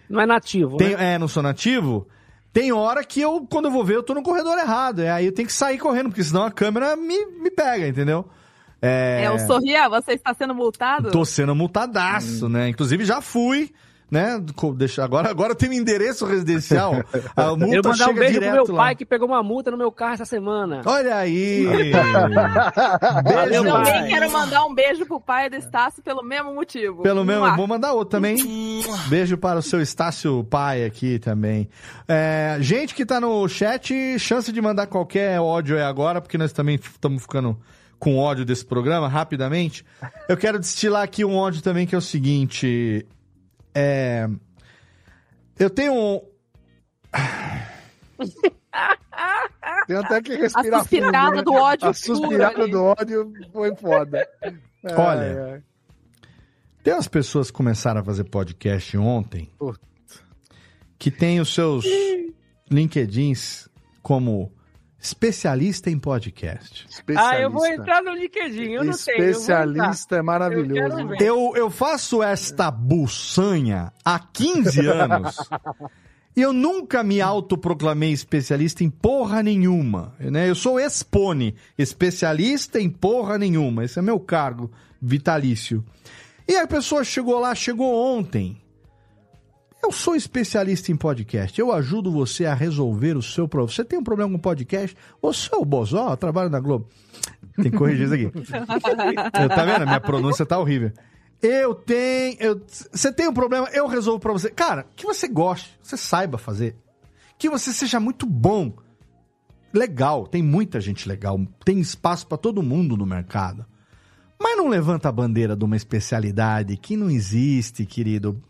Não é nativo, tem- né? é, não sou nativo, tem hora que eu, quando eu vou ver, eu tô no corredor errado. É, aí eu tenho que sair correndo, porque senão a câmera me, me pega, entendeu? É, É, o Sorria, você está sendo multado? Tô sendo multadaço, né? Inclusive já fui, né? Agora, agora eu tenho um endereço residencial. A multa Eu mandar um chega beijo pro direto meu lá. pai que pegou uma multa no meu carro essa semana. Olha aí! Beijo, pai. Também quero mandar um beijo pro pai do Estácio pelo mesmo motivo. Pelo menos, Mua. vou mandar outro também. Beijo para o seu Estácio Pai aqui também. É, gente que tá no chat, chance de mandar qualquer ódio é agora, porque nós também estamos ficando com ódio desse programa, rapidamente. Eu quero destilar aqui um ódio também, que é o seguinte. É, eu tenho. Tem até que respirar A suspirada fundo, né? do ódio A suspirada do ódio foi foda. Olha, Ai, ai. Tem umas pessoas que começaram a fazer podcast ontem Puta. que tem os seus LinkedIns como especialista em podcast. Ah, eu vou Especialista. entrar no LinkedIn, eu não sei. Especialista é maravilhoso. Eu. Eu, eu faço esta buçanha há 15 anos e eu nunca me autoproclamei especialista em porra nenhuma. Né? Eu sou expone, especialista em porra nenhuma. Esse é meu cargo vitalício. E a pessoa chegou lá, chegou ontem. Eu sou especialista em podcast. Eu ajudo você a resolver o seu problema. Você tem um problema com podcast? Ô, seu Bozó, eu trabalho na Globo. Tem que corrigir isso aqui. Eu, tá vendo? A minha pronúncia tá horrível. Eu tenho. eu- Você tem um problema, eu resolvo pra você. Cara, que você goste, você saiba fazer. Que você seja muito bom. Legal, tem muita gente legal. Tem espaço pra todo mundo no mercado. Mas não levanta a bandeira de uma especialidade que não existe, querido.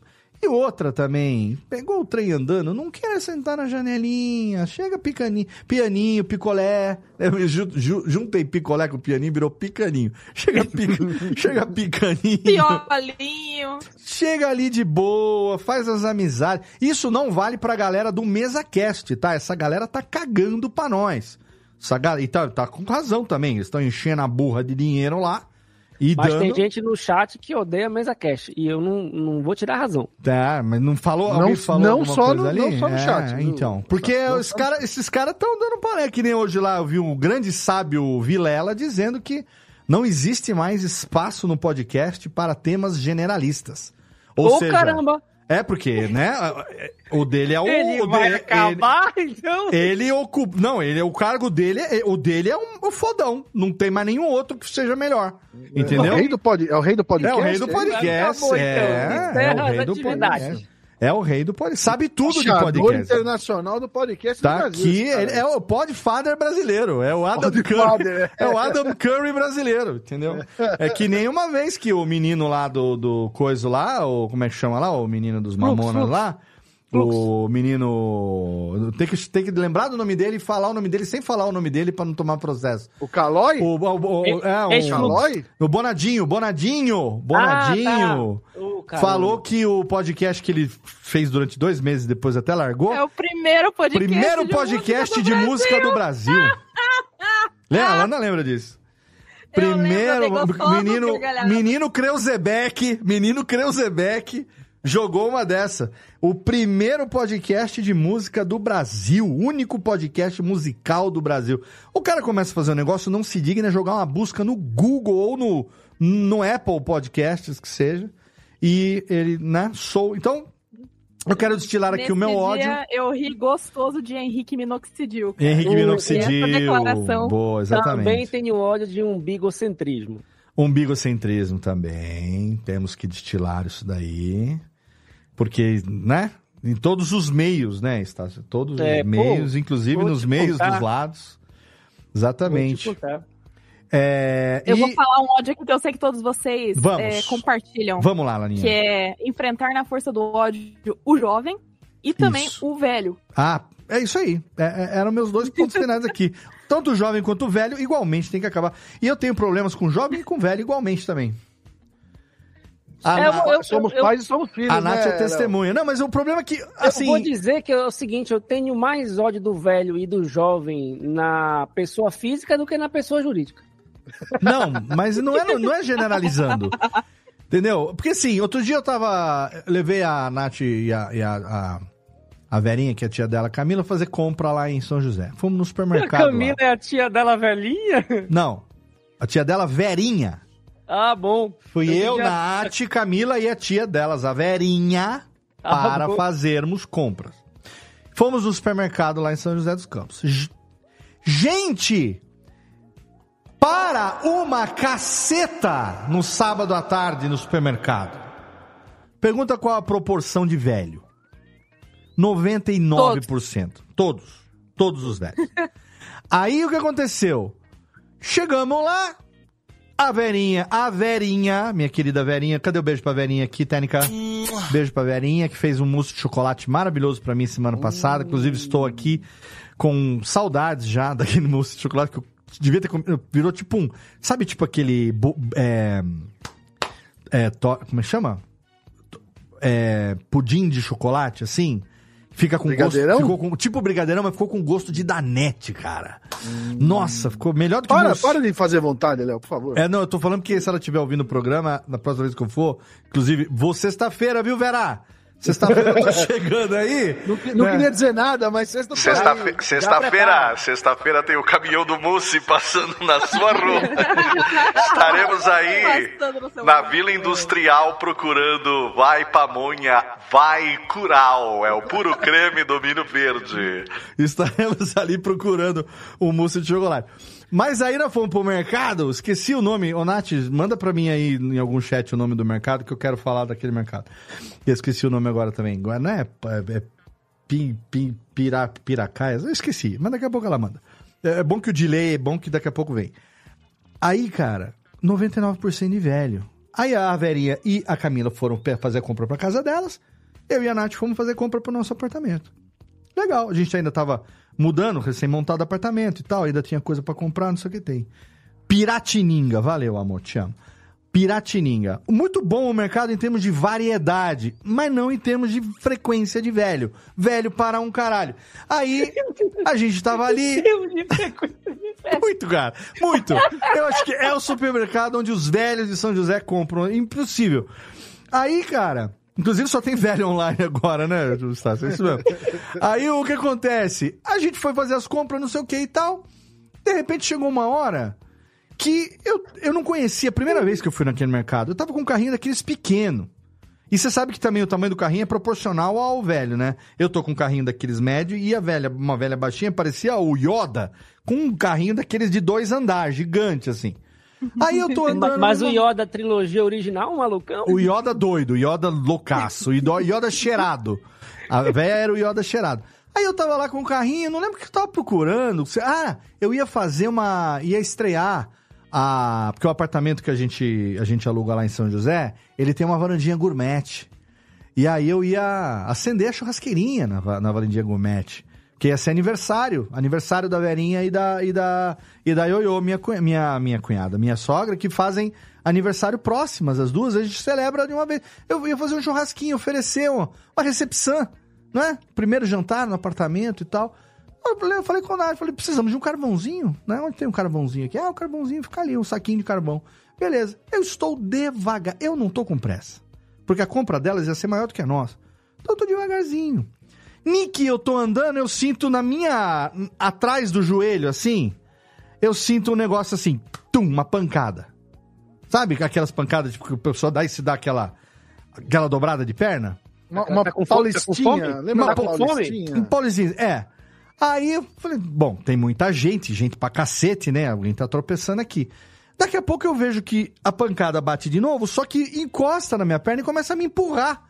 E outra também, pegou o trem andando, não quer sentar na janelinha, chega picaninho, pianinho, picolé. Eu ju- ju- juntei picolé com pianinho, virou picaninho. Chega, pica, chega picaninho. Piolinho. Chega ali de boa, faz as amizades. Isso não vale pra galera do MesaCast, tá? Essa galera tá cagando pra nós. Essa galera, e tá, tá com razão também, eles estão enchendo a burra de dinheiro lá. E Mas dando- tem gente no chat que odeia a mesa cash. E eu não, não vou tirar a razão. Tá, mas não falou, Não- alguém falou não só coisa no- ali? não só no É, chat, viu? Então, porque os cara, esses caras estão dando palé, que nem hoje lá eu vi um grande sábio Vilela dizendo que não existe mais espaço no podcast para temas generalistas. Ou Ô, seja, caramba! É porque, né, o dele é o... Ele o vai dele- acabar, então? Ele ocupa. Não, ele o cargo dele, é- o dele é um, um fodão. Não tem mais nenhum outro que seja melhor. Entendeu? É o rei do, pod, é o rei do podcast? É o rei do podcast. Acabou, então. é, Encerra é o rei do podcast. É o rei do podcast. Sabe tudo de podcast. internacional do podcast do Tá Brasil, aqui, ele é o Podfather brasileiro. É o Adam Curry. Podfather, É o Adam Curry brasileiro, entendeu? É que nem uma vez que o menino lá do, do coiso lá, o, como é que chama lá? O menino dos mamonas lá. O menino. Tem que, tem que lembrar do nome dele e falar o nome dele sem falar o nome dele pra não tomar processo. O Calói? O, o, o, é, Ex- o, Calói? o Bonadinho, Bonadinho, Bonadinho. Ah, tá. Ô, caramba. falou que o podcast que ele fez durante dois meses, depois até largou. É o primeiro podcast. Primeiro de podcast música do de Brasil. música do Brasil. Lembra? A Lana lembra disso. Eu Primeiro, lembro, menino, menino Kreuzebeck, menino Kreuzebeck jogou uma dessa. O primeiro podcast de música do Brasil, o único podcast musical do Brasil. O cara começa a fazer um negócio, não se digna a jogar uma busca no Google ou no, no Apple Podcasts, que seja. E ele, né, sou. Então, eu quero destilar aqui o meu Nesse ódio. dia, eu ri gostoso de Henrique Minoxidil. Henrique E Minoxidil. essa declaração Boa, exatamente. Também tenho ódio de um bigocentrismo. Umbigocentrismo também. Temos que destilar isso daí. Porque, né? Em todos os meios, né, Estácio? Todos É, os pô, meios, inclusive vou nos te meios contar. dos lados. Vou Exatamente. te contar. É, Eu e- vou falar um ódio aqui que eu sei que todos vocês Vamos. é, compartilham. Vamos lá, Laninha. Que é enfrentar na força do ódio o jovem e também Isso. o velho. Ah, é isso aí. É, é, eram meus dois pontos finais aqui. Tanto o jovem quanto o velho, igualmente tem que acabar. E eu tenho problemas com o jovem e com o velho, igualmente também. A, É, eu- eu- Somos eu- pais e somos filhos, a Nath né, é testemunha. Não, mas o problema é que, assim... Eu vou dizer que é o seguinte, eu tenho mais ódio do velho e do jovem na pessoa física do que na pessoa jurídica. Não, mas não é, não é generalizando. Entendeu? Porque assim, outro dia eu tava. Levei a Nath e a, e a, a, a Verinha, que é a tia dela, Camila, fazer compra lá em São José. Fomos no A supermercado. lá. Camila é a tia dela velhinha? Não. A tia dela, Verinha. Ah, bom. Fui eu, já- Nath, Camila e a tia delas, a Verinha, Ah, para bom. fazermos compras. Fomos no supermercado lá em São José dos Campos. Gente! Para uma caceta no sábado à tarde no supermercado. Pergunta qual a proporção de velho. 99%. Todos. Todos os velhos. Aí o que aconteceu? Chegamos lá, a Verinha, a Verinha, minha querida Verinha, cadê o beijo pra Verinha aqui, Técnica? Beijo pra Verinha, que fez um mousse de chocolate maravilhoso pra mim semana passada. Inclusive, estou aqui com saudades já daquele mousse de chocolate que eu devia ter comido. Virou tipo um. Sabe, tipo aquele. bo- É, é, to- como é que chama? É, pudim de chocolate, assim. Fica com Brigadeirão? gosto. Ficou com, tipo brigadeirão, mas ficou com gosto de danete, cara. Nossa, ficou melhor do que Para, mousse. para de fazer vontade, Léo, por favor. É, não, eu tô falando que se ela estiver ouvindo o programa, na próxima vez que eu for, inclusive, vou sexta-feira, viu, Vera? Sexta-feira eu tô chegando aí. Não, não né? queria dizer nada, mas sexta Sexta-fe- Sexta-feira, sexta-feira tem o caminhão do Mousse passando na sua rua. Estaremos aí na. Vila Industrial procurando vai pamonha, vai cural. É o puro creme do milho verde. Estaremos ali procurando o mousse de chocolate. Mas aí nós fomos pro mercado, esqueci o nome. Ô, Nath, manda pra mim aí em algum chat o nome do mercado, que eu quero falar daquele mercado. Eu esqueci o nome agora também. Não é, é, é pi, pi, pira, Piracaias? Eu esqueci, mas daqui a pouco ela manda. É, é bom que o delay, é bom que daqui a pouco vem. Aí, cara, 99% de velho. Aí a Verinha e a Camila foram fazer compra pra casa delas. Eu e a Nath fomos fazer compra pro nosso apartamento. Legal, a gente ainda tava mudando, recém-montado apartamento e tal, ainda tinha coisa pra comprar, não sei o que tem. Piratininga, valeu, amor, te amo. Piratininga. Muito bom o mercado em termos de variedade, mas não em termos de frequência de velho. Velho para um caralho. Aí, a gente tava ali. Muito, cara. Muito. Eu acho que é o supermercado onde os velhos de São José compram. Impossível. Aí, cara. Inclusive só tem velho online agora, né, Justácio? É isso mesmo. Aí o que acontece? A gente foi fazer as compras, não sei o que e tal. De repente chegou uma hora que eu, eu não conhecia. A primeira vez que eu fui naquele mercado, eu tava com um carrinho daqueles pequeno. E você sabe que também o tamanho do carrinho é proporcional ao velho, né? Eu tô com um carrinho daqueles médio e a velha, uma velha baixinha, parecia o Yoda com um carrinho daqueles de dois andares, gigante assim. Aí eu tô andando. Mas o numa- Yoda trilogia original, um malucão? o Yoda doido, o Yoda loucaço, o Yoda- cheirado. A velha era o Yoda cheirado. Aí eu tava lá com o carrinho, não lembro o que eu tava procurando. Ah, eu ia fazer uma. ia estrear. A, porque o apartamento que a gente, a gente aluga lá em São José, ele tem uma varandinha gourmet. E aí eu ia acender a churrasqueirinha na, na varandinha gourmet. Que ia ser aniversário. Aniversário da Verinha e da, e da, e da Ioiô, minha, minha, minha cunhada, minha sogra, que fazem aniversário próximas, as duas. A gente celebra de uma vez. Eu ia fazer um churrasquinho, oferecer uma, uma recepção, não é? Primeiro jantar no apartamento e tal. Eu falei, com a Nath, falei, precisamos de um carvãozinho, né? Onde tem um carvãozinho aqui? Ah, o carvãozinho fica ali, um saquinho de carvão. Beleza. Eu estou devagar. Eu não tô com pressa. Porque a compra delas ia ser maior do que a nossa. Então eu tô devagarzinho. Nick, eu tô andando, eu sinto na minha. atrás do joelho, assim. Eu sinto um negócio assim, tum, uma pancada. Sabe aquelas pancadas tipo, que o pessoal dá e se dá aquela. aquela dobrada de perna? Uma, uma Tá com? Tá paulistinha. fome? Lembra Tá fome? paulistinha? Um Paulizinho, é. Aí eu falei, bom, tem muita gente, gente pra cacete, né? Alguém tá tropeçando aqui. Daqui a pouco eu vejo que a pancada bate de novo, só que encosta na minha perna e começa a me empurrar.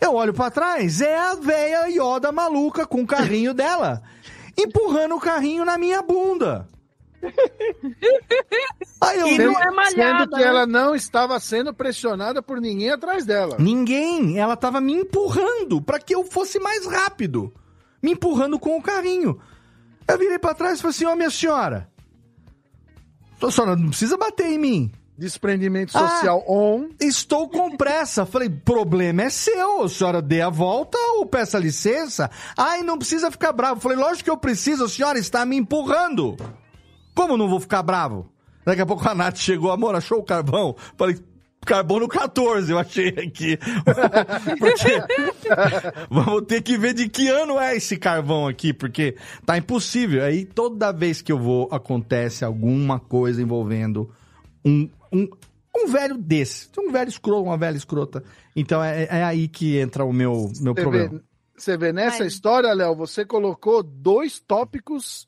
Eu olho pra trás, é a véia Yoda maluca com o carrinho dela, empurrando o carrinho na minha bunda. Aí eu E não é malhada, Sendo que né? ela não estava sendo pressionada por ninguém atrás dela. Ninguém, ela tava me empurrando pra que eu fosse mais rápido. Me empurrando com o carrinho. Eu virei pra trás e falei assim: Ó, minha senhora, a senhora não precisa bater em mim. Desprendimento Ah. social on. Estou com pressa. Falei, problema é seu. A senhora dê a volta ou peça licença. Ai, não precisa ficar bravo. Falei, lógico que eu preciso, a senhora está me empurrando. Como não vou ficar bravo? Daqui a pouco a Nath chegou, amor, achou o carvão? Falei, carbono 14, eu achei aqui. porque vamos ter que ver de que ano é esse carvão aqui, porque tá impossível. Aí toda vez que eu vou, acontece alguma coisa envolvendo um, um, um velho desse. Um velho escroto, uma velha escrota. Então é, é aí que entra o meu, meu Você problema. vê, você vê nessa Mas- história, Léo, você colocou dois tópicos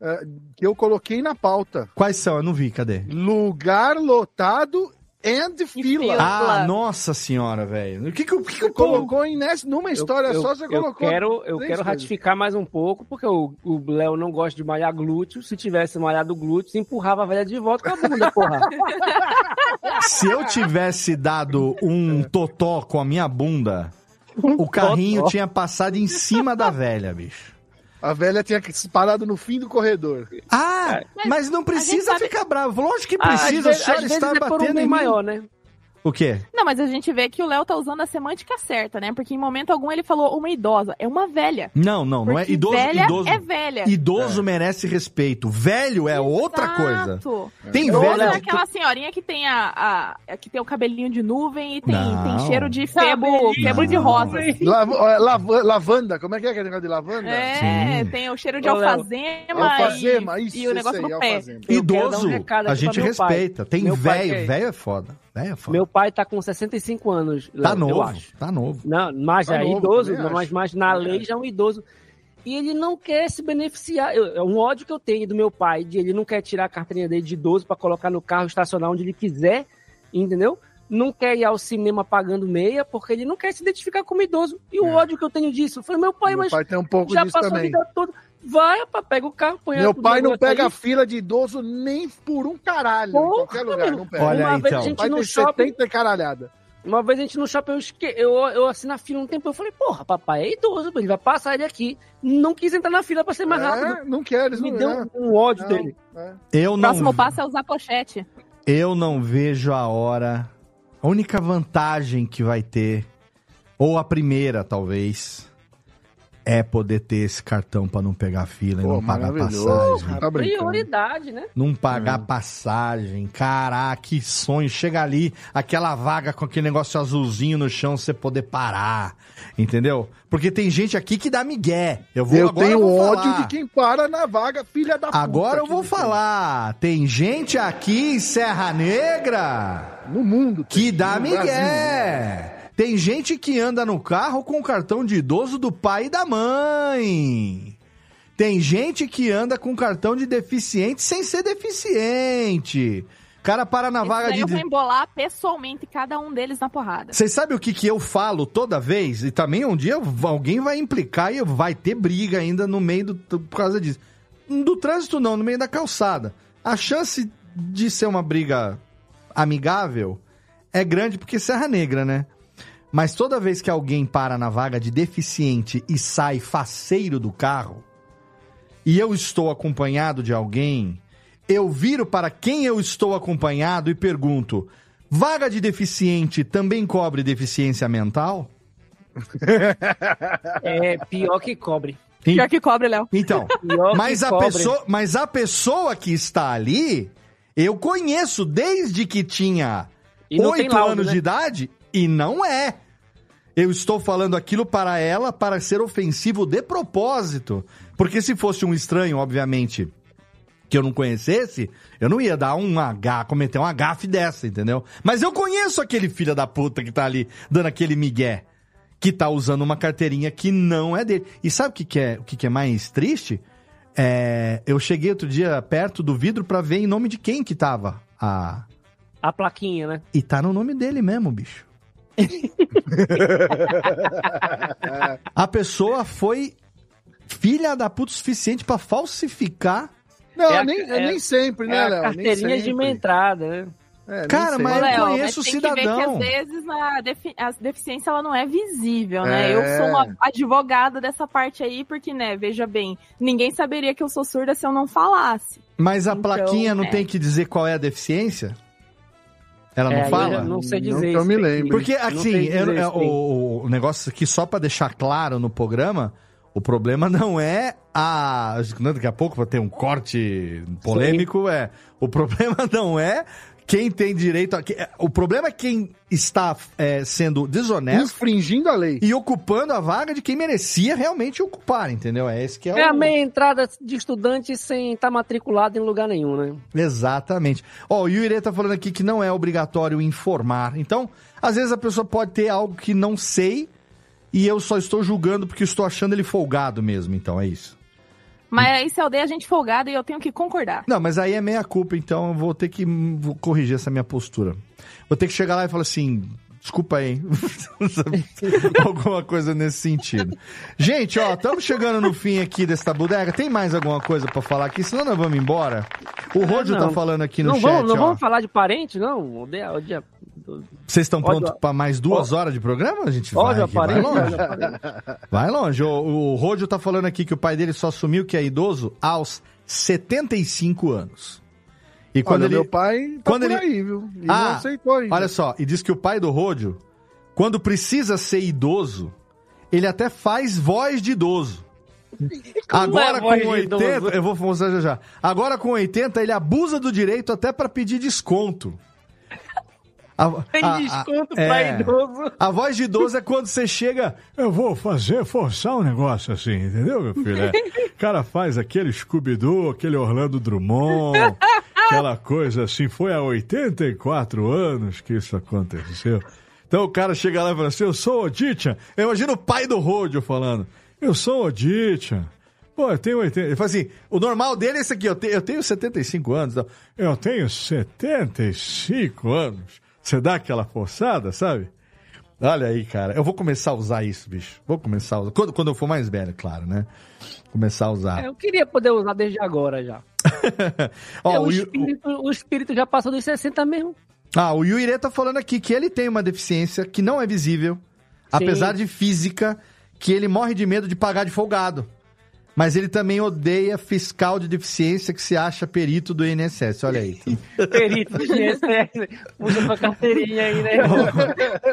eh, que eu coloquei na pauta. Quais são? Eu não vi, cadê? Lugar lotado and fila. Ah, nossa senhora, velho. O que que, eu- o que, que Você eu coloco? colocou em nessa, numa história eu, só, você eu colocou. quero, eu quero coisas. ratificar mais um pouco, porque o o Léo não gosta de malhar glúteo. Se tivesse malhado glúteo, empurrava a velha de volta com a bunda, porra. Se eu tivesse dado um totó com a minha bunda, o carrinho Totó. tinha passado em cima da velha, bicho. A velha tinha que- parado no fim do corredor. Ah, mas não precisa sabe- ficar bravo. Lógico que Ah, precisa, vezes- a senhora vezes está é por um batendo bem em mim. maior, né? O quê? Não, mas a gente vê que o Léo tá usando a semântica certa, né? Porque em momento algum ele falou uma idosa. É uma velha. Não, não, não é Porque idoso. velha idoso é velha. Idoso merece respeito. Velho é outra coisa. Exato. Tem Idosa velho. é aquela senhorinha que tem a, a- que tem o cabelinho de nuvem e tem, tem cheiro de febo, febo de rosa. Lav- ó, lava- lavanda, como é que é aquele negócio de lavanda? É, Sim. tem o cheiro de alfazema, Alfazema, e, isso, e o negócio aí, no pé. alfazema. Um Idoso, recado a gente meu pai. respeita. Tem velho. é- Velho é foda. É foda. Meu pai tá com 65 anos. Tá Léo, eu novo, acho. tá novo. Não, mas Tá é novo, idoso, mas, mas na Também lei já é um idoso. E ele não quer se beneficiar. Eu- É um ódio que eu tenho do meu pai, de ele não quer tirar a carteirinha dele de idoso para colocar no carro, estacionar onde ele quiser, entendeu? Não quer ir ao cinema pagando meia, porque ele não quer se identificar como idoso. E o É. ódio que eu tenho disso. Eu falei, meu pai, Meu mas pai tem um pouco já disso passou também. a vida toda. Vai, rapaz, pega o carro, põe Meu a- pai não pega aí. fila de idoso nem por um caralho. em Porra, qualquer lugar, meu. não pega. Olha Uma aí, vez então. a gente Vai no shopping, 70 caralhada. Uma vez a gente no shopping, eu, esque... eu, eu assim na fila um tempo, eu falei, porra, papai é idoso, ele vai passar ele aqui. Não quis entrar na fila pra ser mais É, rápido. não quer, eles Me não deu é. um ódio Não, dele. é. Eu O não. próximo passo é usar pochete. Eu não vejo a hora. A única vantagem que vai ter, ou a primeira talvez, é poder ter esse cartão pra não pegar fila e Pô, não pagar passagem. Tá. Prioridade, né? Não pagar passagem. Caraca, que sonho. Chega ali, aquela vaga com aquele negócio azulzinho no chão, você poder parar. Entendeu? Porque tem gente aqui que dá migué. Eu vou Eu agora tenho vou ódio falar. de quem para na vaga, filha da puta. Agora eu vou falar. Tem gente aqui em Serra Negra No mundo. que dá migué. Brasil. Tem gente que anda no carro com o cartão de idoso do pai e da mãe. Tem gente que anda com cartão de deficiente sem ser deficiente. O cara para na Esse vaga de. eu vou embolar pessoalmente cada um deles na porrada. Vocês sabem o que, que eu falo toda vez? E também um dia alguém vai implicar e vai ter briga ainda no meio do. por causa disso. Do trânsito não, no meio da calçada. A chance de ser uma briga amigável é grande porque Serra Negra, né? Mas toda vez que alguém para na vaga de deficiente e sai faceiro do carro, e eu estou acompanhado de alguém, eu viro para quem eu estou acompanhado e pergunto: vaga de deficiente também cobre deficiência mental? É pior que cobre. Pior que cobre, Léo. Então, Pior que mas a, cobre. pessoa, mas a pessoa que está ali, eu conheço desde que tinha oito anos né? de idade e não é. Eu estou falando aquilo para ela para ser ofensivo de propósito. Porque se fosse um estranho, obviamente, que eu não conhecesse, eu não ia dar um H, cometer uma gafe dessa, entendeu? Mas eu conheço aquele filho da puta que tá ali dando aquele migué, que tá usando uma carteirinha que não é dele. E sabe o que, que é o que, que é mais triste? É, eu cheguei outro dia perto do vidro pra ver em nome de quem que tava a A plaquinha, né? e tá no nome dele mesmo, bicho. a pessoa foi filha da puta o suficiente pra falsificar. Não, É a- nem, é- nem sempre, né, é Léo? Carteirinha de uma entrada, né? É, Cara, mas eu Léo, conheço o mas tem que ver que cidadão. às vezes a, defi- a deficiência ela não é visível, né? É. Eu sou uma advogada dessa parte aí, porque, né, veja bem, ninguém saberia que eu sou surda se eu não falasse. Mas a Então, plaquinha não é. tem que dizer qual é a deficiência? Ela não É, fala? eu não sei Não dizer que eu isso me aqui. lembre. Porque, Não assim, eu- é, o, o negócio aqui, só pra deixar claro no programa, o problema não é a. Daqui a pouco vai ter um corte polêmico, é. O problema não é quem tem direito a. que- O problema é quem está é, sendo desonesto Infringindo a lei. e ocupando a vaga de quem merecia realmente ocupar, entendeu? É esse que é, É a o. meia entrada de estudante sem estar matriculado em lugar nenhum, né? Exatamente. Ó, o Yuri tá falando aqui que não é obrigatório informar. Então, às vezes a pessoa pode ter algo que não sei e eu só estou julgando porque estou achando ele folgado mesmo. Então, é isso. Mas aí se eu dei a gente folgada e eu tenho que concordar. Não, mas aí é meia culpa, então eu vou ter que vou corrigir essa minha postura. Vou ter que chegar lá e falar assim. Desculpa aí. alguma coisa nesse sentido. Gente, ó, estamos chegando no fim aqui desta bodega. Tem mais alguma coisa pra falar aqui? Senão nós vamos embora. O Rodio não. tá falando aqui no não chat, vamos, não ó. vamos falar de parente, não? O dia, o dia- Vocês estão prontos para mais duas horas de programa? A gente vai, Ódio aqui, vai longe. Vai longe. O, o Rodio tá falando aqui que o pai dele só assumiu que é idoso aos 75 anos. E quando Olha, ele... meu pai tá quando por ele- aí, viu? E Ah, não aceitou ainda. Olha só, e diz que o pai do Rodio, quando precisa ser idoso, ele até faz voz de idoso. Agora é voz com de 80, idoso? eu vou mostrar já já. Agora com 80, ele abusa do direito até para pedir desconto. A- Tem a- a- desconto pra é. idoso. A voz de idoso é quando você chega. Eu vou fazer, forçar um negócio assim, entendeu, meu filho? É. O cara faz aquele Scooby-Doo, aquele Orlando Drummond, aquela coisa assim. Foi há 84 anos que isso aconteceu. Então o cara chega lá e fala assim: Eu sou Oditian. Eu imagino o pai do Rodio falando: Eu sou Oditian. Pô, eu tenho 80. Ele fala assim: o normal dele é esse aqui, eu tenho, eu tenho 75 anos. Então, eu tenho 75 anos. Você dá aquela forçada, sabe? Olha aí, cara. Eu vou começar a usar isso, bicho. Vou começar a usar. Quando, quando eu for mais velho, claro, né? Começar a usar. É, Eu queria poder usar desde agora já. Ó, É, o o, espírito, o espírito já passou dos 60 mesmo. Ah, o Yuire tá falando aqui que ele tem uma deficiência que não é visível, apesar de física, que ele morre de medo de pagar de folgado. Mas ele também odeia fiscal de deficiência que se acha perito do INSS. Olha aí. Perito do INSS. Puxa tua carteirinha aí, né?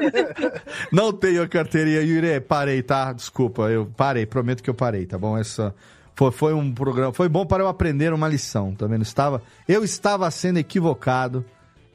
Não tenho a carteirinha, Yuri. Parei, tá? Desculpa, eu parei. Prometo que eu parei, tá bom? Essa foi, foi um programa. Foi bom para eu aprender uma lição, tá vendo? Estava, eu estava sendo equivocado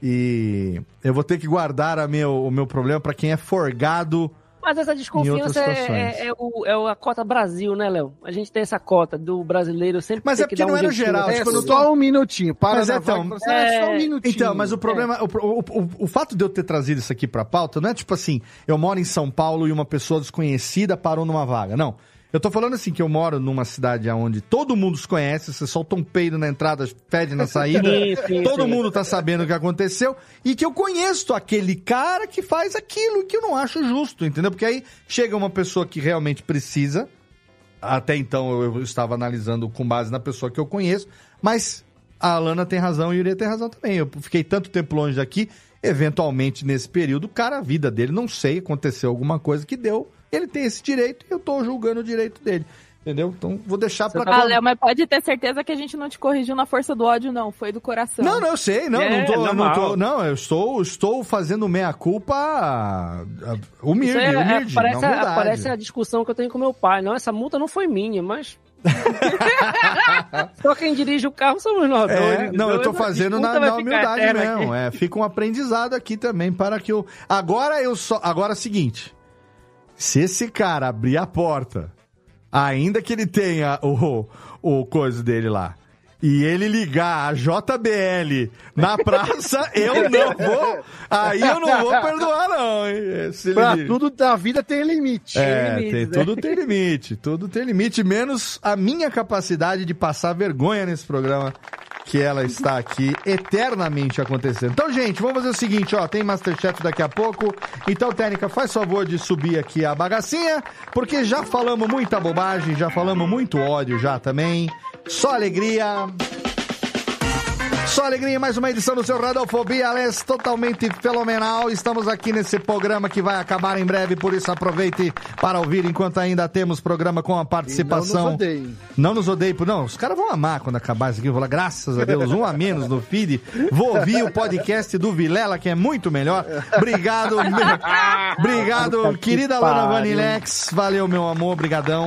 e eu vou ter que guardar meu, o meu problema para quem é forgado. Mas essa desconfiança é, é, é, o, é a cota Brasil, né, Léo? A gente tem essa cota do brasileiro sempre Mas tem é que porque dar não um é no geral. É tipo, eu não tô- só um minutinho. Para Mas é, então, vaga, é, só um minutinho. Então, mas o problema, o, o, o, o fato de eu ter trazido isso aqui pra pauta não é tipo assim, eu moro em São Paulo e uma pessoa desconhecida parou numa vaga. Não. Eu tô falando assim que eu moro numa cidade onde todo mundo se conhece, você solta um peido na entrada, fede na saída, Sim, sim, todo sim. mundo tá sabendo o que aconteceu e que eu conheço aquele cara que faz aquilo que eu não acho justo, entendeu? Porque aí chega uma pessoa que realmente precisa, até então eu, estava analisando com base na pessoa que eu conheço, mas a Alana tem razão e o Yuri tem razão também. Eu fiquei tanto tempo longe daqui, eventualmente nesse período, cara, a vida dele, não sei, aconteceu alguma coisa que deu, ele tem esse direito e eu tô julgando o direito dele. Entendeu? Então vou deixar pra Ah, Léo, mas pode ter certeza que a gente não te corrigiu na força do ódio, não. Foi do coração. Não, não, eu sei, não, É, não, tô, eu não tô, não, eu estou, estou fazendo meia culpa ah, humilde, é- é- humilde, na parece, a, parece a discussão que eu tenho com meu pai. Não, essa multa não foi minha, mas. Só quem dirige o carro somos nós É, dois. não, eu tô fazendo na, na humildade mesmo. aqui. É, fica um aprendizado aqui também para que eu. Agora eu só. Agora é o seguinte: se esse cara abrir a porta, ainda que ele tenha o, o coisa dele lá. E ele ligar a JBL na praça, eu não vou. Aí eu não vou perdoar, não, hein? Se Pra tudo da vida tem limite. é, tem, né? tudo tem limite, tudo tem limite, menos a minha capacidade de passar vergonha nesse programa, que ela está aqui eternamente acontecendo. Então, gente, vamos fazer o seguinte, ó, tem Masterchef daqui a pouco, então, Técnica, faz favor de subir aqui a bagacinha, porque já falamos muita bobagem, já falamos muito ódio já também, só alegria... Só alegria, mais uma edição do seu Radiofobia, aliás, totalmente fenomenal. Estamos aqui nesse programa que vai acabar em breve, por isso aproveite para ouvir enquanto ainda temos programa com a participação. E não nos odeiem. Não nos odeiem, não, os caras vão amar quando acabar isso aqui. Eu vou falar, graças a Deus, um a menos no feed. Vou ouvir o podcast do Vilela, que é muito melhor. Obrigado, meu- obrigado, querida pariu. Vanilex. Valeu, meu amor, brigadão.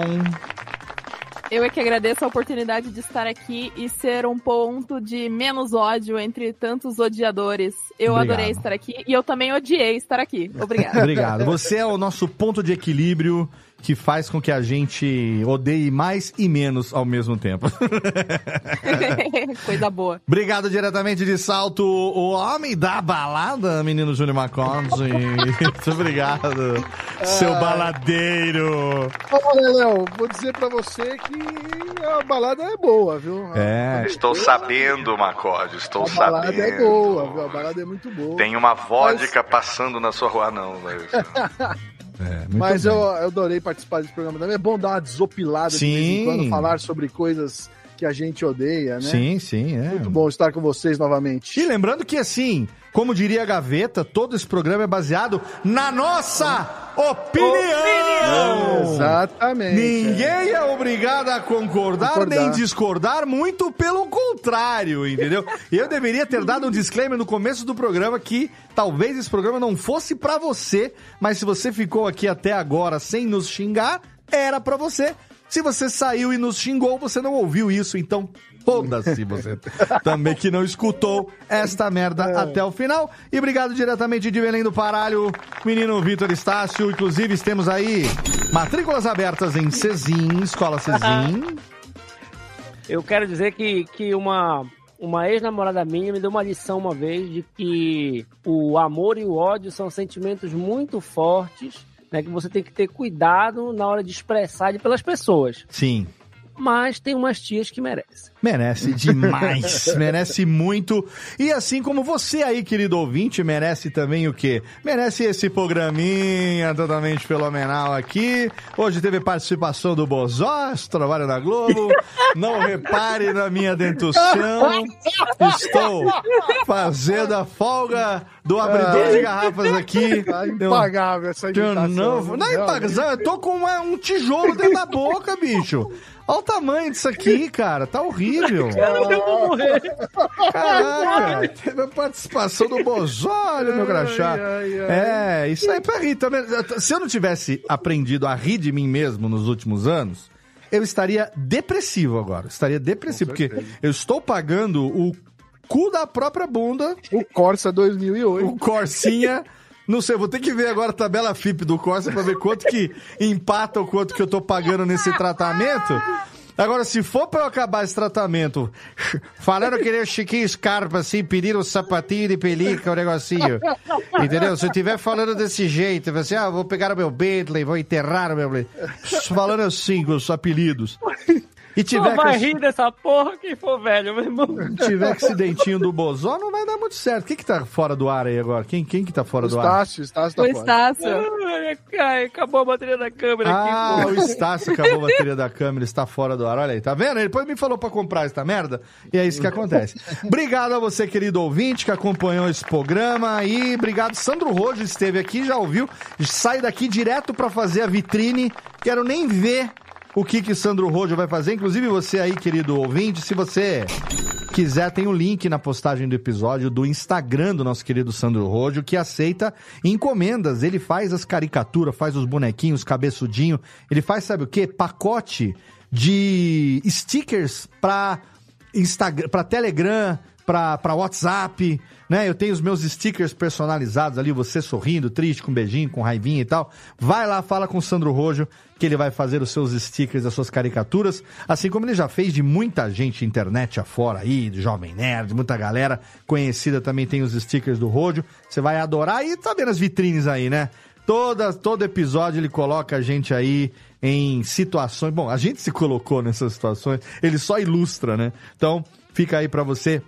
Eu é que agradeço a oportunidade de estar aqui e ser um ponto de menos ódio entre tantos odiadores. Eu Obrigado. adorei estar aqui e eu também odiei estar aqui. Obrigada. Obrigado. Você é o nosso ponto de equilíbrio que faz com que a gente odeie mais e menos ao mesmo tempo. Coisa boa. Obrigado diretamente de Salto, o homem da balada, menino Júnior Maconzi. Muito obrigado, seu baladeiro. Olha, Léo, vou dizer pra você que a balada é boa, viu? É, Estou sabendo, Macorde, estou A balada sabendo. é boa, viu? A balada é muito boa. Tem uma vodka passando na sua rua, não, mas... é, Mas bem. eu, eu adorei participar desse programa também. É bom dar uma desopilada de vez Sim. em quando, falar sobre coisas que a gente odeia, né? Sim, sim, é. Muito bom estar com vocês novamente. E lembrando que, assim, como diria a Gaveta, todo esse programa é baseado na nossa opinião! Exatamente. Ninguém é obrigado a concordar, Concordar. nem discordar, muito pelo contrário, entendeu? Eu deveria ter dado um disclaimer no começo do programa que talvez esse programa não fosse pra você, mas se você ficou aqui até agora sem nos xingar, era pra você. Se você saiu e nos xingou, você não ouviu isso, então foda-se você também que não escutou esta merda até o final. E obrigado diretamente de Belém do Paralho, menino Vitor Estácio. Inclusive, temos aí matrículas abertas em Cezim, Escola Cezim. Eu quero dizer que, que uma, uma ex-namorada minha me deu uma lição uma vez de que o amor e o ódio são sentimentos muito fortes, né? Que você tem que ter cuidado na hora de expressar pelas pessoas. Sim. Mas tem umas tias que merecem. Merece demais, merece muito. E assim como você aí, querido ouvinte, merece também o quê? Merece esse programinha totalmente fenomenal aqui. Hoje teve participação do Bozós, trabalho na Globo. Não repare na minha dentução. Estou fazendo a folga do abridor Ah. de garrafas aqui. Tá Eu- impagável essa Eu imitação. não, não é impagável, eu tô com uma- um tijolo dentro da boca, bicho. Olha o tamanho disso aqui, cara. Tá horrível. Eu vou morrer. Caraca, teve a participação do Bozólio, meu crachá. É, isso aí é pra rir também. Se eu não tivesse aprendido a rir de mim mesmo nos últimos anos, eu estaria depressivo agora. Estaria depressivo, porque eu estou pagando o cu da própria bunda. O Corsa 2008. O Corsinha. Não sei, vou ter que ver agora a tabela FIP do Corsa pra ver quanto que empata o quanto que eu tô pagando nesse tratamento. Agora, se for pra eu acabar esse tratamento, falando que nem o Chiquinho Scarpa, assim, pediram um sapatinho de pelica, o negocinho. Entendeu? Se eu estiver falando desse jeito, assim, ah, vou pegar o meu Bentley, vou enterrar o meu Bentley. Falando assim, com os apelidos. E tiver vai esse- rir dessa porra quem for velho, meu irmão. tiver com esse dentinho do Bozó, não vai dar muito certo. Quem que tá fora do ar aí agora? Quem, quem que tá fora do ar? Estácio, Estácio tá O fora. Estácio. Ai, ai, acabou a bateria da câmera Ah, aqui. o pô. Estácio acabou a bateria da câmera, está fora do ar. Olha aí, tá vendo? Ele depois me falou pra comprar essa merda e é isso que acontece. Obrigado a você, querido ouvinte, que acompanhou esse programa e obrigado, Sandro Rojo esteve aqui, já ouviu? Sai daqui direto pra fazer a vitrine. Quero nem ver o que que Sandro Rojo vai fazer. Inclusive você aí, querido ouvinte, se você quiser, tem o link na postagem do episódio do Instagram do nosso querido Sandro Rojo, que aceita encomendas. Ele faz as caricaturas, faz os bonequinhos, cabeçudinho. Ele faz, sabe o quê? Pacote de stickers pra Instagram, para Telegram, pra pra WhatsApp, né? Eu tenho os meus stickers personalizados ali, você sorrindo, triste, com um beijinho, com raivinha e tal. Vai lá, fala com o Sandro Rojo, que ele vai fazer os seus stickers, as suas caricaturas, assim como ele já fez de muita gente internet afora aí, de Jovem Nerd, muita galera conhecida também tem os stickers do Rojo. Você vai adorar e tá vendo as vitrines aí, né? Toda, todo episódio ele coloca a gente aí em situações. Bom, a gente se colocou nessas situações, ele só ilustra, né? Então, fica aí pra você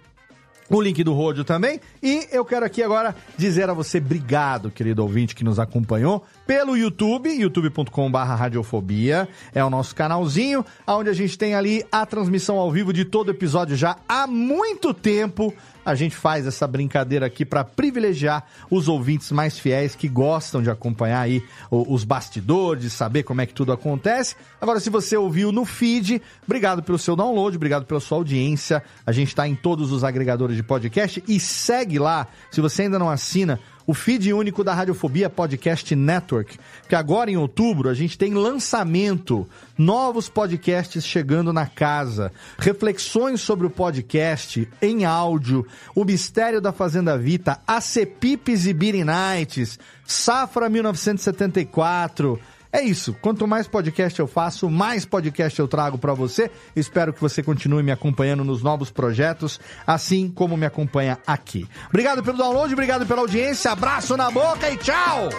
o link do Rodio também. E eu quero aqui agora dizer a você obrigado, querido ouvinte que nos acompanhou pelo YouTube, youtube.com.br radiofobia. É o nosso canalzinho, onde a gente tem ali a transmissão ao vivo de todo episódio já há muito tempo. A gente faz essa brincadeira aqui para privilegiar os ouvintes mais fiéis que gostam de acompanhar aí os bastidores, saber como é que tudo acontece. Agora, se você ouviu no feed, obrigado pelo seu download, obrigado pela sua audiência. A gente está em todos os agregadores de podcast e segue lá, se você ainda não assina, o feed único da Radiofobia Podcast Network, que agora em outubro a gente tem lançamento, novos podcasts chegando na casa, reflexões sobre o podcast em áudio, o mistério da Fazenda Vita, Acepipes e Beating Nights, Safra 1974, é isso. Quanto mais podcast eu faço, mais podcast eu trago pra você. Espero que você continue me acompanhando nos novos projetos, assim como me acompanha aqui. Obrigado pelo download, obrigado pela audiência. Abraço na boca e tchau!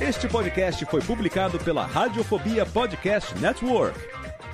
Este podcast foi publicado pela Radiofobia Podcast Network.